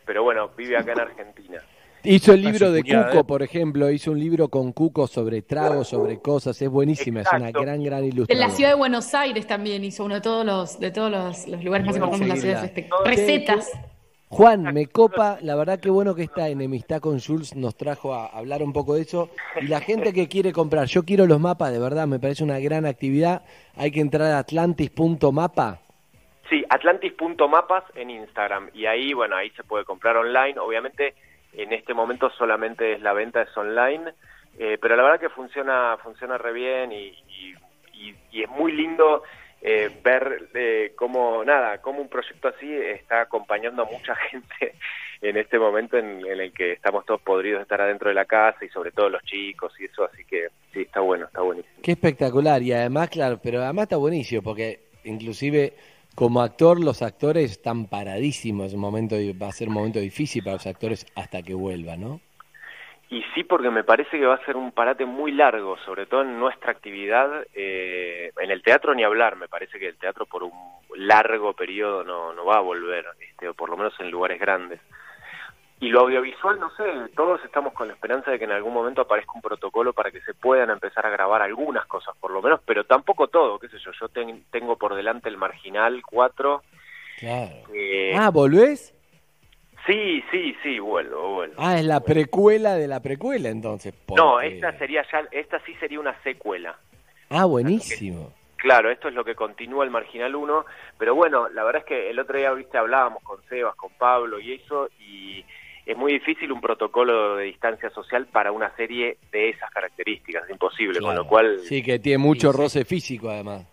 pero bueno, vive acá en Argentina. Hizo el libro de Cuco, ¿eh? por ejemplo. Hizo un libro con Cuco sobre tragos, sobre cosas. Es buenísima. Es una gran, gran De ilustradora. la ciudad de Buenos Aires también hizo uno de todos los, de todos los, los lugares más importantes de la ciudad. Este- Recetas. Juan, me copa, la verdad que bueno que esta enemistad con Jules nos trajo a hablar un poco de eso. Y la gente que quiere comprar, yo quiero los mapas, de verdad, me parece una gran actividad. Hay que entrar a atlantis.mapa. Sí, atlantis.mapas en Instagram. Y ahí, bueno, ahí se puede comprar online. Obviamente, en este momento solamente es la venta, es online. eh, pero la verdad que funciona funciona re bien y, y- y- es muy lindo eh, ver eh, cómo, nada, cómo un proyecto así está acompañando a mucha gente en este momento en, en el que estamos todos podridos de estar adentro de la casa y sobre todo los chicos y eso. Así que sí, está bueno, está buenísimo. Qué espectacular. Y además, claro, pero además está buenísimo porque inclusive como actor, los actores están paradísimos. Un momento, va a ser un momento difícil para los actores hasta que vuelva, ¿no? Y sí, porque me parece que va a ser un parate muy largo, sobre todo en nuestra actividad. eh, en el teatro ni hablar, me parece que el teatro por un largo periodo no, no va a volver, este, o por lo menos en lugares grandes. Y lo audiovisual, no sé, todos estamos con la esperanza de que en algún momento aparezca un protocolo para que se puedan empezar a grabar algunas cosas, por lo menos, pero tampoco todo, qué sé yo. Yo ten- tengo por delante el Marginal 4. Claro. eh, Ah, ¿volvés? sí, sí, sí, vuelvo, vuelvo. Ah, es la precuela de la precuela entonces. No, esta sería ya, esta sí sería una secuela. Ah, buenísimo. Claro, esto es lo que continúa el Marginal 1, pero bueno, la verdad es que el otro día, viste, hablábamos con Sebas, con Pablo y eso, y es muy difícil un protocolo de distancia social para una serie de esas características, es imposible, con lo cual, Sí, que tiene mucho roce físico además.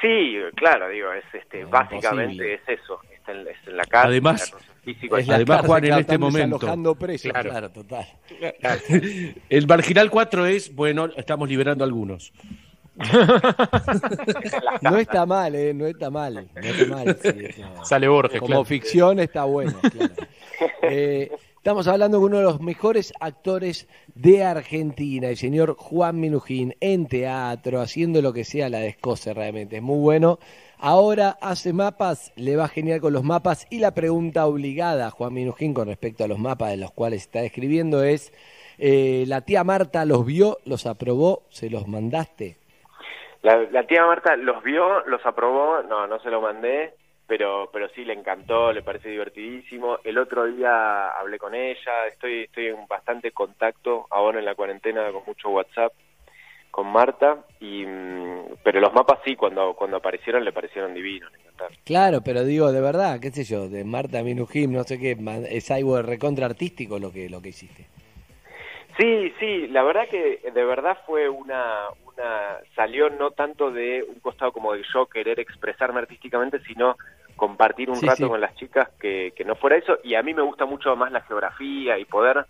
sí, claro, digo, es este, básicamente imposible. es eso, está en, es en la casa, Además- físico, Es la Además, Juan, en este momento- presos, Claro. claro, total. El marginal 4 es, bueno, estamos liberando algunos. No está mal, eh, no está mal. No está mal sí, Sale Borges, Como claro. ficción está bueno, claro. Eh, estamos hablando con uno de los mejores actores de Argentina, el señor Juan Minujín, en teatro, haciendo lo que sea la descoce realmente. Es muy bueno. Ahora hace mapas, le va genial con los mapas. Y la pregunta obligada a Juan Minujín con respecto a los mapas de los cuales está escribiendo es: eh, ¿la tía Marta los vio, los aprobó, se los mandaste? La, tía Marta los vio, los aprobó, no, no se lo mandé, pero pero sí le encantó, le parece divertidísimo. El otro día hablé con ella, estoy estoy en bastante contacto ahora en la cuarentena con mucho WhatsApp con Marta y mm, pero los mapas sí cuando cuando aparecieron le parecieron divinos, le encantaron. Claro, pero digo, de verdad, qué sé yo, de Marta Minujín, no sé qué, es algo de recontra artístico lo que, lo que hiciste. Sí, sí, la verdad que de verdad fue una, una salió no tanto de un costado como de yo querer expresarme artísticamente, sino compartir un Sí, rato sí. con las chicas que, que no fuera eso. Y a mí me gusta mucho más la geografía y poder,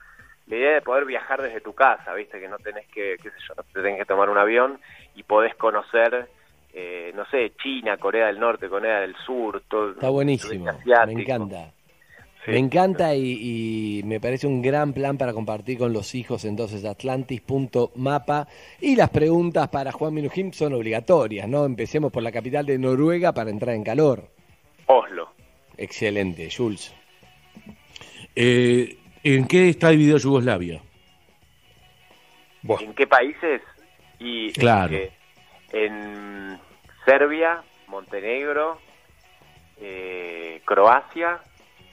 la idea de poder viajar desde tu casa, viste, que no tenés que, qué sé yo, no te tenés que tomar un avión y podés conocer, eh, no sé, China, Corea del Norte, Corea del Sur, todo. Está buenísimo, me encanta. Sí. Me encanta y, y me parece un gran plan para compartir con los hijos. Entonces, atlantis.mapa. Y las preguntas para Juan Minujín son obligatorias, ¿no? Empecemos por la capital de Noruega para entrar en calor. Oslo. Excelente, Jules. Eh, ¿En qué está dividido Yugoslavia? ¿En qué países? Y Claro. eh, en Serbia, Montenegro, eh, Croacia,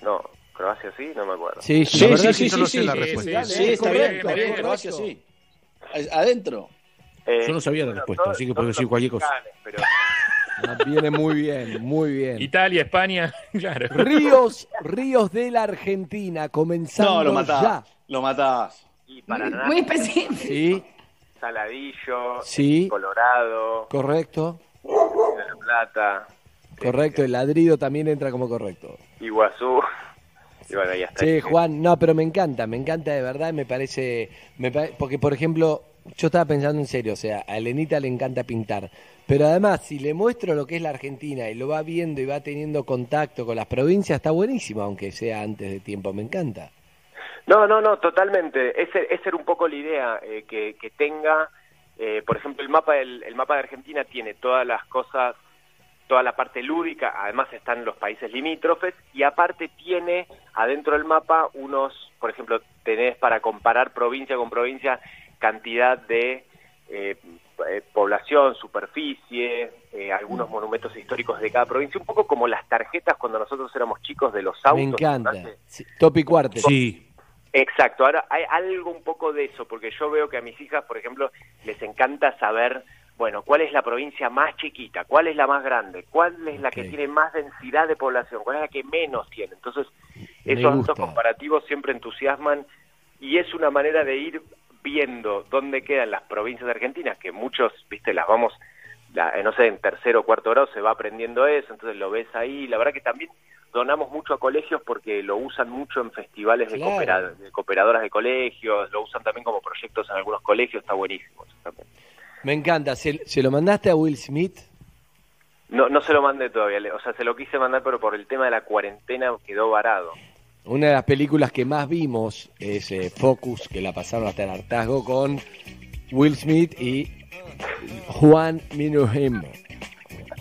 no, Croacia sí, no me acuerdo. Sí, La verdad es que yo no sé la respuesta. Sí, está bien, está bien, Croacia sí. Adentro. Eh, Yo no sabía la respuesta, así que puedo decir cualquier cosa. pero Ah, Viene muy bien, muy bien. Italia, España, claro. Ríos, ríos de la Argentina, comenzando No, lo matás. ya. Lo matás. y Paraná, Muy específico. Sí, Saladillo, Sí. Colorado, correcto, de La Plata, correcto. El ladrido también entra como correcto. Iguazú. Y bueno, ya está. Sí, Juan, no, pero me encanta, me encanta de verdad, me parece, me pare- porque por ejemplo, yo estaba pensando en serio, o sea, a Elenita le encanta pintar, pero además si le muestro lo que es la Argentina y lo va viendo y va teniendo contacto con las provincias, está buenísimo, aunque sea antes de tiempo, me encanta. No, no, no, totalmente. Esa esa era un poco la idea, eh, que, que tenga, eh, por ejemplo, el mapa, del, el mapa de Argentina tiene todas las cosas, toda la parte lúdica, además están los países limítrofes, y aparte tiene adentro del mapa unos, por ejemplo, tenés para comparar provincia con provincia cantidad de eh, eh, población, superficie, eh, algunos monumentos históricos de cada provincia, un poco como las tarjetas cuando nosotros éramos chicos de los autos. me encanta. top y cuarte. Sí, Exacto, ahora hay algo un poco de eso, porque yo veo que a mis hijas, por ejemplo, les encanta saber, bueno, cuál es la provincia más chiquita, cuál es la más grande, cuál es la que tiene más densidad de población, cuál es la que menos tiene. Entonces, Me esos datos comparativos siempre entusiasman y es una manera de ir viendo dónde quedan las provincias de Argentina, que muchos, viste, las vamos, la- eh, no sé, en tercero o cuarto grado se va aprendiendo eso, entonces lo ves ahí. La verdad que también donamos mucho a colegios porque lo usan mucho en festivales de, Claro. coopera- de cooperadoras de colegios, lo usan también como proyectos en algunos colegios, está buenísimo. eso también. Me encanta. ¿Se, se lo mandaste a Will Smith? No, no se lo mandé todavía, o sea, se lo quise mandar, pero por el tema de la cuarentena quedó varado. Una de las películas que más vimos es eh, Focus, que la pasaron hasta el hartazgo con Will Smith y Juan Minujín.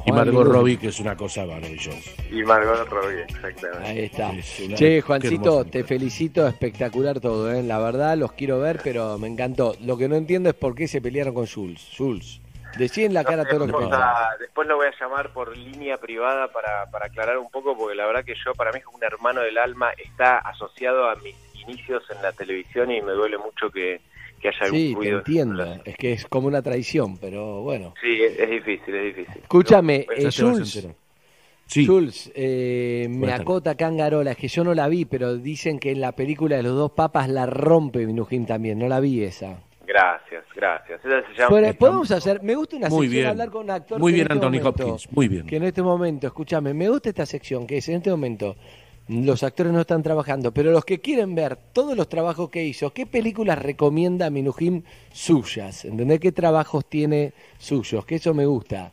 Y Margot. Robbie, que es una cosa maravillosa. Y Margot Robbie, exactamente. Ahí está. Es Che, Juancito, te felicito, espectacular todo, ¿eh? La verdad, los quiero ver, pero me encantó. Lo que no entiendo es por qué se pelearon con Jules. Jules, decí en la cara todo lo que a- después lo voy a llamar por línea privada para, para aclarar un poco, porque la verdad que yo, para mí es un hermano del alma, está asociado a mis inicios en la televisión y me duele mucho que, que haya algún Sí, te entiendo. Es que es como una traición, pero bueno. Sí, es, es difícil, es difícil. Escúchame, Pero- eh, Jules. Sí, Jules, eh, me acota Cangarola, es que yo no la vi, pero dicen que en la película de los dos papas la rompe Minujín también, no la vi esa. Gracias, gracias. Esa se llama... Bueno, podemos hacer, me gusta una Muy sección bien. hablar con un actor. Muy bien, en este Anthony momento- Hopkins, muy bien. Que en este momento, escúchame, me gusta esta sección, que es en este momento los actores no están trabajando, pero los que quieren ver todos los trabajos que hizo, ¿qué películas recomienda Minujín suyas? ¿Entendés qué trabajos tiene suyos? Que eso me gusta.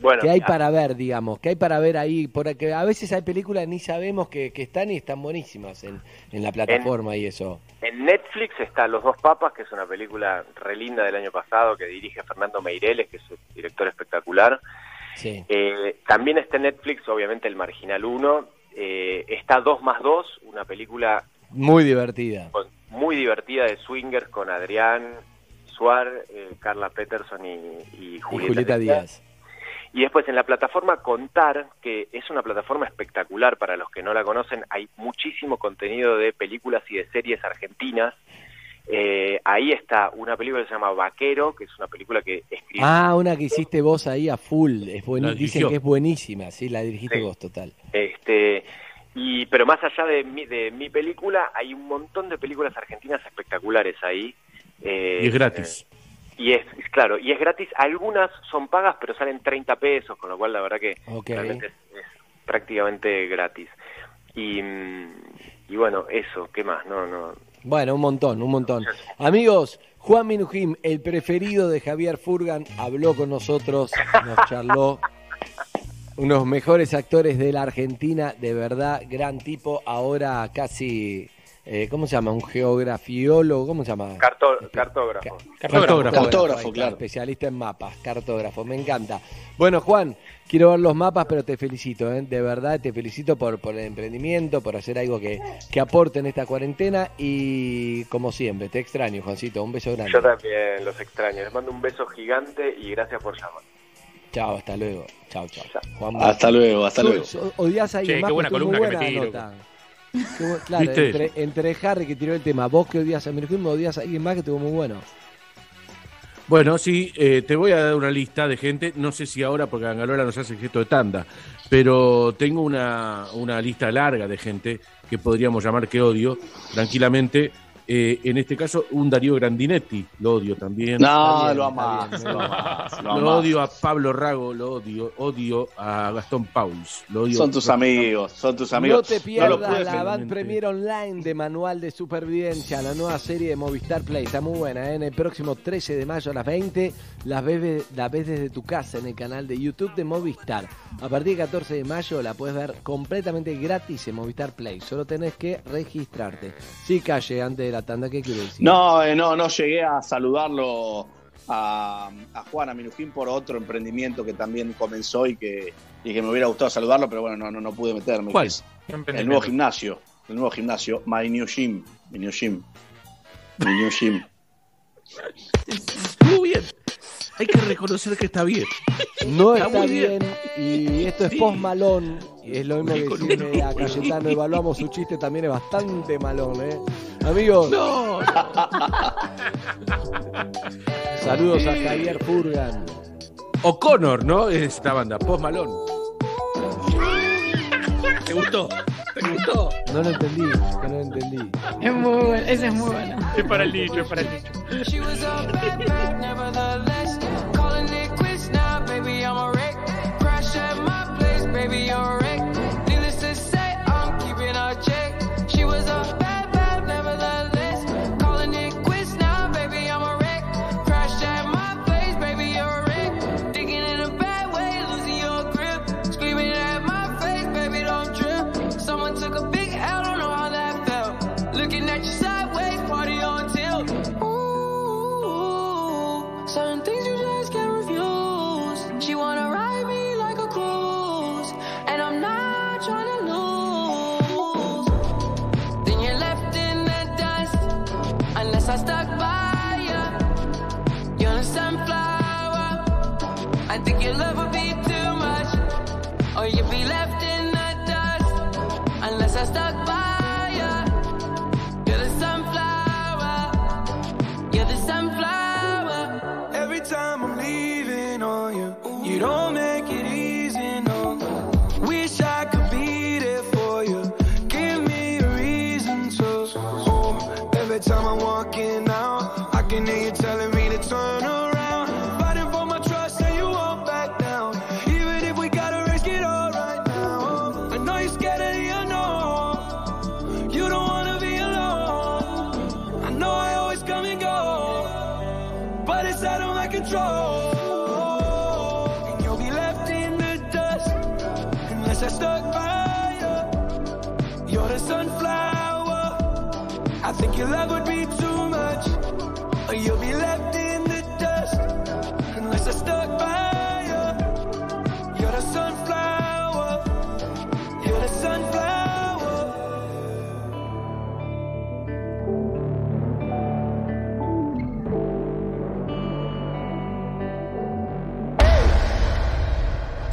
Bueno, ¿Qué hay para ver, digamos? ¿Qué hay para ver ahí? Porque a veces hay películas ni sabemos que, que están y están buenísimas en, en la plataforma y eso. En Netflix está Los Dos Papas, que es una película re linda del año pasado que dirige Fernando Meireles, que es un director espectacular. Sí. Eh, también está en Netflix, obviamente, El Marginal 1. Eh, está 2 más 2, una película Muy divertida. con- muy divertida de swingers con Adrián Suar, eh, Carla Peterson y, y Julieta Díaz. Y después en la plataforma Contar, que es una plataforma espectacular para los que no la conocen, hay muchísimo contenido de películas y de series argentinas. Eh, ahí está una película que se llama Vaquero, que es una película que escribió Ah, una que hiciste vos ahí a full. Es Dicen que es buenísima, sí, la dirigiste Sí. vos, total. Este, y, pero más allá de mi, de mi película, hay un montón de películas argentinas espectaculares ahí. Eh, Y es gratis. eh, y es, es claro, y es gratis. Algunas son pagas, pero salen 30 pesos, con lo cual la verdad que Ok. realmente es, es prácticamente gratis. Y, mm, y bueno, eso, ¿qué más? No, no. Bueno, un montón, un montón. Amigos, Juan Minujim, el preferido de Javier Furgan, habló con nosotros, nos charló. Unos mejores actores de la Argentina, de verdad, gran tipo. Ahora casi, eh, ¿cómo se llama? Un geografiólogo, ¿cómo se llama? Cartó- cartógrafo. Cartógrafo. Cartógrafo, ahí está, claro. Especialista en mapas, cartógrafo, me encanta. Bueno, Juan, quiero ver los mapas, pero te felicito, ¿eh? de verdad, te felicito por, por el emprendimiento, por hacer algo que, que aporte en esta cuarentena y como siempre, te extraño, Juancito, un beso grande. Yo también los extraño. Les mando un beso gigante y gracias por llamar. Chao, hasta luego. Chao, chao. Juan, Hasta luego, hasta ¿Tú- luego. ¿Odias a alguien Che, más? qué buena columna que nota. Claro, entre, entre Harry que tiró el tema, vos que odias a Mirjim, odias a alguien más que estuvo muy bueno. Bueno, sí, eh, te voy a dar una lista de gente, no sé si ahora porque Angalola nos hace el gesto de tanda, pero tengo una, una lista larga de gente que podríamos llamar que odio, tranquilamente. Eh, en este caso, un Darío Grandinetti, lo odio también. No, bien, lo bien, lo odio a Pablo Rago, lo odio, odio a Gastón Pauls. Lo odio Son tus amigos, son tus amigos. No te pierdas la Band realmente. Premier Online de Manual de Supervivencia, la nueva serie de Movistar Play. Está muy buena, ¿eh? En el próximo 13 de mayo a las 20 la ves, la ves desde tu casa en el canal de YouTube de Movistar. A partir del 14 de mayo la puedes ver completamente gratis en Movistar Play. Solo tenés que registrarte. Sí, calle, antes de la tanda, ¿qué quiere decir? No, eh, no, no llegué a saludarlo a, a Juan, a Minujín, por otro emprendimiento que también comenzó y que, y que me hubiera gustado saludarlo, pero bueno, no, no, no pude meterme. ¿Cuál? es El nuevo gimnasio, el nuevo gimnasio, My New Gym, mi New Gym, mi New Gym. Estuvo bien. Hay que reconocer que está bien. No Está está muy bien. bien. Y esto es Sí. post malón. Y es lo mismo que decirle a Cayetano, evaluamos su chiste, también es bastante malón, ¿eh? Amigos, No. saludos a Javier Furgan. O'Connor, ¿no? Es esta banda, Post Malone. ¿Te gustó? ¿Te gustó? No lo entendí, no lo entendí. Es muy bueno, ese es muy bueno. Es para el nicho, es para el nicho.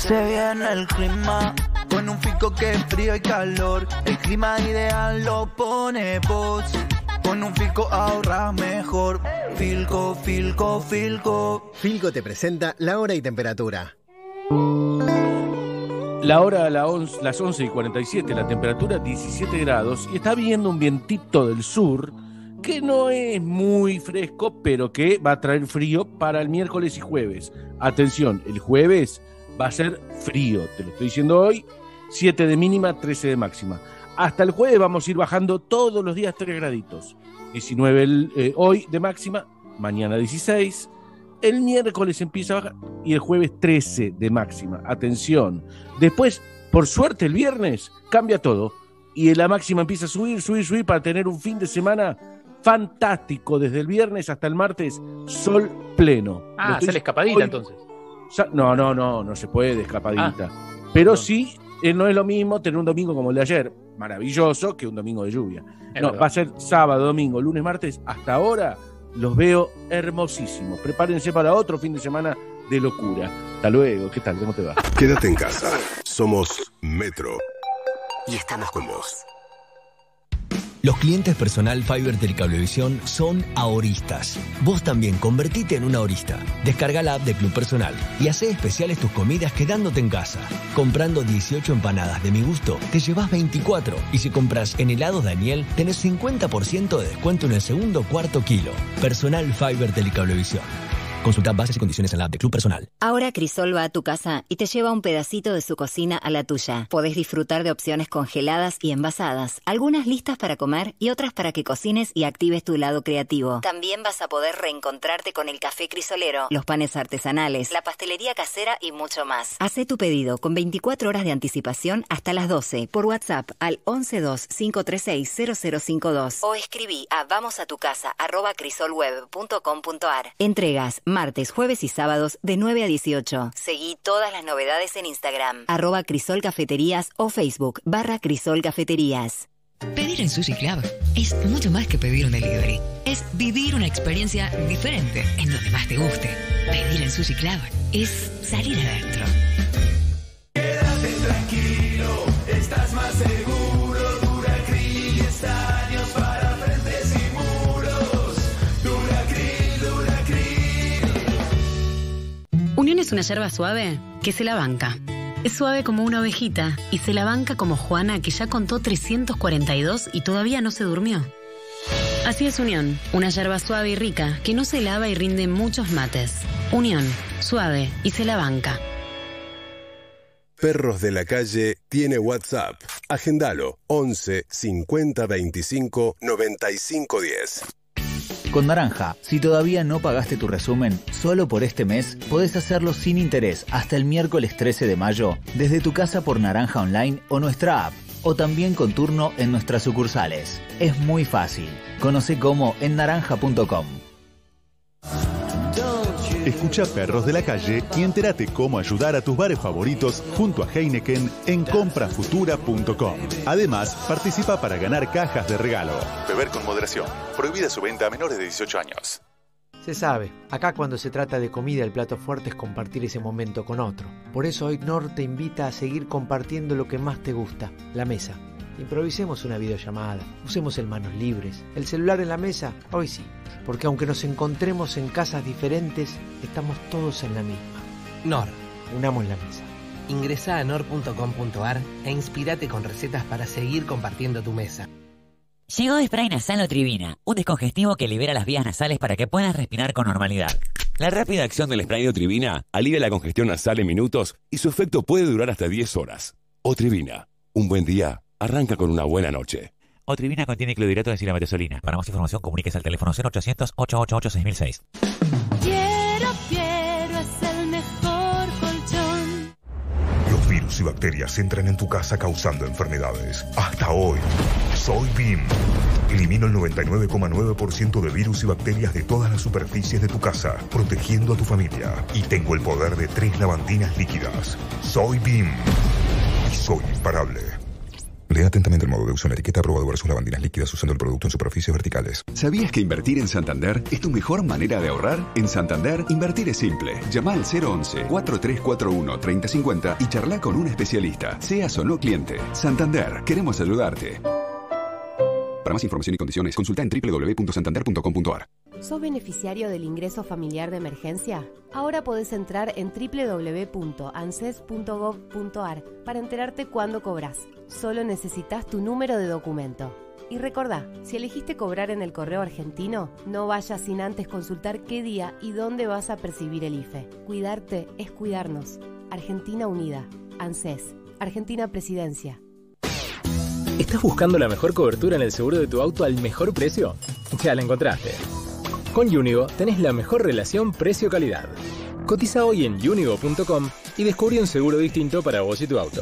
Se viene el clima con un fico que es frío y calor. El clima ideal lo pone vos. Con un Filco ahorras mejor. Filco, Filco, Filco. Filco te presenta la hora y temperatura. La hora a la once- las 11 y 47, la temperatura 17 grados y está viendo un vientito del sur que no es muy fresco, pero que va a traer frío para el miércoles y jueves. Atención, el jueves va a ser frío, te lo estoy diciendo hoy, 7 de mínima, 13 de máxima. Hasta el jueves vamos a ir bajando todos los días 3 graditos. 19 el, eh, hoy de máxima, mañana 16. El miércoles empieza a bajar y el jueves 13 de máxima. Atención. Después, por suerte, el viernes cambia todo y la máxima empieza a subir, subir, subir para tener un fin de semana fantástico desde el viernes hasta el martes, sol pleno. Ah, sale escapadita hoy- entonces. No, no, no, no se puede escapadita. Pero sí, eh, no es lo mismo tener un domingo como el de ayer, maravilloso, que un domingo de lluvia. Es no, verdad. va a ser sábado, domingo, lunes, martes. Hasta ahora los veo hermosísimos. Prepárense para otro fin de semana de locura. Hasta luego, ¿qué tal? ¿Cómo te va? Quédate en casa. Somos Metro. Y estamos con vos. Los clientes personal Fiber del Cablevisión son ahoristas. Vos también convertite en un ahorista. Descarga la app de Club Personal y hace especiales tus comidas quedándote en casa. Comprando 18 empanadas de mi gusto, te llevas 24. Y si compras en helados Daniel, tenés 50% de descuento en el segundo cuarto kilo. Personal Fiber del. Consulta bases y condiciones en la app de Club Personal. Ahora Crisol va a tu casa y te lleva un pedacito de su cocina a la tuya. Podés disfrutar de opciones congeladas y envasadas, algunas listas para comer y otras para que cocines y actives tu lado creativo. También vas a poder reencontrarte con el café crisolero, los panes artesanales, la pastelería casera y mucho más. Hacé tu pedido con 24 horas de anticipación hasta las 12 por WhatsApp al 112-536-0052 o escribí a vamosatucasa@crisolweb.com.ar. Entregas martes, jueves y sábados de 9 a 18. Seguí todas las novedades en Instagram, arroba Crisol Cafeterías o Facebook barra Crisol Cafeterías. Pedir en Sushi Club es mucho más que pedir un delivery. Es vivir una experiencia diferente en donde más te guste. Pedir en Sushi Club es salir adentro. Unión es una yerba suave que se la banca. Es suave como una ovejita y se la banca como Juana que ya contó 342 y todavía no se durmió. Así es Unión, una yerba suave y rica que no se lava y rinde muchos mates. Unión, suave y se la banca. Perros de la calle tiene WhatsApp. Agendalo 11 50 25 95 10. Con Naranja, si todavía no pagaste tu resumen, solo por este mes podés hacerlo sin interés hasta el miércoles 13 de mayo desde tu casa por Naranja Online o nuestra app, o también con turno en nuestras sucursales. Es muy fácil. Conoce cómo en naranja.com. Escucha Perros de la Calle y entérate cómo ayudar a tus bares favoritos junto a Heineken en comprafutura.com. Además, participa para ganar cajas de regalo. Beber con moderación. Prohibida su venta a menores de 18 años. Se sabe, acá cuando se trata de comida el plato fuerte es compartir ese momento con otro. Por eso hoy Nor te invita a seguir compartiendo lo que más te gusta, la mesa. Improvisemos una videollamada, usemos el manos libres, el celular en la mesa, hoy sí, porque aunque nos encontremos en casas diferentes, estamos todos en la misma. Nor. Unamos la mesa. Ingresa a nor.com.ar e inspirate con recetas para seguir compartiendo tu mesa. Llegó Spray Nasal Trivina, un descongestivo que libera las vías nasales para que puedas respirar con normalidad. La rápida acción del spray de Otrivina alivia la congestión nasal en minutos y su efecto puede durar hasta 10 horas. Otrivina, un buen día arranca con una buena noche. Otrivina contiene clorhidrato de silametesolina. Para más información comuníquese al teléfono 0800 888 6006. Quiero, quiero, es el mejor colchón. Los virus y bacterias entran en tu casa causando enfermedades. Hasta hoy, soy BIM. Elimino el 99,9% de virus y bacterias de todas las superficies de tu casa, protegiendo a tu familia. Y tengo el poder de tres lavandinas líquidas. Soy BIM. Y soy imparable. Lea atentamente el modo de uso en la etiqueta aprobado versus lavandinas líquidas usando el producto en superficies verticales. ¿Sabías que invertir en Santander es tu mejor manera de ahorrar? En Santander, invertir es simple. Llama al 011-4341-3050 y charla con un especialista, seas o no cliente. Santander, queremos ayudarte. Para más información y condiciones, consulta en www.santander.com.ar. ¿Sos beneficiario del ingreso familiar de emergencia? Ahora podés entrar en www.anses.gov.ar para enterarte cuándo cobras. Solo necesitas tu número de documento. Y recordá, si elegiste cobrar en el correo argentino, no vayas sin antes consultar qué día y dónde vas a percibir el IFE. Cuidarte es cuidarnos. Argentina Unida. ANSES. Argentina Presidencia. ¿Estás buscando la mejor cobertura en el seguro de tu auto al mejor precio? Ya la encontraste. Con Unigo tenés la mejor relación precio-calidad. Cotiza hoy en unigo.com y descubre un seguro distinto para vos y tu auto.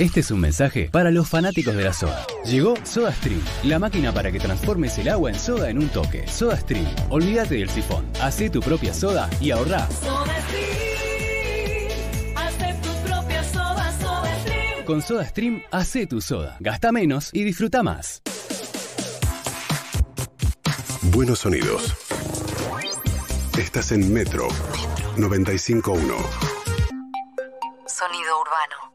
Este es un mensaje para los fanáticos de la soda. Llegó SodaStream, la máquina para que transformes el agua en soda en un toque. SodaStream, olvídate del sifón. Hacé tu propia soda y ahorrá. Haz tu propia soda, soda stream. Con SodaStream, hacé tu soda. Gasta menos y disfruta más. Buenos sonidos. Estás en Metro 95.1. Sonido urbano.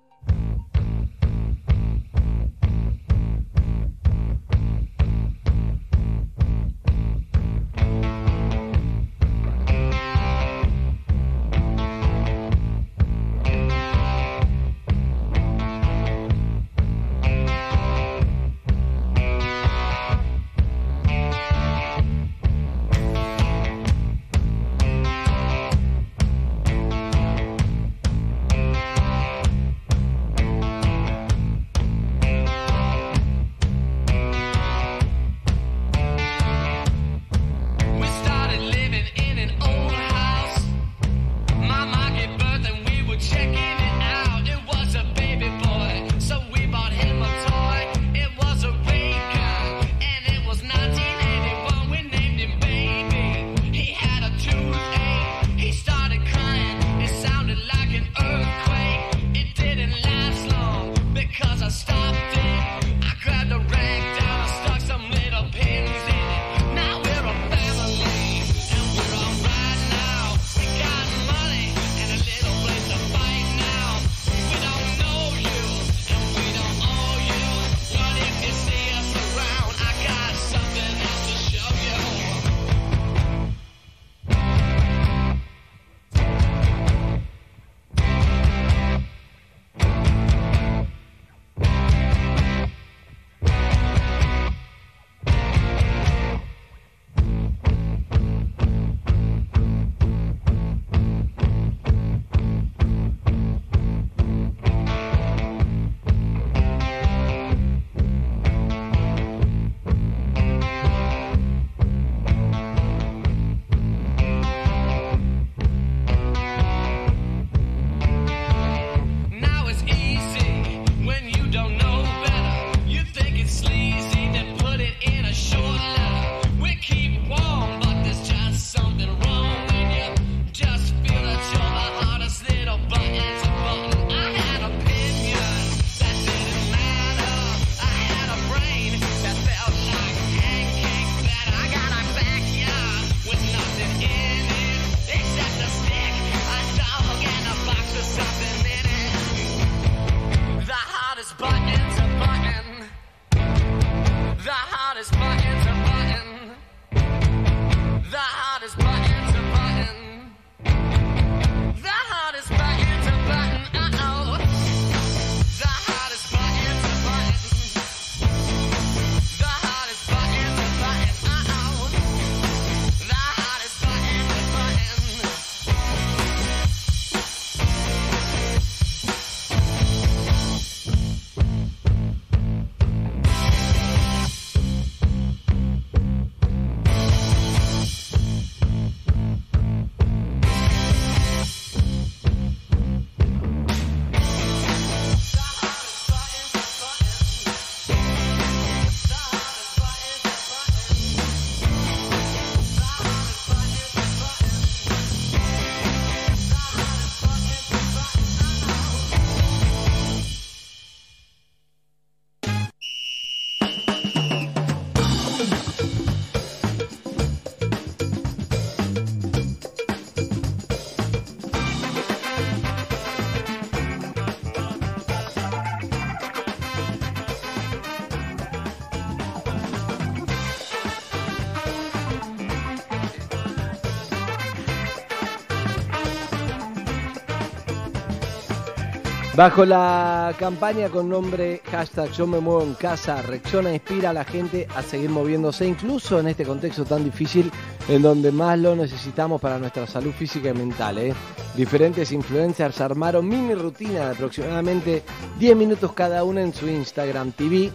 Bajo la campaña con nombre hashtag Yo me muevo en casa, Rexona inspira a la gente a seguir moviéndose, incluso en este contexto tan difícil en donde más lo necesitamos para nuestra salud física y mental. ¿eh? Diferentes influencers armaron mini rutina de aproximadamente 10 minutos cada una en su Instagram TV.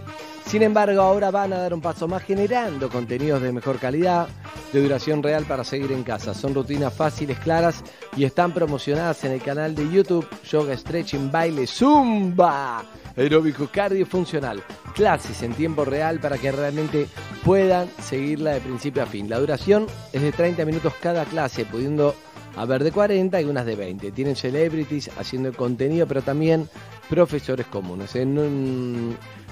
Sin embargo, ahora van a dar un paso más generando contenidos de mejor calidad, de duración real para seguir en casa. Son rutinas fáciles, claras y están promocionadas en el canal de YouTube Yoga Stretching Baile Zumba. Aeróbico cardio funcional. Clases en tiempo real para que realmente puedan seguirla de principio a fin. La duración es de 30 minutos cada clase, pudiendo haber de 40 y unas de 20. Tienen celebrities haciendo el contenido, pero también profesores comunes.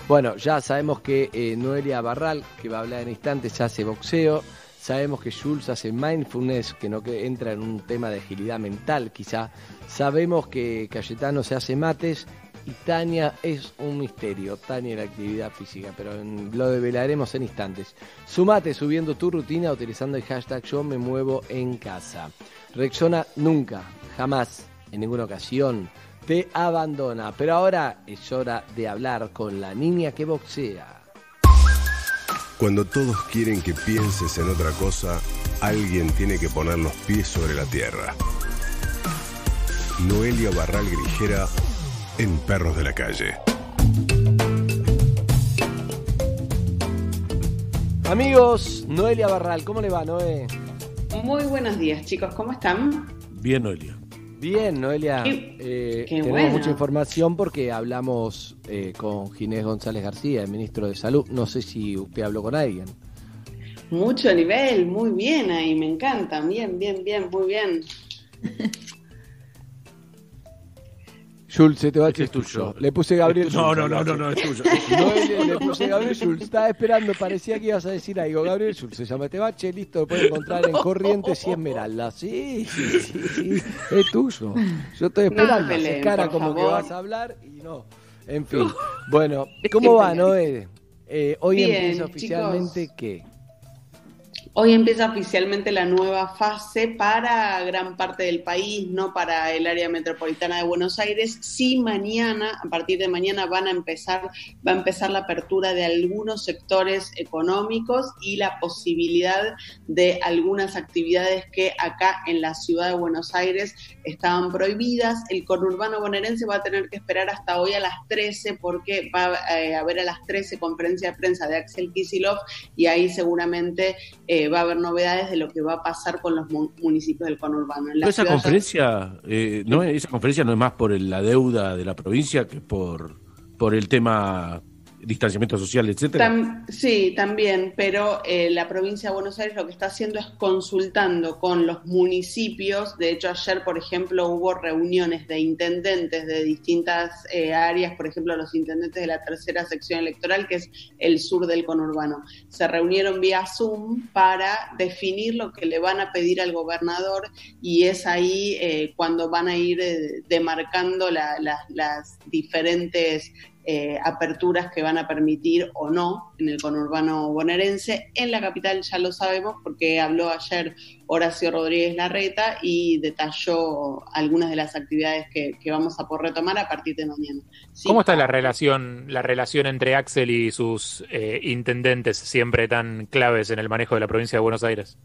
Bueno, ya sabemos que eh, Noelia Barral, que va a hablar en instantes, hace boxeo. Sabemos que Jules hace mindfulness, que no que entra en un tema de agilidad mental, quizá. Sabemos que Cayetano se hace mates y Tania es un misterio. Tania la actividad física, pero lo develaremos en instantes. Sumate subiendo tu rutina utilizando el hashtag Yo me en casa. Rexona nunca, jamás, en ninguna ocasión te abandona. Pero ahora es hora de hablar con la niña que boxea. Cuando todos quieren que pienses en otra cosa, alguien tiene que poner los pies sobre la tierra. Noelia Barral Grijera en Perros de la Calle. Amigos, Noelia Barral, ¿cómo le va, Noé? Muy buenos días, chicos, ¿cómo están? Bien, Noelia. Bien, Noelia. Qué- Eh, qué tenemos bueno. mucha información porque hablamos eh, con Ginés González García, el ministro de Salud. No sé si usted habló con alguien. Mucho nivel, muy bien ahí, me encanta, bien, bien, bien, muy bien. Jules, se te va a es tuyo. Le puse Gabriel No, no, no, no, no, es tuyo. Le puse Gabriel Schulz. Estaba esperando, parecía que ibas a decir algo. Gabriel Schulz se llama Tebache, listo, lo puede encontrar en Corrientes y Esmeralda. Sí, sí, sí, sí, es tuyo. Yo estoy esperando. No peleen, cara como que vas a hablar y no. En fin. Bueno, ¿cómo va, Noé? Eh, hoy Bien, empieza oficialmente qué? Hoy empieza oficialmente la nueva fase para gran parte del país, no para el área metropolitana de Buenos Aires. Sí, mañana, a partir de mañana van a empezar, va a empezar la apertura de algunos sectores económicos y la posibilidad de algunas actividades que acá en la ciudad de Buenos Aires estaban prohibidas. El conurbano bonaerense va a tener que esperar hasta hoy a las 13 porque va eh, a haber a las 13 conferencia de prensa de Axel Kisilov y ahí seguramente eh, va a haber novedades de lo que va a pasar con los mu- municipios del conurbano. En la esa conferencia, eh, no, es- esa conferencia no es más por el- la deuda de la provincia que por, por el tema distanciamiento social, etcétera. Sí, también, pero eh, la provincia de Buenos Aires lo que está haciendo es consultando con los municipios. De hecho, ayer, por ejemplo, hubo reuniones de intendentes de distintas eh, áreas, por ejemplo, los intendentes de la tercera sección electoral, que es el sur del conurbano. Se reunieron vía Zoom para definir lo que le van a pedir al gobernador y es ahí eh, cuando van a ir demarcando la- la- las diferentes eh, aperturas que van a permitir o no en el conurbano bonaerense. En la capital ya lo sabemos porque habló ayer Horacio Rodríguez Larreta y detalló algunas de las actividades que, vamos a poder retomar a partir de mañana. ¿Cómo está la relación, la relación entre Axel y sus eh, intendentes, siempre tan claves en el manejo de la provincia de Buenos Aires?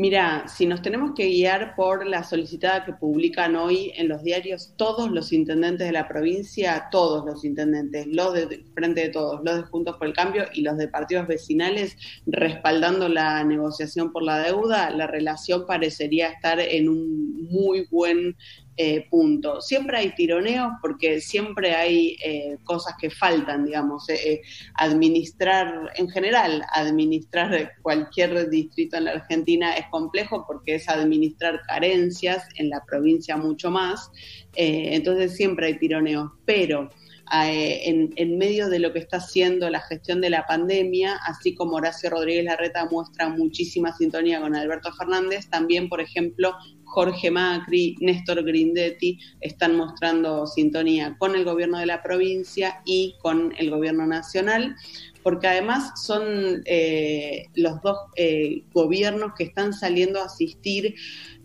Mira, si nos tenemos que guiar por la solicitada que publican hoy en los diarios, todos los intendentes de la provincia, todos los intendentes, los de Frente de Todos, los de Juntos por el Cambio y los de partidos vecinales, respaldando la negociación por la deuda, la relación parecería estar en un muy buen eh, punto. Siempre hay tironeos porque siempre hay eh, cosas que faltan, digamos. eh, administrar, en general, administrar cualquier distrito en la Argentina es complejo porque es administrar carencias, en la provincia mucho más. Entonces siempre hay tironeos, pero en medio de lo que está haciendo la gestión de la pandemia, así como Horacio Rodríguez Larreta muestra muchísima sintonía con Alberto Fernández, también, por ejemplo, Jorge Macri, Néstor Grindetti están mostrando sintonía con el gobierno de la provincia y con el gobierno nacional porque además son eh, los dos eh, gobiernos que están saliendo a asistir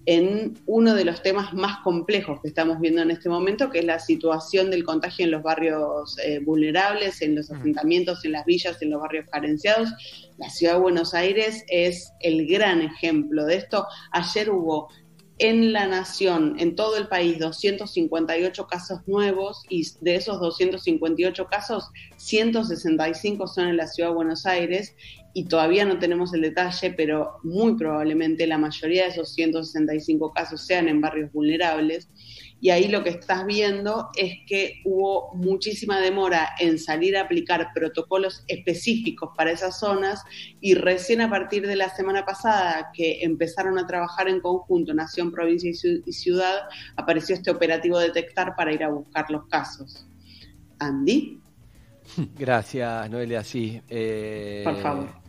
en uno de los temas más complejos que estamos viendo en este momento, que es la situación del contagio en los barrios eh, vulnerables, en los asentamientos, en las villas, en los barrios carenciados. La ciudad de Buenos Aires es el gran ejemplo de esto. Ayer hubo en la nación, en todo el país, 258 casos nuevos y de esos 258 casos, 165 son en la ciudad de Buenos Aires y todavía no tenemos el detalle, pero muy probablemente la mayoría de esos 165 casos sean en barrios vulnerables. Y ahí lo que estás viendo es que hubo muchísima demora en salir a aplicar protocolos específicos para esas zonas y recién a partir de la semana pasada que empezaron a trabajar en conjunto Nación, Provincia y Ciudad, apareció este operativo Detectar para ir a buscar los casos. Andy. Gracias, Noelia. Sí. Eh, Por favor.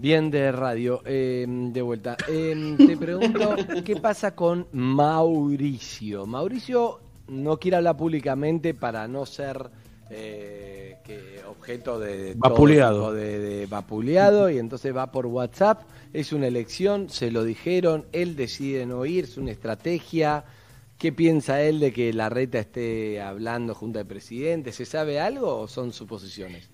Bien de radio, eh, de vuelta. Eh, te pregunto, ¿qué pasa con Mauricio? Mauricio no quiere hablar públicamente para no ser eh, que objeto de, Vapuleado. de, de vapuleado y entonces va por WhatsApp. Es una elección, se lo dijeron, él decide no ir, es una estrategia. ¿Qué piensa él de que la reta esté hablando junto al presidente? ¿Se sabe algo o son suposiciones?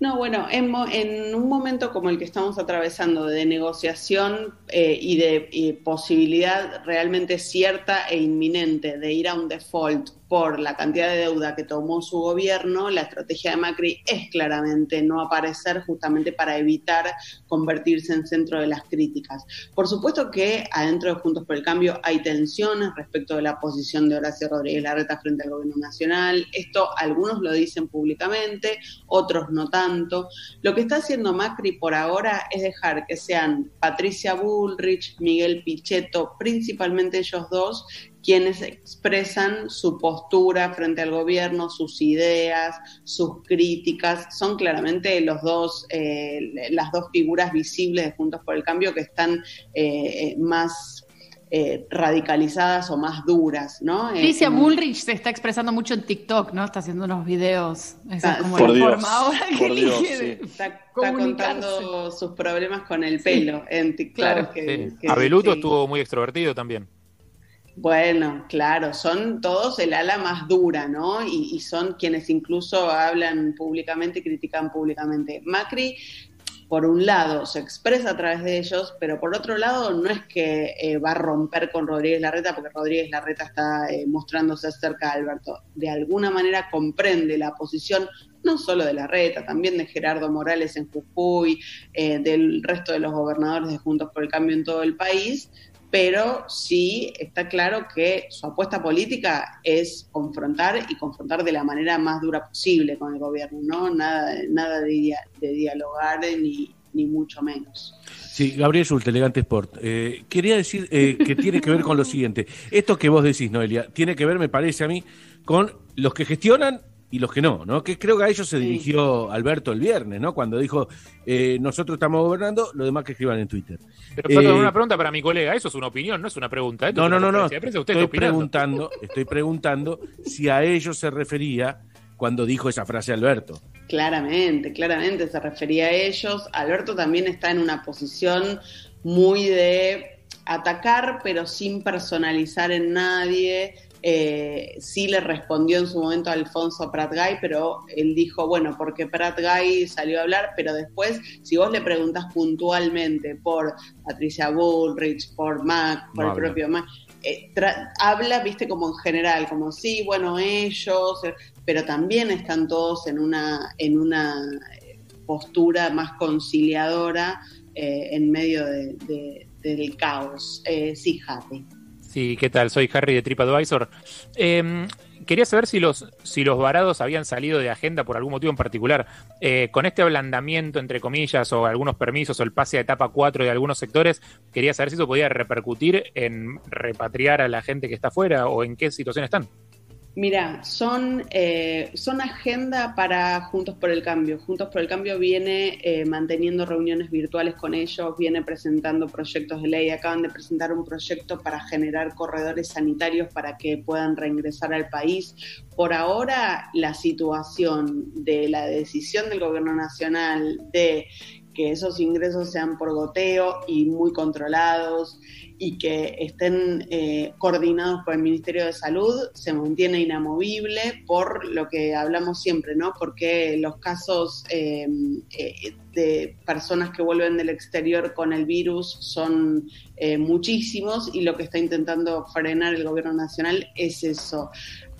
No, bueno, en, en un momento como el que estamos atravesando de negociación eh, y de posibilidad realmente cierta e inminente de ir a un default por la cantidad de deuda que tomó su gobierno, la estrategia de Macri es claramente no aparecer justamente para evitar convertirse en centro de las críticas. Por supuesto que adentro de Juntos por el Cambio hay tensiones respecto de la posición de Horacio Rodríguez Larreta frente al gobierno nacional. Esto algunos lo dicen públicamente, otros no tanto. Lo que está haciendo Macri por ahora es dejar que sean Patricia Bullrich, Miguel Pichetto, principalmente ellos dos, quienes expresan su postura frente al gobierno, sus ideas, sus críticas. Son claramente los dos, eh, las dos figuras visibles de Juntos por el Cambio que están eh, eh, más eh, radicalizadas o más duras, ¿no? Eh, Alicia en- Bullrich se está expresando mucho en TikTok, ¿no? Está haciendo unos videos. Esa Ah, es como por la Dios, forma ahora que Dios, sí. Está, está contando sus problemas con el pelo en TikTok. Claro, que- sí. que- Abeluto sí. estuvo muy extrovertido también. Bueno, claro, son todos el ala más dura, ¿no? Y, y son quienes incluso hablan públicamente y critican públicamente. Macri, por un lado, se expresa a través de ellos, pero por otro lado, no es que eh, va a romper con Rodríguez Larreta, porque Rodríguez Larreta está eh, mostrándose cerca de Alberto. De alguna manera comprende la posición no solo de Larreta, también de Gerardo Morales en Jujuy, eh, del resto de los gobernadores de Juntos por el Cambio en todo el país, pero sí está claro que su apuesta política es confrontar y confrontar de la manera más dura posible con el gobierno, ¿no? Nada, nada de, dia- de dialogar ni, ni mucho menos. Sí, Gabriel Schultz, Elegante Sport. Eh, quería decir eh, que tiene que ver con lo siguiente. Esto que vos decís, Noelia, tiene que ver, me parece a mí, con los que gestionan y los que no, ¿no? Que creo que a ellos se dirigió Alberto el viernes, ¿no? Cuando dijo, eh, nosotros estamos gobernando, lo demás que escriban en Twitter. Pero perdón, Eh, una pregunta para mi colega. Eso es una opinión, no es una pregunta. No, no, no, no. usted Estoy preguntando, estoy preguntando si a ellos se refería cuando dijo esa frase Alberto. Claramente, claramente se refería a ellos. Alberto también está en una posición muy de atacar, pero sin personalizar en nadie. Eh, sí le respondió en su momento a Alfonso Pratgay, pero él dijo, bueno, porque Pratgay salió a hablar, pero después, si vos le preguntás puntualmente por Patricia Bullrich, por Mac, por No el habla. propio Mac, eh, habla, viste, como en general, como sí, bueno, ellos, eh, pero también están todos en una, en una postura más conciliadora eh, en medio de- de- del caos. Eh, sí, Harry. Sí, ¿qué tal? Soy Harry de TripAdvisor. Eh, quería saber si los, si los varados habían salido de agenda por algún motivo en particular. Eh, con este ablandamiento, entre comillas, o algunos permisos, o el pase a etapa 4 de algunos sectores, quería saber si eso podía repercutir en repatriar a la gente que está afuera o en qué situación están. Mira, son, eh, son agenda para Juntos por el Cambio. Juntos por el Cambio viene eh, manteniendo reuniones virtuales con ellos, viene presentando proyectos de ley. Acaban de presentar un proyecto para generar corredores sanitarios para que puedan reingresar al país. Por ahora, la situación de la decisión del Gobierno Nacional de que esos ingresos sean por goteo y muy controlados y que estén eh, coordinados por el Ministerio de Salud se mantiene inamovible por lo que hablamos siempre, ¿no? Porque los casos eh, eh, de personas que vuelven del exterior con el virus son eh, muchísimos y lo que está intentando frenar el gobierno nacional es eso.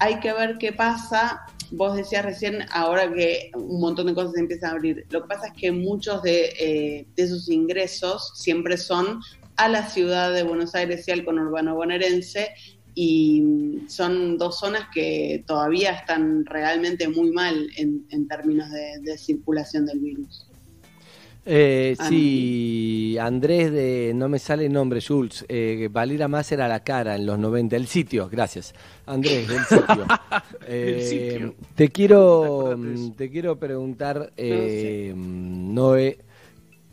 Hay que ver qué pasa. Vos decías recién, ahora que un montón de cosas empiezan a abrir, lo que pasa es que muchos de, eh, esos ingresos siempre son a la ciudad de Buenos Aires y al conurbano bonaerense y son dos zonas que todavía están realmente muy mal en, términos de circulación del virus. Eh, Ah, sí, Andrés de, no me sale el nombre, Jules, eh, Valera más era la cara en los 90, el sitio, gracias. Andrés, del sitio. Eh, sitio. Te quiero, te quiero preguntar, eh, Noé,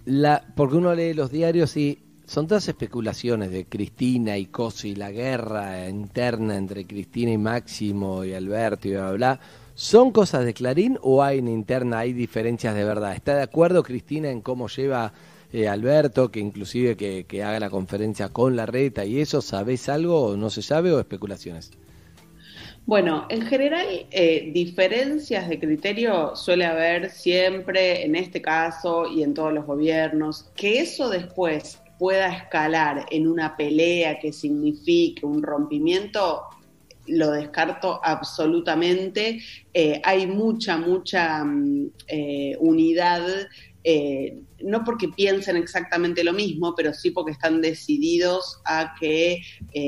la, porque uno lee los diarios y son todas especulaciones de Cristina y Cosi, la guerra interna entre Cristina y Máximo y Alberto y bla, bla, bla. ¿Son cosas de Clarín o hay en interna, hay diferencias de verdad? ¿Está de acuerdo Cristina en cómo lleva eh, Alberto, que inclusive que, haga la conferencia con la reta y eso? ¿Sabés algo o no se sabe o especulaciones? Bueno, en general, eh, diferencias de criterio suele haber siempre en este caso y en todos los gobiernos. Que eso después pueda escalar en una pelea que signifique un rompimiento, lo descarto absolutamente. Eh, hay mucha, mucha mm, eh, unidad, eh, no porque piensen exactamente lo mismo, pero sí porque están decididos a que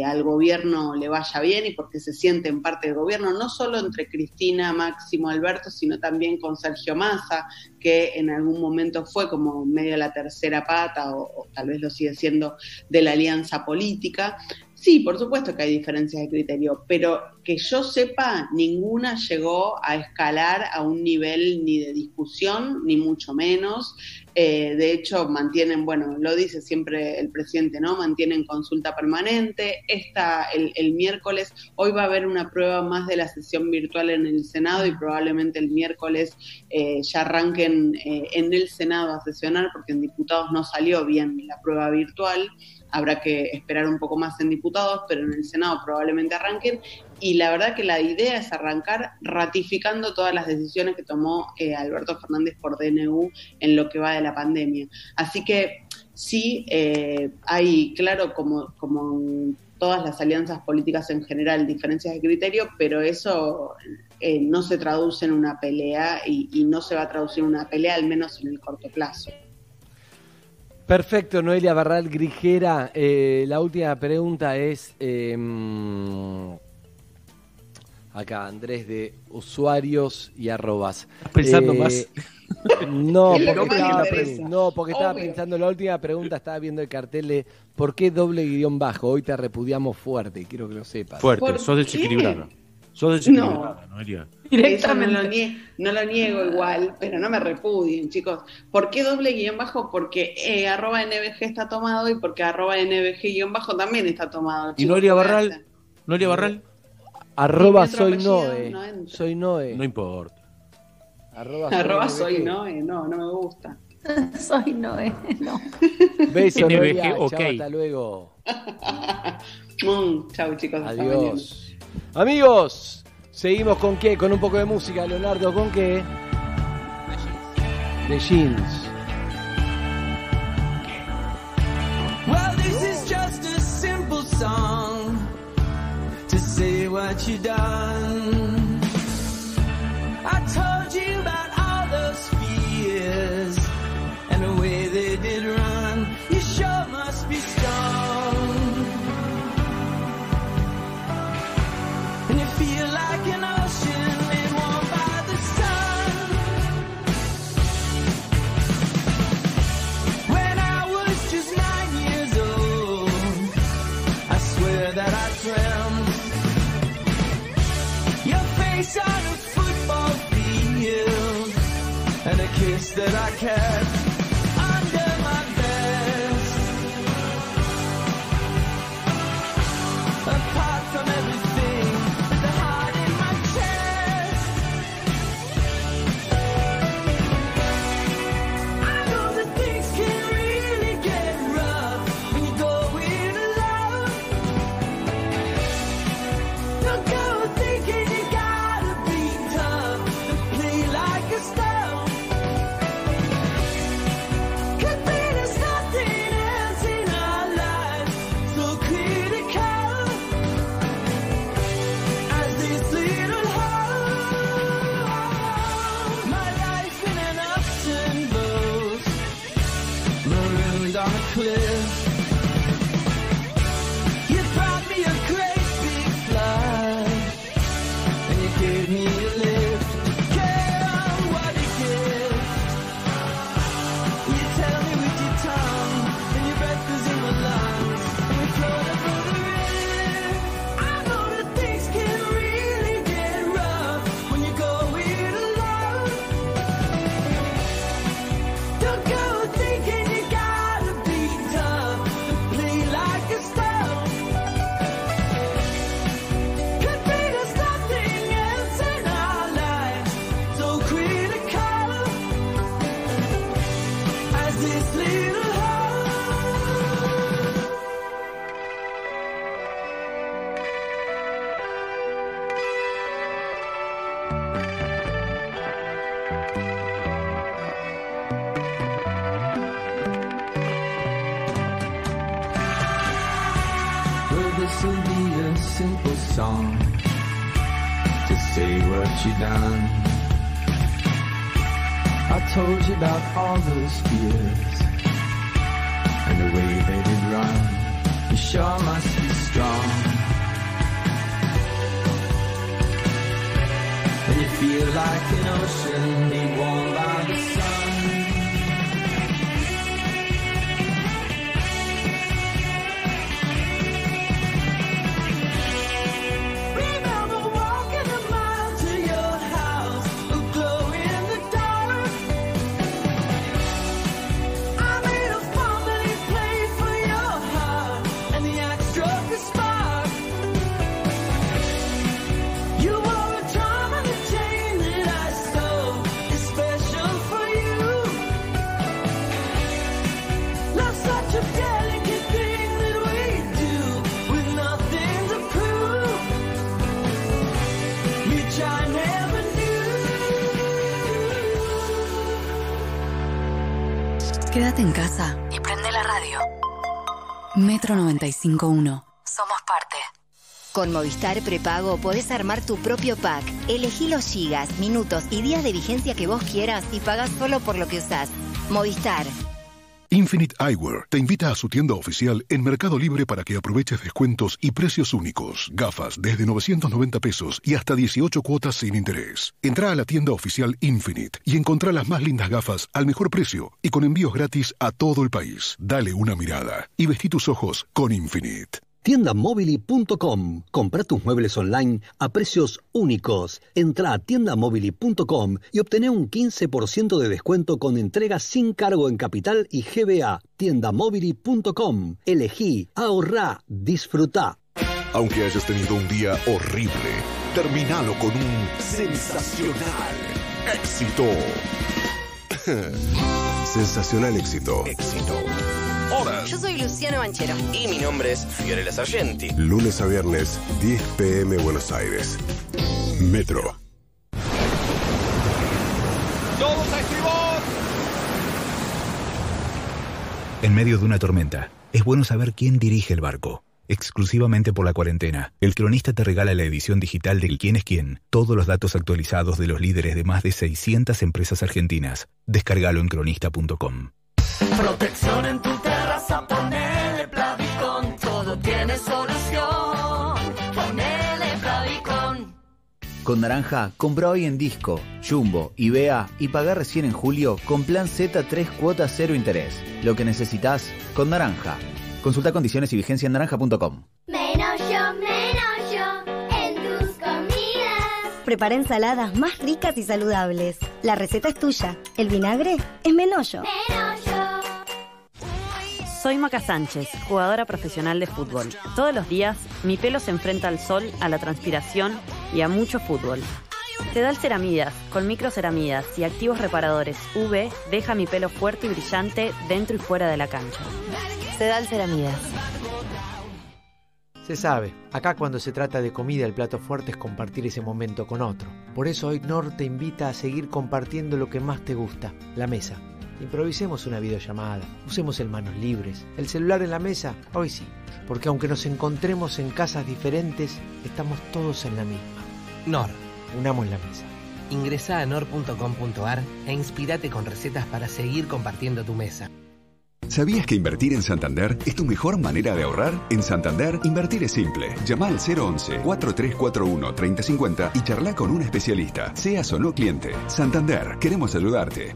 al gobierno le vaya bien y porque se sienten parte del gobierno, no solo entre Cristina, Máximo, Alberto, sino también con Sergio Massa, que en algún momento fue como medio la tercera pata o tal vez lo sigue siendo de la alianza política. Sí, por supuesto que hay diferencias de criterio, pero que yo sepa, ninguna llegó a escalar a un nivel ni de discusión, ni mucho menos. Eh, de hecho, mantienen, bueno, lo dice siempre el presidente, ¿no? Mantienen consulta permanente. Esta, el, miércoles, hoy va a haber una prueba más de la sesión virtual en el Senado y probablemente el miércoles eh, ya arranquen eh, en el Senado a sesionar porque en diputados no salió bien la prueba virtual habrá que esperar un poco más en diputados, pero en el Senado probablemente arranquen. Y la verdad que la idea es arrancar ratificando todas las decisiones que tomó eh, Alberto Fernández por DNU en lo que va de la pandemia. Así que sí, eh, hay, claro, como, como en todas las alianzas políticas en general, diferencias de criterio, pero eso eh, no se traduce en una pelea y, y no se va a traducir en una pelea, al menos en el corto plazo. Perfecto, Noelia Barral Grijera. Eh, la última pregunta es, eh, acá Andrés de usuarios y arrobas. ¿Estás pensando Eh, más? No, porque, estaba, no, porque estaba Obvio. pensando la última pregunta, estaba viendo el cartel de ¿por qué doble guion bajo? Hoy te repudiamos fuerte, quiero que lo sepas. Fuerte, ¿Por sos qué? desequilibrada. Sos desequilibrada, Noelia. Eso no lo, nie- no lo niego igual, pero no me repudien, chicos. ¿Por qué doble guion bajo? Porque eh, arroba NBG está tomado y porque arroba NBG guion bajo también está tomado. ¿Y chicos, Noelia ¿qué voy a Barral? ¿Noelia Barral? Arroba soy Noe. no soy Noe. No importa. Arroba, soy no, eh, no, no me gusta. Soy Noé, no. Beso, NBG, ok. Hasta luego. Mm, chau chicos. Adiós. Amigos, seguimos con qué? Con un poco de música, Leonardo, ¿con qué? De jeans. Well, this is just a simple song to say what you done. I that I kept 495.1. Somos parte. Con Movistar Prepago podés armar tu propio pack. Elegí los gigas, minutos y días de vigencia que vos quieras y pagás solo por lo que usás. Movistar, Infinite Eyewear te invita a su tienda oficial en Mercado Libre para que aproveches descuentos y precios únicos. Gafas desde 990 pesos y hasta 18 cuotas sin interés. Entra a la tienda oficial Infinite y encontrá las más lindas gafas al mejor precio y con envíos gratis a todo el país. Dale una mirada y vestí tus ojos con Infinite. Tiendamobili.com. Compra tus muebles online a precios únicos. Entra a tiendamobili.com y obtené un 15% de descuento con entrega sin cargo en capital y GBA. Tiendamobili.com. Elegí, ahorrá, disfrutá. Aunque hayas tenido un día horrible, terminalo con un sensacional éxito. Sensacional éxito. Éxito. Horas. Yo soy Luciano Banchero. Y mi nombre es Fiorella Sargenti. Lunes a viernes, 10 pm Buenos Aires. Metro. ¡Todos a estribor! En medio de una tormenta, es bueno saber quién dirige el barco. Exclusivamente por la cuarentena, el cronista te regala la edición digital del Quién es quién, todos los datos actualizados de los líderes de más de 600 empresas argentinas. Descárgalo en cronista.com. Protección en tu ponele Plavicon, todo tiene solución. Ponele Plavicon. Con Naranja, compra hoy en Disco, Jumbo y Bea y paga recién en julio con plan Z 3 cuotas cero interés. Lo que necesitas con Naranja. Consulta condiciones y vigencia en naranja.com. Menos yo, menos yo, en tus comidas. prepara ensaladas más ricas y saludables. La receta es tuya. El vinagre es Menollo. Soy Maca Sánchez, jugadora profesional de fútbol. Todos los días mi pelo se enfrenta al sol, a la transpiración y a mucho fútbol. Sedal Ceramidas, con microceramidas y activos reparadores UV, deja mi pelo fuerte y brillante dentro y fuera de la cancha. Sedal Ceramidas. Se sabe, acá cuando se trata de comida el plato fuerte es compartir ese momento con otro. Por eso hoy Nor te invita a seguir compartiendo lo que más te gusta, la mesa. Improvisemos una videollamada, usemos el manos libres, el celular en la mesa, hoy sí, porque aunque nos encontremos en casas diferentes, estamos todos en la misma. Nor. Unamos la mesa. Ingresa a nor.com.ar e inspirate con recetas para seguir compartiendo tu mesa. ¿Sabías que invertir en Santander es tu mejor manera de ahorrar? En Santander, invertir es simple. Llama al 011-4341-3050 y charla con un especialista, seas o no cliente. Santander, queremos ayudarte.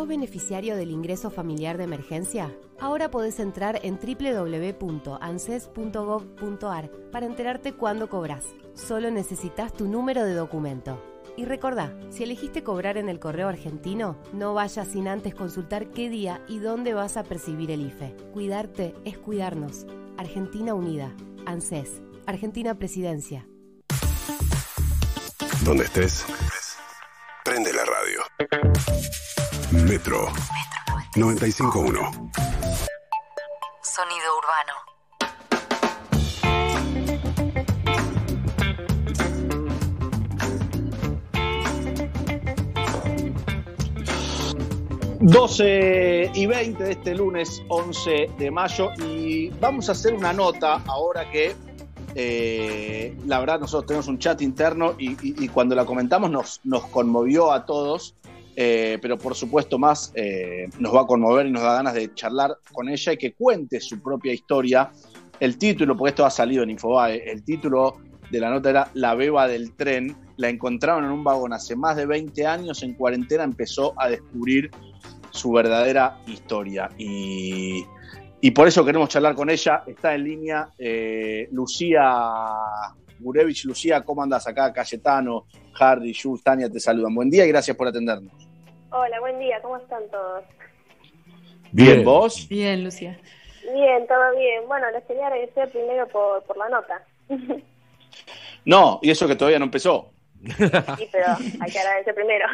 ¿Sos beneficiario del ingreso familiar de emergencia? Ahora podés entrar en www.anses.gov.ar para enterarte cuándo cobras. Solo necesitas tu número de documento. Y recordá, si elegiste cobrar en el correo argentino, no vayas sin antes consultar qué día y dónde vas a percibir el IFE. Cuidarte es cuidarnos. Argentina Unida. ANSES. Argentina Presidencia. Donde estés, prende la radio. Metro 95.1. Sonido urbano. ...12 y 20 de este lunes 11 de mayo... ...y vamos a hacer una nota ahora que... eh, la verdad nosotros tenemos un chat interno y, y- y cuando la comentamos nos, nos conmovió a todos... eh, pero por supuesto más eh, nos va a conmover y nos da ganas de charlar con ella y que cuente su propia historia. El título, porque esto ha salido en Infobae, el título de la nota era La beba del tren. La encontraron en un vagón hace más de 20 años, en cuarentena empezó a descubrir su verdadera historia. Y, y por eso queremos charlar con ella. Está en línea eh, Lucía Gurevich. Lucía, ¿cómo andas acá? Cayetano, Hardy, Jules, Tania te saludan. Buen día y gracias por atendernos. Hola, buen día, ¿cómo están todos? Bien, ¿vos? Bien, Lucía. Bien, todo bien. Bueno, les quería agradecer primero por, por la nota. No, y eso que todavía no empezó. sí, pero hay que agradecer primero.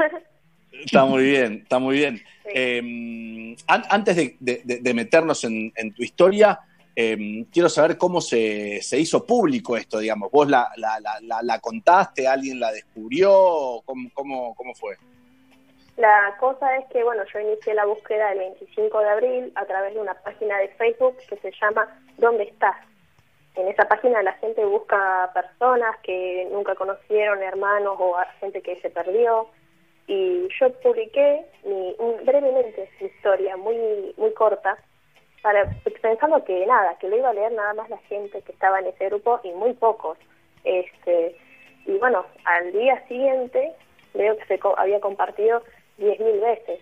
Está muy bien, está muy bien. Eh, an- antes de, de- de- de meternos en, en tu historia, eh, quiero saber cómo se, se hizo público esto, digamos. ¿Vos la, la- contaste? ¿Alguien la descubrió? ¿Cómo, cómo, cómo fue? La cosa es que, bueno, yo inicié la búsqueda el 25 de abril a través de una página de Facebook que se llama ¿Dónde estás? En esa página la gente busca personas que nunca conocieron, hermanos o gente que se perdió. Y yo publiqué mi, brevemente mi historia, muy, muy corta, pensando que nada, que lo iba a leer nada más la gente que estaba en ese grupo y muy pocos. Este, y bueno, al día siguiente veo que se co- había compartido 10.000 veces.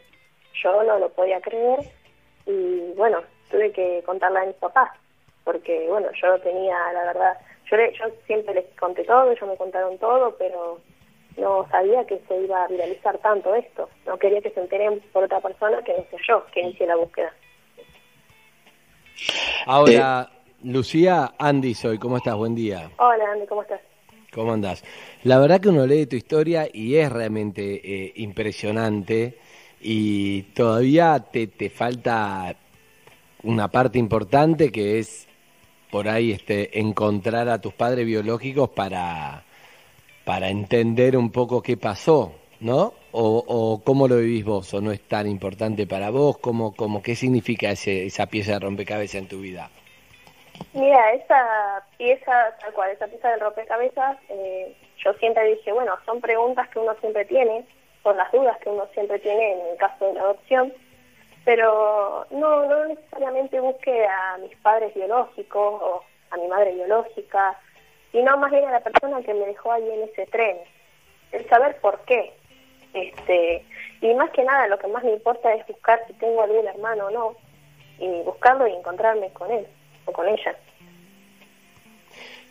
Yo no lo podía creer y bueno, tuve que contarle a mis papás, porque bueno, yo no tenía, la verdad, yo, le- yo siempre les conté todo, ellos me contaron todo, pero no sabía que se iba a viralizar tanto esto. No quería que se enteren por otra persona que no sé yo, que inicié la búsqueda. Ahora, Lucía, Andy soy, ¿cómo estás? Buen día. Hola, Andy, ¿cómo estás? ¿Cómo andás? La verdad que uno lee tu historia y es realmente eh, impresionante y todavía te, te falta una parte importante que es por ahí este, encontrar a tus padres biológicos para, para entender un poco qué pasó, ¿no? O, cómo lo vivís vos, o no es tan importante para vos, cómo, cómo, qué significa ese, esa pieza de rompecabezas en tu vida. Mira, esa pieza, tal cual, esa pieza del rompecabezas, eh, yo siempre dije, bueno, son preguntas que uno siempre tiene, son las dudas que uno siempre tiene en el caso de la adopción, pero no, no necesariamente busque a mis padres biológicos o a mi madre biológica, sino más bien a la persona que me dejó ahí en ese tren, el saber por qué. Este, y más que nada lo que más me importa es buscar si tengo algún hermano o no, y buscarlo y encontrarme con él o con ella.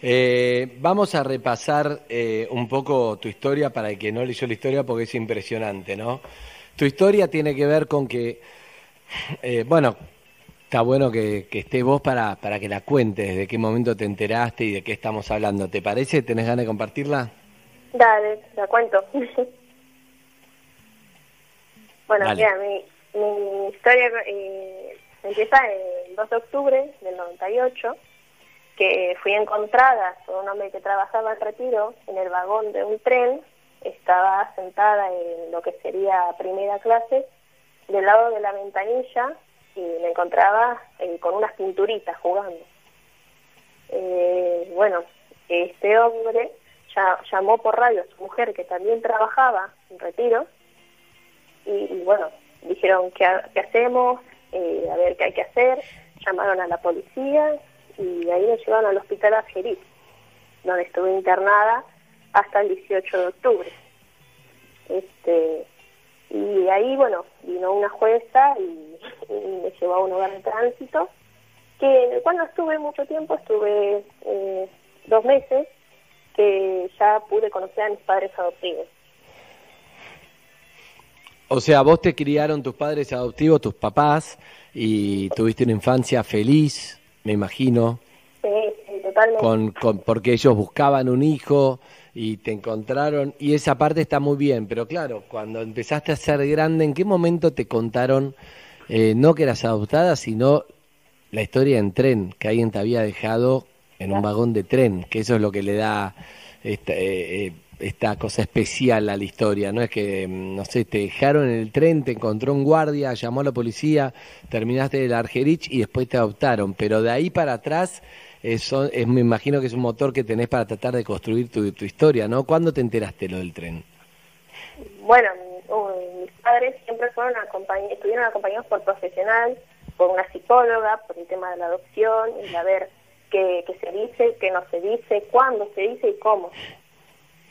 Eh, vamos a repasar eh, un poco tu historia para el que no leyó la historia porque es impresionante, ¿no? Tu historia tiene que ver con que, eh, bueno, está bueno que, que esté vos para, para que la cuentes, de qué momento te enteraste y de qué estamos hablando. ¿Te parece? ¿Tenés ganas de compartirla? Dale, la cuento. bueno, Dale. mira, mi, mi historia eh, empieza el 2 de octubre del 98, que fui encontrada por un hombre que trabajaba en retiro en el vagón de un tren. Estaba sentada en lo que sería primera clase, del lado de la ventanilla, y me encontraba eh, con unas pinturitas jugando. Eh, bueno, este hombre ya- llamó por radio a su mujer que también trabajaba en retiro y, y bueno, dijeron qué, qué hacemos, Eh, a ver qué hay que hacer, llamaron a la policía y ahí me llevaron al hospital Argerich, donde estuve internada hasta el 18 de octubre. Este, y ahí, bueno, vino una jueza y, y me llevó a un hogar de tránsito, que en el cual no estuve mucho tiempo, estuve eh, dos meses, que ya pude conocer a mis padres adoptivos. O sea, vos te criaron tus padres adoptivos, tus papás, y tuviste una infancia feliz, me imagino, Sí, sí, totalmente. con, con, porque ellos buscaban un hijo y te encontraron, y esa parte está muy bien, pero claro, cuando empezaste a ser grande, ¿en qué momento te contaron eh, no que eras adoptada, sino la historia en tren, que alguien te había dejado en un vagón de tren, que eso es lo que le da esta, eh, eh, esta cosa especial a la historia, no es que, mm, no sé, te dejaron en el tren, te encontró un guardia, llamó a la policía, terminaste el Argerich y después te adoptaron, pero de ahí para atrás, eso, es, me imagino que es un motor que tenés para tratar de construir tu, tu historia, ¿no? ¿Cuándo te enteraste lo del tren? Bueno, uh, mis padres siempre fueron acompañ- estuvieron acompañados por profesional, por una psicóloga, por el tema de la adopción, y a ver qué, qué se dice, qué no se dice, cuándo se dice y cómo.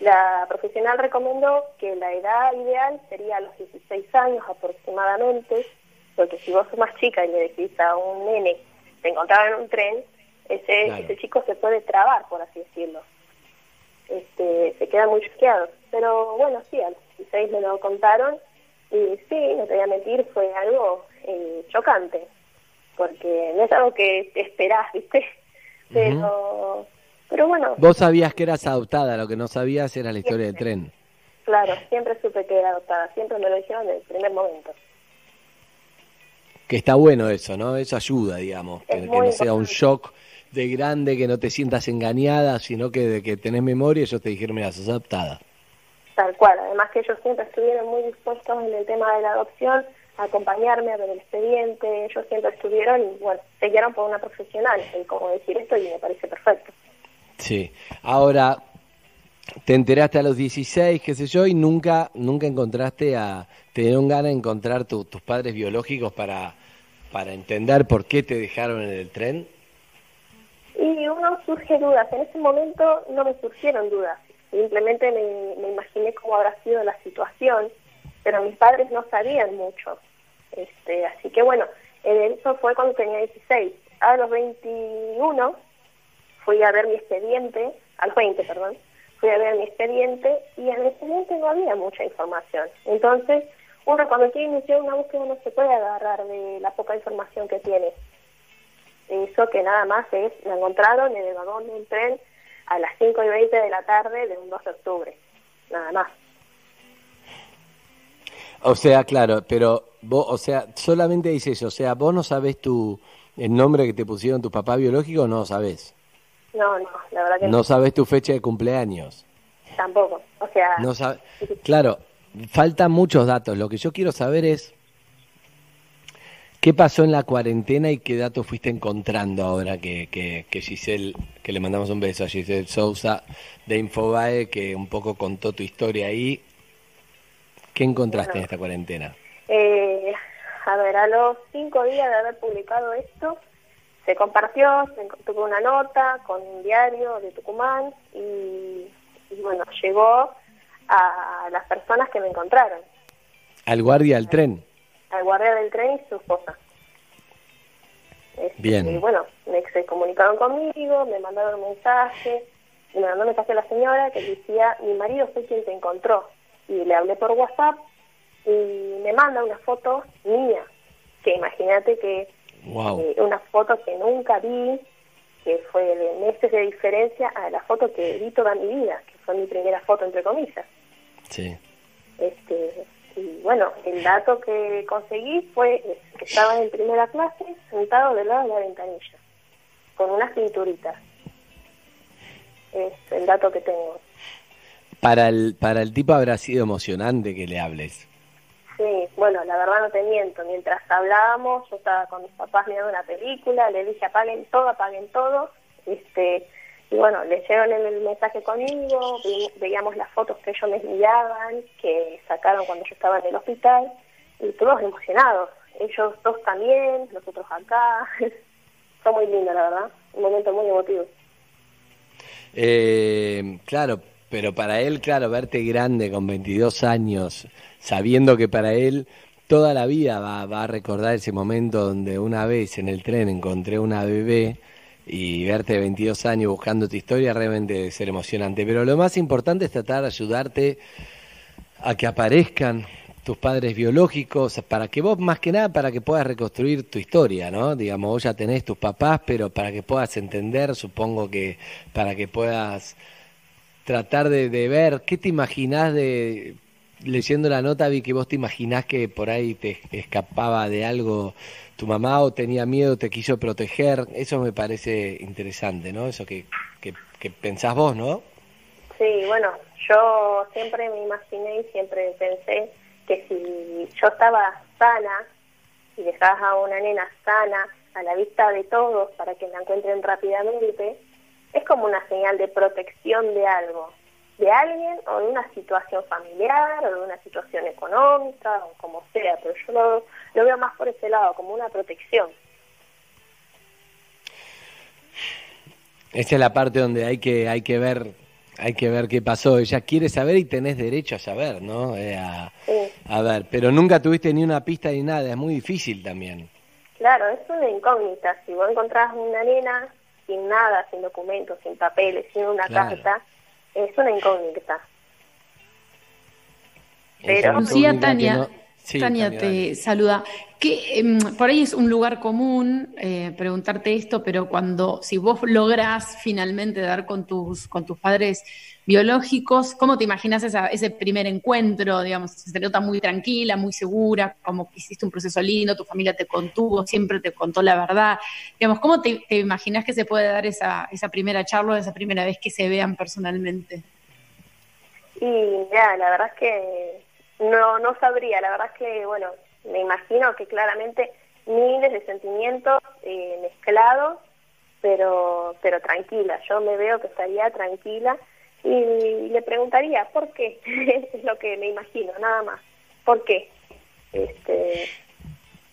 La profesional recomendó que la edad ideal sería a los 16 años aproximadamente, porque si vos sos más chica y le decís a un nene, te encontraba en un tren, ese, Claro. ese chico se puede trabar, por así decirlo. Este, se queda muy choqueado. Pero bueno, sí, a los 16 me lo contaron y sí, no te voy a mentir, fue algo eh, chocante, porque no es algo que te esperás, ¿viste? Pero, pero bueno, Vos sabías que eras adoptada, lo que no sabías era la historia del tren. claro, siempre supe que era adoptada, siempre me lo dijeron desde el primer momento. Que está bueno eso, ¿no? Eso ayuda, digamos, que, Es que muy no sea un shock de grande, que no te sientas engañada, sino que de que tenés memoria ellos te dijeron, mira, sos adoptada. Tal cual, además que ellos siempre estuvieron muy dispuestos en el tema de la adopción, a acompañarme a ver el expediente, ellos siempre estuvieron y bueno, se guiaron por una profesional en cómo decir esto y me parece perfecto. Sí. Ahora, te enteraste a los 16, qué sé yo, y nunca, nunca encontraste a, te dieron ganas de encontrar tu- tus padres biológicos para, para entender por qué te dejaron en el tren. Y uno surge dudas, en ese momento no me surgieron dudas, simplemente me, me imaginé cómo habrá sido la situación, pero mis padres no sabían mucho. Este, así que bueno, eh, eso fue cuando tenía 16. A los 21 fui a ver mi expediente, a los 20, perdón, fui a ver mi expediente y en el expediente no había mucha información. Entonces, uno cuando quiere iniciar una búsqueda no se puede agarrar de la poca información que tiene. Eso que nada más es, me encontraron en el vagón de un tren a las 5 y 20 de la tarde de un 2 de octubre. Nada más. O sea, claro, pero vos, o sea, solamente dice eso, o sea, vos no sabés tu, el nombre que te pusieron tus papás biológicos, no lo sabés. No, no, la verdad que No sabés tu fecha de cumpleaños. tampoco. O sea, No sab- Claro, faltan muchos datos. Lo que yo quiero saber es ¿Qué pasó en la cuarentena y qué datos fuiste encontrando ahora que, que, que Giselle, que le mandamos un beso a Giselle Sousa de Infobae, que un poco contó tu historia ahí? ¿Qué encontraste en esta cuarentena? Eh, a ver, a los cinco días de haber publicado esto, se compartió, se tuve una nota con un diario de Tucumán y, y bueno, llegó a las personas que me encontraron, Al guardia del tren. al guardia del tren y su esposa. Este, Bien. Y bueno, me, se comunicaron conmigo, me mandaron un mensaje, y me mandó un mensaje a la señora que decía, mi marido fue quien te encontró. Y le hablé por WhatsApp y me manda una foto mía, que imagínate que Wow. eh, una foto que nunca vi, que fue de meses de diferencia a la foto que vi toda mi vida, que fue mi primera foto entre comillas. Sí. Este, y bueno, el dato que conseguí fue que estaba en primera clase sentado del lado de la ventanilla, con unas pinturitas. Es el dato que tengo. Para el, para el tipo habrá sido emocionante que le hables. Sí, bueno, la verdad no te miento. Mientras hablábamos, yo estaba con mis papás mirando una película, le dije apaguen todo, apaguen todo. Este, y bueno, leyeron el, mensaje conmigo, veíamos las fotos que ellos me enviaban, que sacaron cuando yo estaba en el hospital, y todos emocionados. Ellos dos también, nosotros acá. Fue muy lindo, la verdad. Un momento muy emotivo. Eh, claro, pero para él, claro, verte grande con 22 años, sabiendo que para él toda la vida va, va a recordar ese momento donde una vez en el tren encontré una bebé y verte de 22 años buscando tu historia realmente debe ser emocionante. Pero lo más importante es tratar de ayudarte a que aparezcan tus padres biológicos, para que vos más que nada, para que puedas reconstruir tu historia, ¿no? Digamos, vos ya tenés tus papás, pero para que puedas entender, supongo que para que puedas tratar de, de ver, ¿qué te imaginás de, leyendo la nota vi que vos te imaginás que por ahí te escapaba de algo tu mamá o tenía miedo, te quiso proteger, eso me parece interesante, ¿no? Eso que, que, que pensás vos, ¿no? Sí, bueno, yo siempre me imaginé y siempre pensé que si yo estaba sana y dejabas a una nena sana a la vista de todos para que la encuentren rápidamente, es como una señal de protección de algo, de alguien o de una situación familiar o de una situación económica o como sea, pero yo lo, lo veo más por ese lado, como una protección. Esa es la parte donde hay que, hay que ver, hay que ver qué pasó. Ella quiere saber y tenés derecho a saber, ¿no? Eh, a, a ver, pero nunca tuviste ni una pista ni nada, es muy difícil también. Claro, es una incógnita. Si vos encontrás una nena sin nada, sin documentos, sin papeles, sin una Claro. carta, es una incógnita. Pero Lucía, Tania, no- Sí, Tania Tania, te saluda. Que em, por ahí es un lugar común eh, preguntarte esto, pero cuando si vos lográs finalmente dar con tus con tus padres biológicos, ¿cómo te imaginas esa- ese primer encuentro? Digamos, se te nota muy tranquila, muy segura, como que hiciste un proceso lindo, tu familia te contuvo, siempre te contó la verdad. Digamos, ¿cómo te, te imaginas que se puede dar esa, esa primera charla, esa primera vez que se vean personalmente? Y ya, la verdad es que no, no sabría, la verdad es que, bueno, me imagino que claramente miles de sentimientos eh, mezclados, pero, pero tranquila, yo me veo que estaría tranquila y le preguntaría, ¿por qué? es lo que me imagino, nada más, ¿por qué? Este,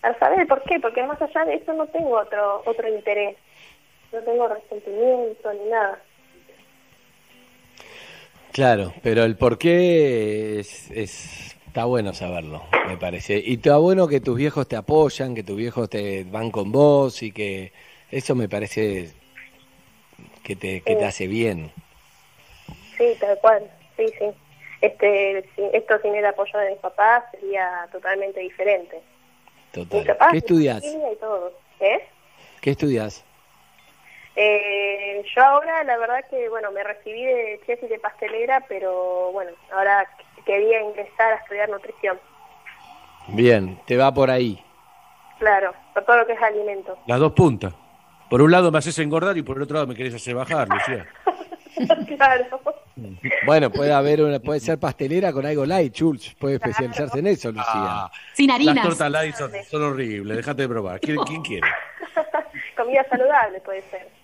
al saber por qué, porque más allá de eso no tengo otro, otro interés, no tengo resentimiento ni nada. Claro, pero el por qué es, es- está bueno saberlo, me parece. Y está bueno que tus viejos te apoyan, que tus viejos te van con vos y que eso me parece que te, que te hace bien. Sí, tal cual, sí, sí. Este, esto sin el apoyo de mis papás sería totalmente diferente. Total. papás, ¿Qué estudias? y todo. ¿Eh? ¿Qué estudias? Eh, yo ahora, la verdad que, bueno, me recibí de chef y de pastelera, pero bueno, ahora quería ingresar a estudiar nutrición. Bien, te va por ahí. Claro, por todo lo que es alimento. Las dos puntas. Por un lado me haces engordar y por el otro lado me querés hacer bajar, Lucía. claro. Bueno, puede haber una, puede ser pastelera con algo light, Chulch. Puede especializarse en eso, Lucía. Ah, Sin harinas. Las tortas light son, son horribles, déjate de probar. ¿Quién, quién quiere? Comida saludable puede ser.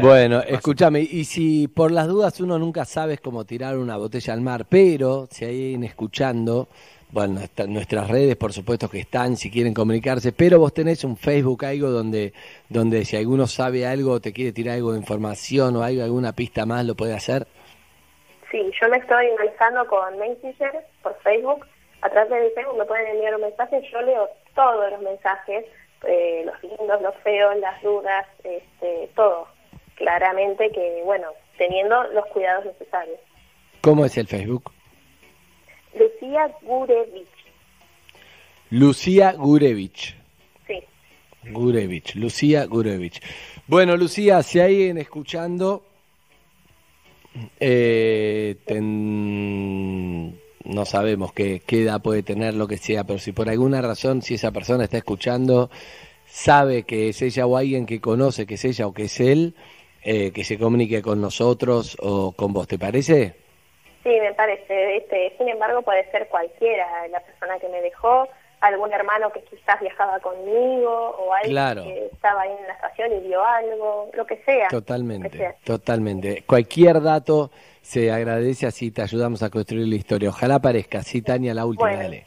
Bueno, escúchame, y si por las dudas uno nunca sabe cómo tirar una botella al mar, pero si hay alguien escuchando, bueno, está- nuestras redes por supuesto que están, si quieren comunicarse, pero vos tenés un Facebook, algo donde, donde si alguno sabe algo, te quiere tirar algo de información o algo, alguna pista más, lo puede hacer. Sí, yo me estoy manejando con Messenger por Facebook. A través de mi Facebook me pueden enviar un mensaje. Yo leo todos los mensajes, eh, los lindos, los feos, las dudas, este, todo. Claramente que, bueno, teniendo los cuidados necesarios. ¿Cómo es el Facebook? Lucía Gurevich. Lucía Gurevich. Sí. Gurevich, Lucía Gurevich. Bueno, Lucía, si hay alguien escuchando, eh, ten- no sabemos qué, qué edad puede tener, lo que sea, pero si por alguna razón, si esa persona está escuchando, sabe que es ella o alguien que conoce que es ella o que es él, eh, que se comunique con nosotros o con vos, ¿te parece? Sí, me parece. Este, sin embargo, puede ser cualquiera, la persona que me dejó, algún hermano que quizás viajaba conmigo o alguien Claro. que estaba ahí en la estación y vio algo, lo que sea. lo que Totalmente, sea. totalmente. Cualquier dato se agradece, así te ayudamos a construir la historia. Ojalá aparezca, sí, Tania, la última, Bueno. dale.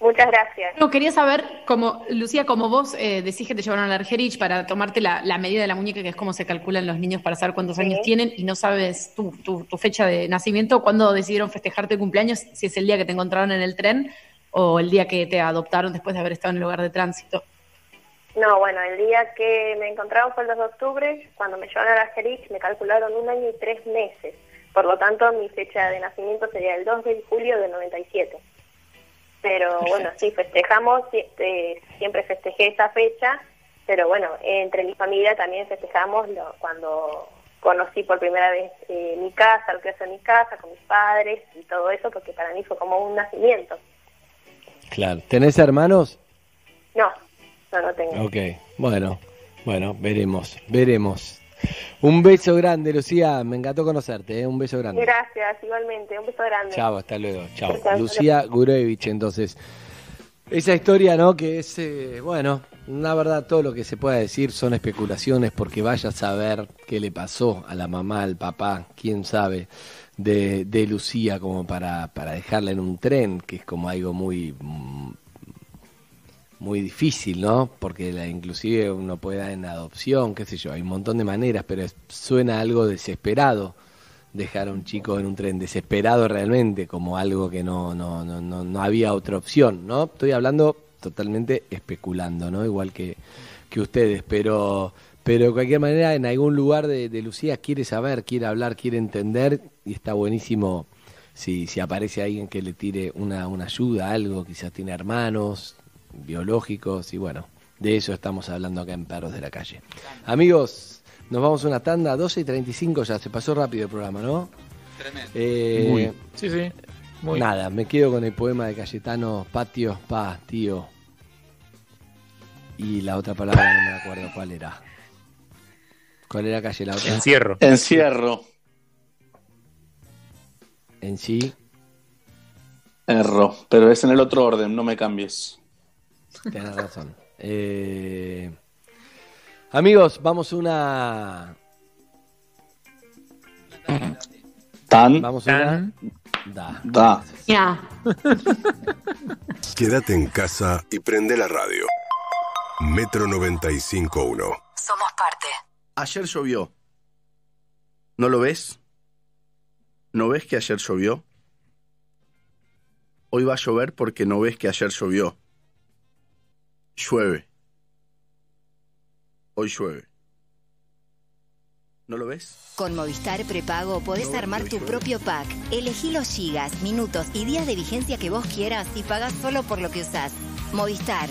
Muchas gracias. No, quería saber, como Lucía, como vos eh, decís que te llevaron al Argerich para tomarte la, la medida de la muñeca, que es cómo se calculan los niños para saber cuántos años tienen, y no sabes tu, tu, tu fecha de nacimiento, ¿cuándo decidieron festejarte cumpleaños? Si es el día que te encontraron en el tren o el día que te adoptaron después de haber estado en el lugar de tránsito. No, bueno, el día que me encontraron fue el 2 de octubre, cuando me llevaron a Argerich me calcularon un año y tres meses. Por lo tanto, mi fecha de nacimiento sería el 2 de julio del 97. Pero bueno, sí, festejamos, este, siempre festejé esa fecha, pero bueno, entre mi familia también festejamos lo- cuando conocí por primera vez eh, mi casa, lo que es mi casa, con mis padres y todo eso, porque para mí fue como un nacimiento. Claro. ¿Tenés hermanos? No, no, no tengo. Ok, bueno, bueno, veremos, veremos. Un beso grande, Lucía, me encantó conocerte, ¿eh? un beso grande. Gracias, igualmente, un beso grande. Chao, hasta luego, chao. Lucía Gurevich, entonces. Esa historia, ¿no? Que es, eh, bueno, la verdad, todo lo que se pueda decir son especulaciones porque vaya a saber qué le pasó a la mamá, al papá, quién sabe, de, de Lucía como para, para dejarla en un tren, que es como algo muy, mm, muy difícil, ¿no? Porque la, inclusive uno puede dar en adopción, qué sé yo, hay un montón de maneras, pero suena algo desesperado dejar a un chico en un tren, desesperado realmente, como algo que no, no, no, no, no había otra opción, ¿no? Estoy hablando totalmente especulando, ¿no? Igual que, que ustedes, pero, pero de cualquier manera en algún lugar de, de Lucía quiere saber, quiere hablar, quiere entender y está buenísimo si, si aparece alguien que le tire una, una ayuda, algo, quizás tiene hermanos biológicos y bueno, de eso estamos hablando acá en Perros de la Calle. Amigos, nos vamos a una tanda, 12 y 35 ya, se pasó rápido el programa, ¿no? Tremendo. Eh, Muy. Sí, sí. Muy. Nada, me quedo con el poema de Cayetano, patio, pa, tío. Y la otra palabra no me acuerdo cuál era. ¿Cuál era calle la otra? Encierro. Encierro. En sí. Erro, pero es en el otro orden, no me cambies. Tienes razón. Eh, amigos, vamos una. Tan. Vamos una. Da. Da. Ya. Quédate en casa y prende la radio. Metro 95.1. Somos parte. Ayer llovió. ¿No lo ves? ¿No ves que ayer llovió? Hoy va a llover porque no ves que ayer llovió. Llueve. Hoy llueve. ¿No lo ves? Con Movistar Prepago podés armar tu propio pack. Elegí los gigas, minutos y días de vigencia que vos quieras y pagás solo por lo que usás. Movistar.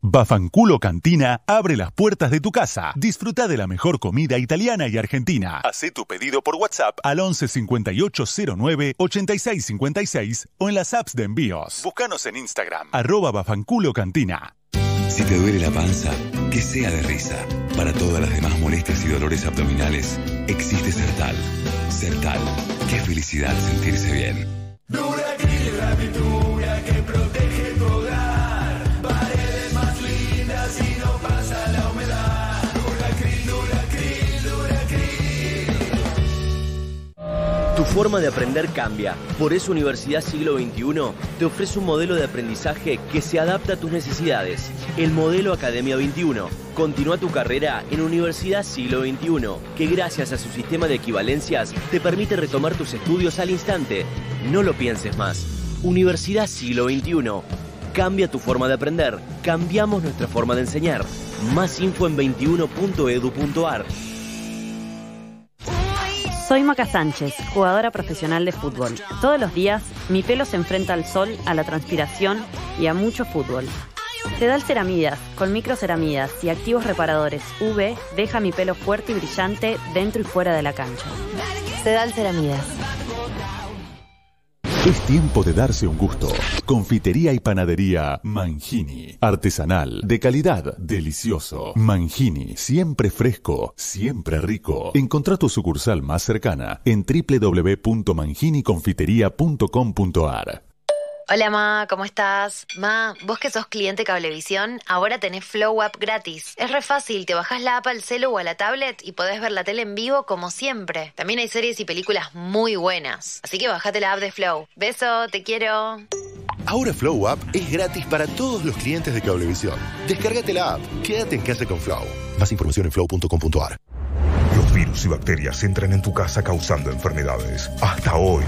Bafanculo Cantina abre las puertas de tu casa. Disfruta de la mejor comida italiana y argentina. Haz tu pedido por WhatsApp al 11 58 09 86 56 o en las apps de envíos. Búscanos en Instagram, arroba Bafanculo Cantina. Si te duele la panza, que sea de risa. Para todas las demás molestias y dolores abdominales, existe Sertal. Sertal, qué felicidad sentirse bien. Duracril, la pintura que protege tu Tu forma de aprender cambia. Por eso Universidad Siglo XXI te ofrece un modelo de aprendizaje que se adapta a tus necesidades. El modelo Academia 21. Continúa tu carrera en Universidad Siglo XXI, que gracias a su sistema de equivalencias te permite retomar tus estudios al instante. No lo pienses más. Universidad Siglo XXI. Cambia tu forma de aprender. Cambiamos nuestra forma de enseñar. Más info en 21.edu.ar. Soy Maca Sánchez, jugadora profesional de fútbol. Todos los días mi pelo se enfrenta al sol, a la transpiración y a mucho fútbol. Sedal Ceramidas, con microceramidas y activos reparadores UV, deja mi pelo fuerte y brillante dentro y fuera de la cancha. Sedal Ceramidas. Es tiempo de darse un gusto. Confitería y panadería Mangini. Artesanal, de calidad, delicioso. Mangini, siempre fresco, siempre rico. Encontrá tu sucursal más cercana en www.manginiconfiteria.com.ar. Hola Ma, ¿cómo estás? Ma, vos que sos cliente Cablevisión, ahora tenés Flow App gratis. Es re fácil, te bajás la app al celu o a la tablet y podés ver la tele en vivo como siempre. También hay series y películas muy buenas. Así que bajate la app de Flow. Beso, te quiero. Ahora Flow App es gratis para todos los clientes de Cablevisión. Descárgate la app. Quédate en casa con Flow. Más información en flow.com.ar. Los virus y bacterias entran en tu casa causando enfermedades. Hasta hoy,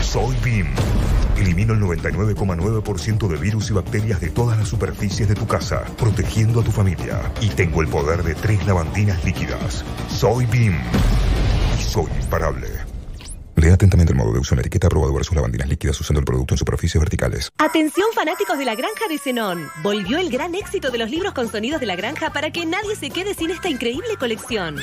soy BIM. Elimino el 99,9% de virus y bacterias de todas las superficies de tu casa, protegiendo a tu familia. Y tengo el poder de tres lavandinas líquidas. Soy BIM. Y soy imparable. Lea atentamente el modo de uso en la etiqueta aprobado versus lavandinas líquidas usando el producto en superficies verticales. Atención fanáticos de la granja de Zenón. Volvió el gran éxito de los libros con sonidos de la granja para que nadie se quede sin esta increíble colección.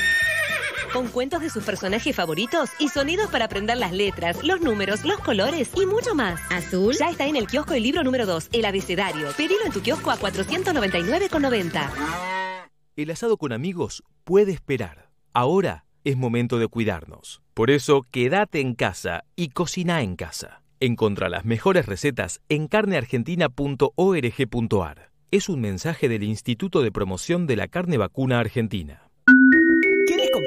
Con cuentos de sus personajes favoritos y sonidos para aprender las letras, los números, los colores y mucho más. Azul. Ya está en el kiosco el libro número 2, El Abecedario. Pedilo en tu kiosco a 499,90. El asado con amigos puede esperar. Ahora es momento de cuidarnos. Por eso, quédate en casa y cocina en casa. Encontra las mejores recetas en carneargentina.org.ar. Es un mensaje del Instituto de Promoción de la Carne Vacuna Argentina.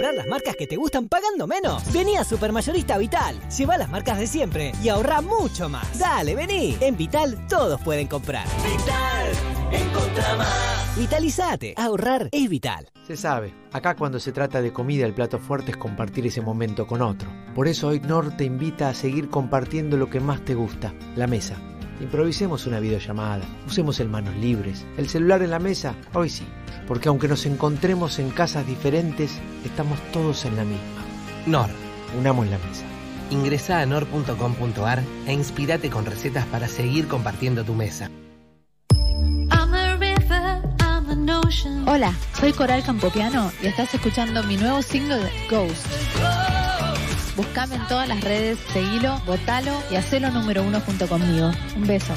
¿Quieres comprar las marcas que te gustan pagando menos? Vení a Supermayorista Vital. Lleva las marcas de siempre y ahorra mucho más. Dale, vení. En Vital todos pueden comprar. Vital, encontra más. Vitalizate. Ahorrar es vital. Se sabe, acá cuando se trata de comida el plato fuerte es compartir ese momento con otro. Por eso hoy Nor te invita a seguir compartiendo lo que más te gusta, la mesa. Improvisemos una videollamada, usemos el manos libres, el celular en la mesa, hoy sí, porque aunque nos encontremos en casas diferentes, estamos todos en la misma. Nor. Unamos la mesa. Ingresa a nor.com.ar e inspirate con recetas para seguir compartiendo tu mesa. Hola, soy Coral Campopiano y estás escuchando mi nuevo single Ghost. Buscame en todas las redes, seguilo, votalo y hacelo número uno junto conmigo. Un beso.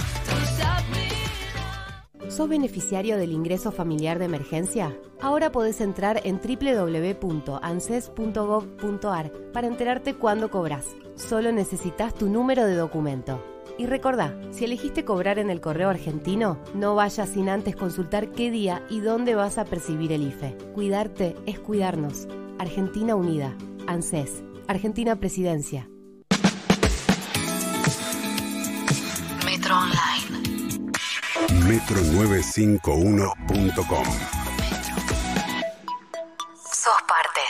¿Sos beneficiario del ingreso familiar de emergencia? Ahora podés entrar en www.anses.gov.ar para enterarte cuándo cobras. Solo necesitas tu número de documento. Y recordá, si elegiste cobrar en el correo argentino, no vayas sin antes consultar qué día y dónde vas a percibir el IFE. Cuidarte es cuidarnos. Argentina Unida. ANSES. Argentina Presidencia. Metro Online. Metro951.com Sos parte.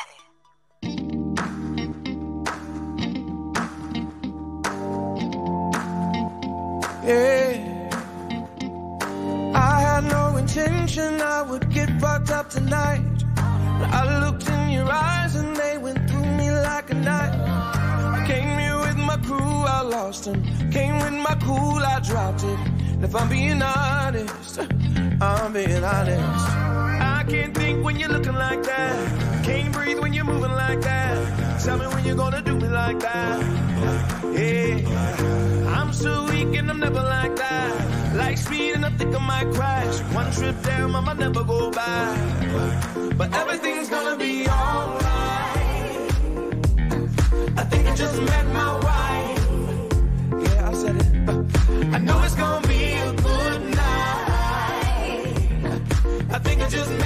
Yeah. I had no intention I would get fucked up tonight. But I looked in your eyes and they went through me like a knife. Came here with my crew, I lost and came with my cool, I dropped it. If I'm being honest, I'm being honest. I can't think when you're looking like that. Can't breathe when you're moving like that. Tell me when you're gonna do me like that. Yeah, I'm so weak and I'm never like that. Like speed and I think I might crash. One trip down, I might never go back. But everything's gonna be alright. I think I just met my wife. Yeah, I said it. I know it's gonna just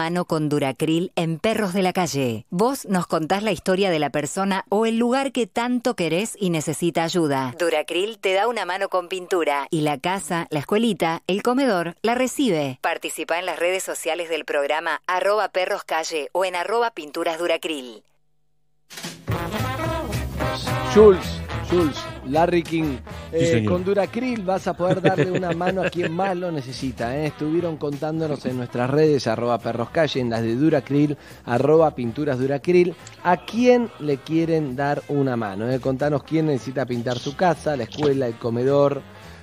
mano con Duracril en Perros de la Calle. Vos nos contás la historia de la persona o el lugar que tanto querés y necesita ayuda. Duracril te da una mano con pintura y la casa, la escuelita, el comedor la recibe. Participa en las redes sociales del programa arroba perroscalle o en arroba pinturas Duracril. Larry King. Eh, con Duracril vas a poder darle una mano a quien más lo necesita. ¿eh? Estuvieron contándonos en nuestras redes, arroba perroscalle, en las de Duracril, arroba pinturas Duracril, a quién le quieren dar una mano. ¿eh? Contanos quién necesita pintar su casa, la escuela, el comedor,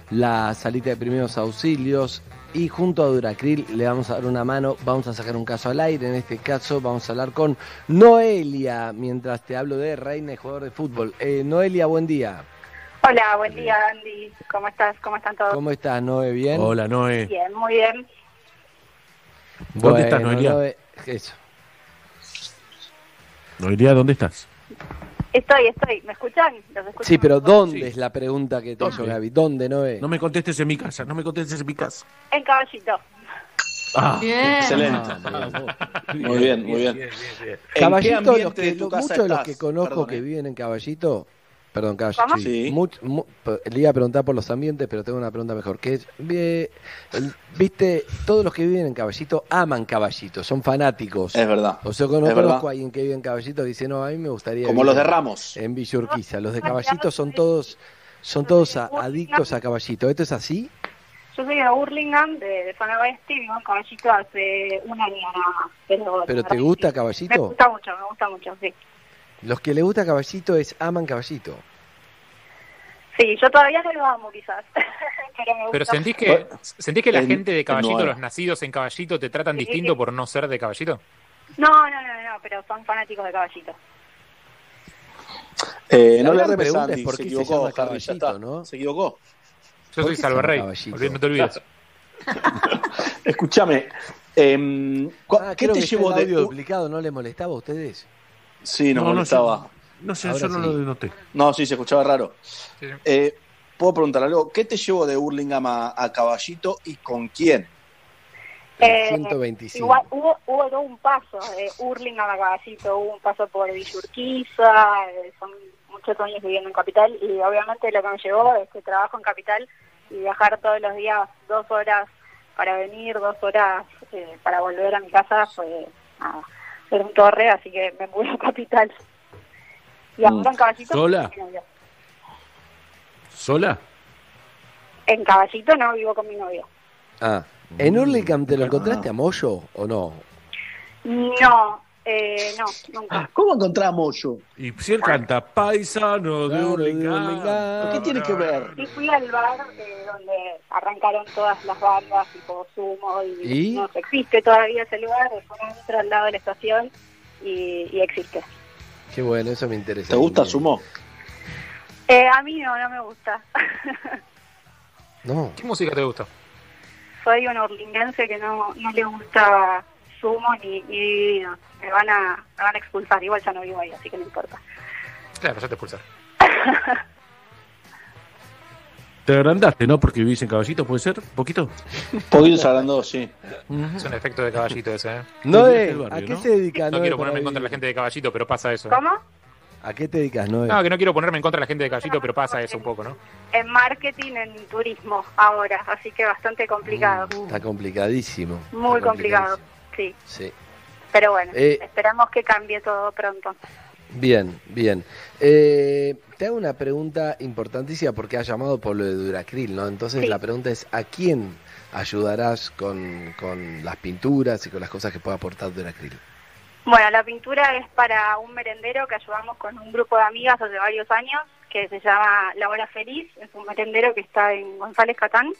la salita de primeros auxilios. Y junto a Duracril le vamos a dar una mano, vamos a sacar un caso al aire, en este caso vamos a hablar con Noelia, mientras te hablo de Reina y jugador de fútbol. Eh, Noelia, buen día. Hola, buen día, Andy. ¿Cómo estás? ¿Cómo están todos? ¿Cómo estás, Noe? ¿Bien? Hola, Noé. Bien, muy bien. ¿Dónde estás, Noelia? Noe, eso. Noelia, ¿dónde estás? Estoy, estoy. ¿Me escuchan? Sí, pero ¿dónde es la pregunta que te hizo Gaby? ¿Dónde, Noe? No me contestes en mi casa, no me contestes en mi casa. En caballito. Ah, Excelente. Muy bien, muy bien. ¿En qué Caballito, los ambiente que, de tu lo- casa muchos de los que conozco Perdón, que eh. viven en Caballito, perdón, Caballito, ¿Cómo? Sí. much- mu- p- le iba a preguntar por los ambientes, pero tengo una pregunta mejor, que es, eh, viste, todos los que viven en Caballito aman Caballito, son fanáticos. Es verdad. O sea, que no Es conozco verdad. a alguien que vive en Caballito que dice, no, a mí me gustaría Como vivir los de en- Ramos. En Villa Urquiza. Los de Caballito son todos, son todos a- adictos a Caballito. ¿Esto es así? Yo soy de Burlingame, de, de zona oeste, vivo en caballito hace un año nada más. Pero, ¿Pero te gusta que Me Caballito? gusta mucho, me gusta mucho, sí. Los que le gusta Caballito es aman Caballito. Sí, yo todavía no lo amo quizás, pero me gusta. Pero sentís que, ¿sentís que la En- gente de Caballito, los nacidos en Caballito, te tratan Sí. distinto por no ser de Caballito? No, no, no, no, pero son fanáticos de Caballito. Eh, no le gran remes pregunta Andy, es por qué se equivocó, llama Caballito, está. ¿no? Se equivocó. Yo ¿Por soy Salvarrey, no te olvides. Escúchame, em, Ah, ¿qué te llevó de duplicado, ¿no le molestaba a ustedes? Sí, nos No, no, molestaba. yo- no sé, Ahora yo no lo noté. No, sí, se escuchaba raro. Sí. Eh, Puedo preguntar algo. ¿Qué te llevó de Hurlingham a, a Caballito y con quién? Eh, 125. Igual hubo, hubo todo un paso de Hurlingham a Caballito, hubo un paso por Villurquiza, eh, son muchos años viviendo en Capital y obviamente lo que me llevó es que trabajo en Capital y viajar todos los días dos horas para venir, dos horas eh, para volver a mi casa fue nada, era un torre, así que me mudé a Capital. Y ahora en Caballito... ¿Sola? mi novio. ¿Sola? En Caballito no vivo con mi novio. Ah, ¿en Hurlingham te lo encontraste a Moyo o no? No, eh, no, nunca. ¿Cómo encontramos yo? Y si él canta paisano de Hurlingham. ¿Qué tiene que ver? Y fui al bar eh, donde arrancaron todas las bandas, tipo Sumo, y, ¿Y? no sé, existe todavía ese lugar, es un al lado de la estación y, y existe. Qué bueno, eso me interesa. ¿Te gusta. Sumo? Eh, a mí no, no me gusta. No. ¿Qué música te gusta? Soy un orlinguense que no, no le gusta Sumo ni, ni Dividido. Me van, a, me van a expulsar, igual ya no vivo ahí, así que no importa. Claro, ya te expulsar. Te agrandaste, ¿no? Porque vivís en Caballito, ¿puede ser? ¿Un poquito? Poquito hablando, sí. Es un efecto de Caballito ese, ¿eh? Del barrio, ¿a qué ¿no? se dedica No quiero ponerme en contra de la gente de Caballito, pero pasa eso. ¿Cómo? ¿A qué te dedicas, Noé? No, que no quiero ponerme en contra de la gente de Caballito, pero pasa eso un poco, ¿no? En marketing, en turismo ahora, así que bastante complicado. Está complicadísimo. Muy Está complicado, sí. Sí. Pero bueno, Eh, esperamos que cambie todo pronto. Bien, bien. Eh, te hago una pregunta importantísima porque has llamado por lo de Duracril, ¿no? Entonces Sí. la pregunta es, ¿a quién ayudarás con, con las pinturas y con las cosas que pueda aportar Duracril? Bueno, la pintura es para un merendero que ayudamos con un grupo de amigas hace varios años, que se llama La Hora Feliz, es un merendero que está en González Catán.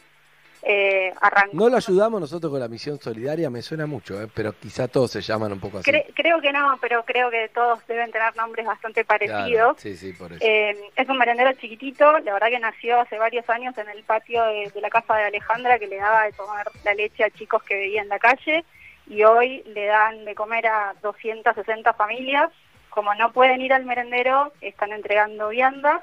Eh, arrancó- No lo ayudamos nosotros con la misión solidaria, me suena mucho, ¿eh? pero quizá todos se llaman un poco así. Cre- creo que no, pero creo que todos deben tener nombres bastante Claro, parecidos. sí, sí, por eso. Eh, es un merendero chiquitito, la verdad que nació hace varios años en el patio de, de la casa de Alejandra, que le daba de tomar la leche a chicos que vivían en la calle, y hoy le dan de comer a 260 familias. Como no pueden ir al merendero, están entregando viandas.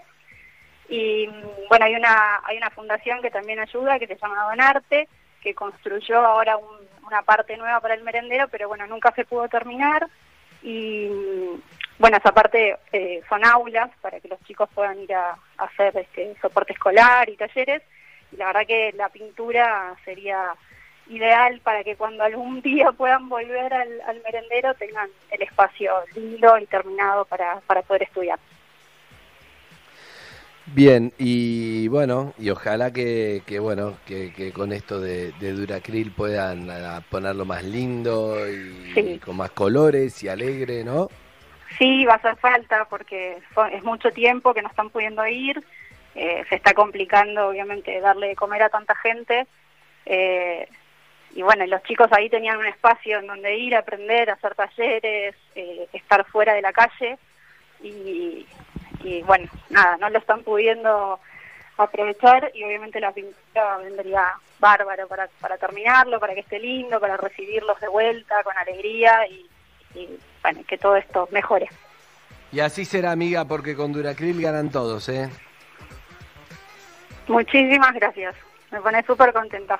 Y mm, bueno, hay una, hay una fundación que también ayuda, que se llama Donarte, que construyó ahora un- una parte nueva para el merendero, pero bueno, nunca se pudo terminar. Y mm, bueno, esa parte eh, son aulas para que los chicos puedan ir a, hacer este soporte escolar y talleres. Y la verdad que la pintura sería ideal para que cuando algún día puedan volver al, al merendero tengan el espacio lindo y terminado para, para poder estudiar. Bien, y bueno, y ojalá que, que bueno, que, que con esto de, de Duracril puedan ah, ponerlo más lindo y, Sí. con más colores y alegre, ¿no? Sí, va a hacer falta porque es mucho tiempo que no están pudiendo ir. eh, se está complicando, obviamente, darle de comer a tanta gente. eh, y bueno, los chicos ahí tenían un espacio en donde ir, aprender, hacer talleres, eh, estar fuera de la calle. Y, y bueno, nada, no lo están pudiendo aprovechar y obviamente la pintura vendría bárbaro para, para terminarlo, para que esté lindo, para recibirlos de vuelta con alegría y, y bueno, que todo esto mejore. Y así será, amiga, porque con Duracril ganan todos, ¿eh? Muchísimas gracias, me pone súper contenta.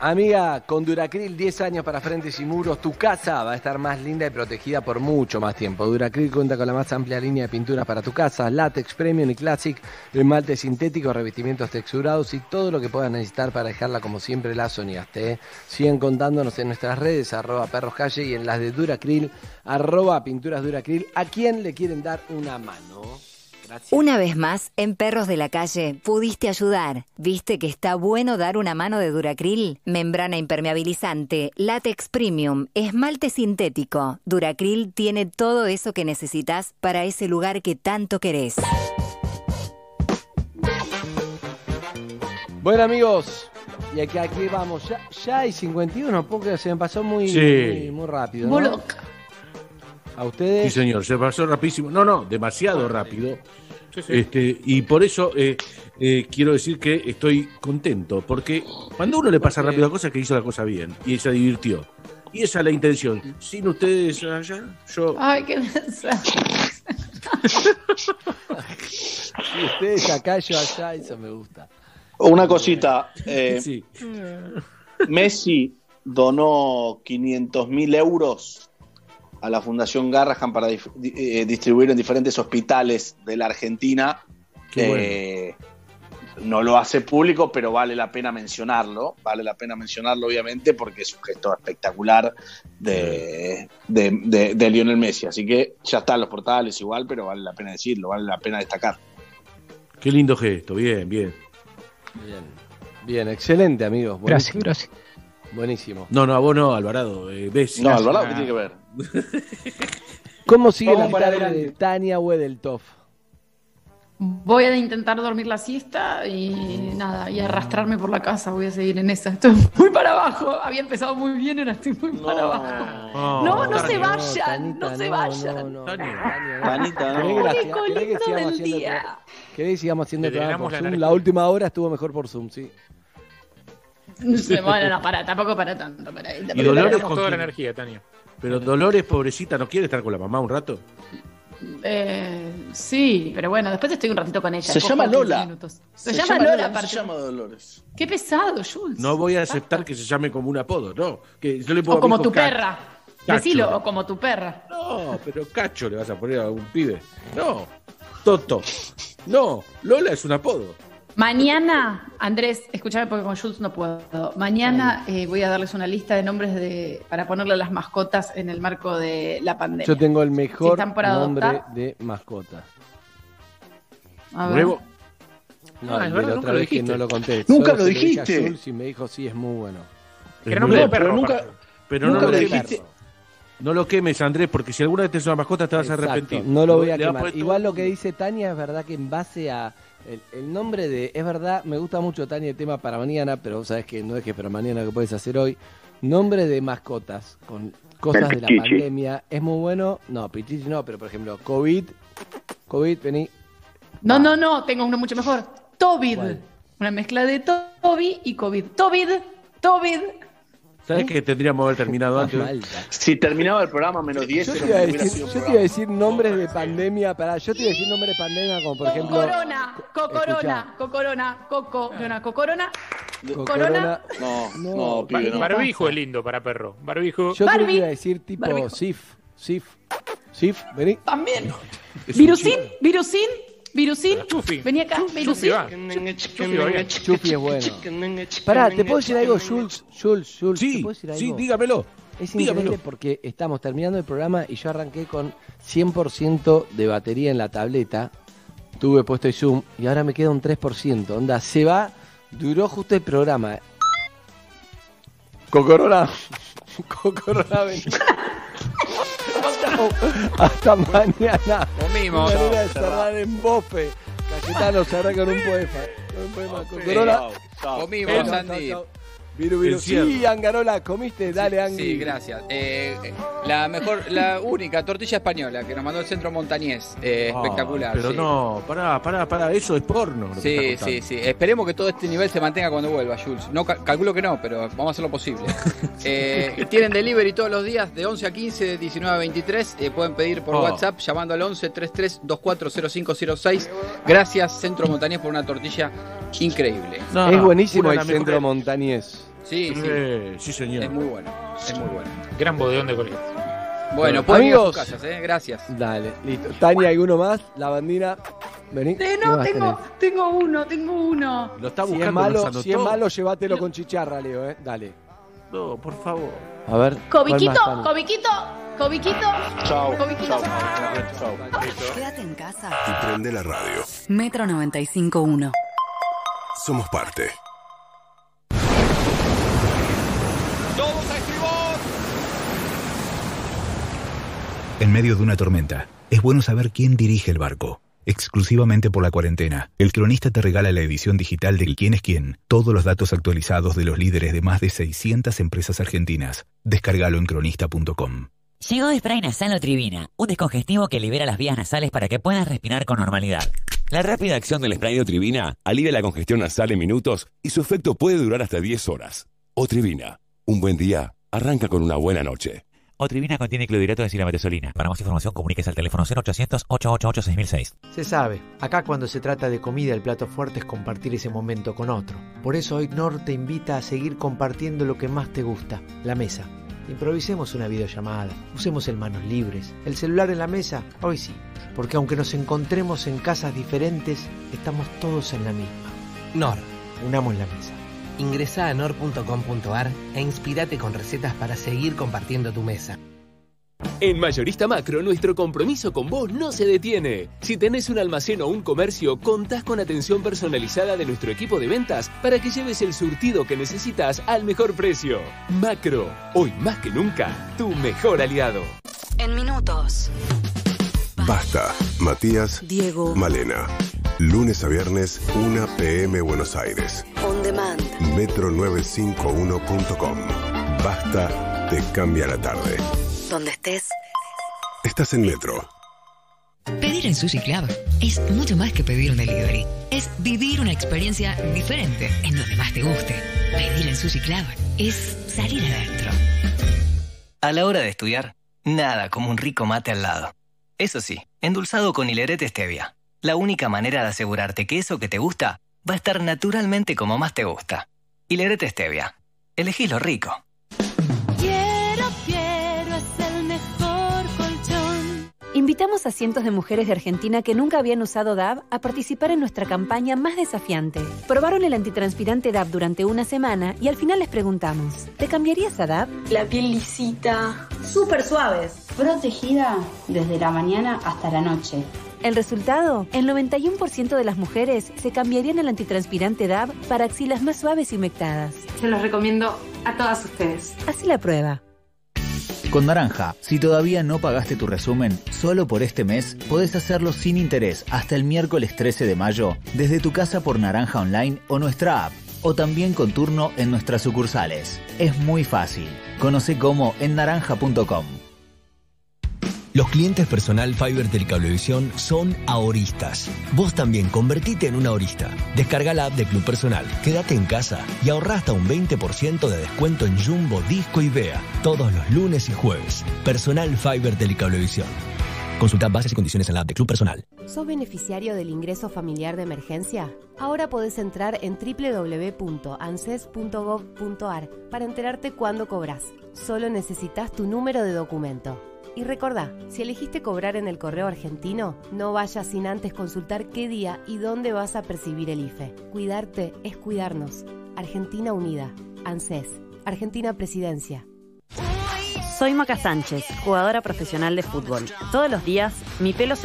Amiga, con Duracril 10 años para frentes y muros, tu casa va a estar más linda y protegida por mucho más tiempo. Duracril cuenta con la más amplia línea de pinturas para tu casa, látex, premium y classic, esmalte sintético, revestimientos texturados y todo lo que puedas necesitar para dejarla como siempre la soñaste. ¿eh? Sigan contándonos en nuestras redes, arroba perros calle y en las de Duracril, arroba pinturas Duracril. ¿A quién le quieren dar una mano? Gracias. Una vez más, en Perros de la Calle, pudiste ayudar. ¿Viste que está bueno dar una mano de Duracril? Membrana impermeabilizante, látex premium, esmalte sintético. Duracril tiene todo eso que necesitas para ese lugar que tanto querés. Bueno, amigos, y aquí, aquí vamos. Ya, ya hay 51, porque se me pasó muy, Sí. muy, muy rápido. A ustedes. Sí, señor, se pasó rapidísimo. No, no, demasiado rápido. Sí, sí. Este, y por eso eh, eh, quiero decir que estoy contento, porque cuando a uno le pasa rápido a cosas que hizo la cosa bien y se divirtió. Y esa es la intención. Sin ustedes allá, yo. Ay, qué mensaje. Y ustedes acá, yo allá, eso me gusta. Una cosita. eh, Sí. Messi donó 500 mil euros a la Fundación Garrahan para eh, distribuir en diferentes hospitales de la Argentina. Qué Eh, No lo hace público, pero vale la pena mencionarlo. Vale la pena mencionarlo, obviamente, porque es un gesto espectacular de, de, de- de Lionel Messi. Así que ya está en los portales igual, pero vale la pena decirlo, vale la pena destacar. Qué lindo gesto, bien, bien. Bien, bien, excelente, amigos. Gracias, gracias. Buenísimo. No, no, a vos no, Alvarado. Eh, Bessi. No, Alvarado, ¿qué tiene que ver? ¿Cómo sigue Vamos la tarde de. Tania Wedeltoff? Voy a intentar dormir la siesta y nada, y arrastrarme por la casa. Voy a seguir en esa. Estoy muy para abajo. Había empezado muy bien, ahora estoy muy para abajo. No, no, se Tania, vayan, Tanita, no se vayan. no, no. Tanita, ¿Querés que, no. la- Único querés que lindo sigamos del haciendo día. querés que sigamos haciendo el programa por Zoom? La última hora estuvo mejor por Zoom, sí. Se bueno, no, para, tampoco para tanto. Para, Y Dolores con toda la energía, Tania. Pero Dolores, pobrecita, ¿no quiere estar con la mamá un rato? Eh, sí, pero bueno, después estoy un ratito con ella. Se llama 15 Lola. Se, llama Lola, aparte. Se llama Dolores. Qué pesado, Jules. No voy a aceptar que se llame como un apodo, no. Que yo le pongo O como tu Cacho. perra. Cacho. Decilo, o como tu perra. No, pero Cacho le vas a poner a un pibe. No. Toto. No. Lola es un apodo. Mañana, Andrés, escúchame porque con Jules no puedo. Mañana eh, voy a darles una lista de nombres de para ponerle a las mascotas en el marco de la pandemia. Yo tengo el Si mejor están nombre adoptar. de mascota. A ver. Nuevo. No, Ah, la otra vez que no lo conté. Nunca Solo lo dijiste. Jules y me dijo, sí, es muy bueno. Es muy de bueno. perro. pero nunca-. Pero Nunca no lo lo, dijiste. no lo quemes, Andrés, porque si alguna vez te es una mascota te vas a arrepentir. No lo voy a quemar. Igual lo que dice Tania es verdad que en base a el, el nombre de... Es verdad, me gusta mucho Tania el tema para mañana, pero vos sabés que no es que para mañana que puedes hacer hoy. Nombre de mascotas con cosas de la pandemia. Es muy bueno. No, Pichichi no, pero por ejemplo, COVID. COVID, vení. No, no, no, tengo uno mucho mejor. Tobid. ¿Cuál? Una mezcla de Toby y COVID. Tobid, Tobid. ¿Sabes que tendríamos que haber terminado antes? Si terminaba el programa menos 10, Yo te iba a decir, yo te iba a decir nombres de pandemia. Pará, yo te iba a decir nombres de pandemia como por ejemplo... Cocorona, Cocorona, Escuchá. Cocorona, Coco, Corona, Cocorona. Corona. No, No, no, pibe, no. Barbijo es lindo para perro. Barbijo. Yo Barbie. iba a decir tipo. Sif. Sif. Sif, vení. También. Es un Virusín. Chufi. Vení acá, Virusín. Chufi es bueno. Pará, ¿te puedo decir algo, Jules? Jules, Jules, ¿te Sí, puedo decir algo? sí, dígamelo. Es dígamelo. increíble porque estamos terminando el programa y yo arranqué con 100% de batería en la tableta. Tuve puesto el Zoom y ahora me queda un 3%. Onda, se va. Duró justo el programa. Cocorona. Cocorona, Hasta mañana. Comimos. Manera de cerrar en bofe. Cayetano con un poema. Con un poema. Cocorona. Comimos, chau. Viru, viru. Encierro. Sí, Angarola, comiste, dale, Angui. Sí, gracias. Eh, la mejor, la única tortilla española que nos mandó el centro montañés. Eh, Ah, espectacular. Pero sí. no, pará, pará, pará, eso es porno. lo que Sí, sí, sí. Esperemos que todo este nivel se mantenga cuando vuelva, Jules. No, ca- calculo que no, pero vamos a hacer lo posible. Eh, tienen delivery todos los días de 11 a 15, de 19 a 23. Eh, pueden pedir por Oh. WhatsApp llamando al 11 33 240506. Gracias, Centro Montañés, por una tortilla increíble. No, es buenísimo el centro montañés. Sí, sí. Eh, sí, señor. Es muy bueno. Es muy bueno. Gran bodeón de colegio. Bueno, a Amigos. sus casas, ¿eh? Gracias. Dale, listo. Tania, ¿alguno más? La bandina. Vení. Eh, ¿Qué no, tengo, tengo uno, tengo uno. Lo está Si es, buscando, malo, si es malo, llévatelo con chicharra, Leo, eh. Dale. No, por favor. A ver. ¿cuál más, Cobiquito, cobiquito, cobiquito. Chao. Cobiquito. Quédate en casa. Y prende la radio. Metro 95.1. Somos parte. Todos a estribor. En medio de una tormenta, es bueno saber quién dirige el barco. exclusivamente por la cuarentena. El cronista te regala la edición digital de Quién es quién, todos los datos actualizados de los líderes de más de 600 empresas argentinas. Descárgalo en cronista.com. Llegó Spray Nasal Tribina, un descongestivo que libera las vías nasales para que puedas respirar con normalidad. La rápida acción del spray de Otrivina alivia la congestión nasal en minutos y su efecto puede durar hasta 10 horas. Otrivina, un buen día arranca con una buena noche. Otrivina contiene clorhidrato de silametesolina. Para más información comuníquese al teléfono 0800 888 6006. Se sabe, acá cuando se trata de comida el plato fuerte es compartir ese momento con otro. Por eso hoy Nor te invita a seguir compartiendo lo que más te gusta, la mesa. Improvisemos una videollamada, usemos el manos libres, el celular en la mesa, hoy sí, porque aunque nos encontremos en casas diferentes, estamos todos en la misma. Nor. Unamos la mesa. Ingresa a nor.com.ar e inspirate con recetas para seguir compartiendo tu mesa. En Mayorista Macro, nuestro compromiso con vos no se detiene. Si tenés un almacén o un comercio, contás con atención personalizada de nuestro equipo de ventas para que lleves el surtido que necesitas al mejor precio. Macro, hoy más que nunca, tu mejor aliado. En minutos. Basta. Matías. Diego. Malena. Lunes a viernes, 1 pm Buenos Aires. On demand. Metro951.com. Basta, te cambia la tarde. Donde estés. Estás en Metro. Pedir en Sushi Club es mucho más que pedir un delivery. Es vivir una experiencia diferente en donde más te guste. Pedir en Sushi Club es salir adentro. A la hora de estudiar, nada como un rico mate al lado. Eso sí, endulzado con hilerete stevia. La única manera de asegurarte que eso que te gusta va a estar naturalmente como más te gusta. Hilerete stevia. Elegís lo rico. Quiero, quiero, es el mejor colchón. Invitamos a cientos de mujeres de Argentina que nunca habían usado DAB a participar en nuestra campaña más desafiante. Probaron el antitranspirante DAB durante una semana y al final les preguntamos, ¿te cambiarías a DAB? La piel lisita, súper suaves, protegida desde la mañana hasta la noche. El resultado, el 91% de las mujeres se cambiarían el antitranspirante DAB para axilas más suaves y humectadas. Se los recomiendo a todas ustedes. Así la prueba. Con Naranja, si todavía no pagaste tu resumen, solo por este mes podés hacerlo sin interés hasta el miércoles 13 de mayo desde tu casa por Naranja Online o nuestra app, o también con turno en nuestras sucursales. Es muy fácil. Conoce cómo en naranja.com. Los clientes personal Fiber del Cablevisión son ahoristas. Vos también convertite en un ahorista. Descarga la app de Club Personal, quédate en casa y ahorra hasta un 20% de descuento en Jumbo, Disco y Bea todos los lunes y jueves. Personal Fiber del Cablevisión. Consulta bases y condiciones en la app de Club Personal. ¿Sos beneficiario del ingreso familiar de emergencia? Ahora podés entrar en www.anses.gov.ar para enterarte cuándo cobras. Solo necesitas tu número de documento. Y recordá, si elegiste cobrar en el correo argentino, no vayas sin antes consultar qué día y dónde vas a percibir el IFE. Cuidarte es cuidarnos. Argentina Unida. ANSES. Argentina Presidencia. Soy Maca Sánchez, jugadora profesional de fútbol. Todos los días mi pelo se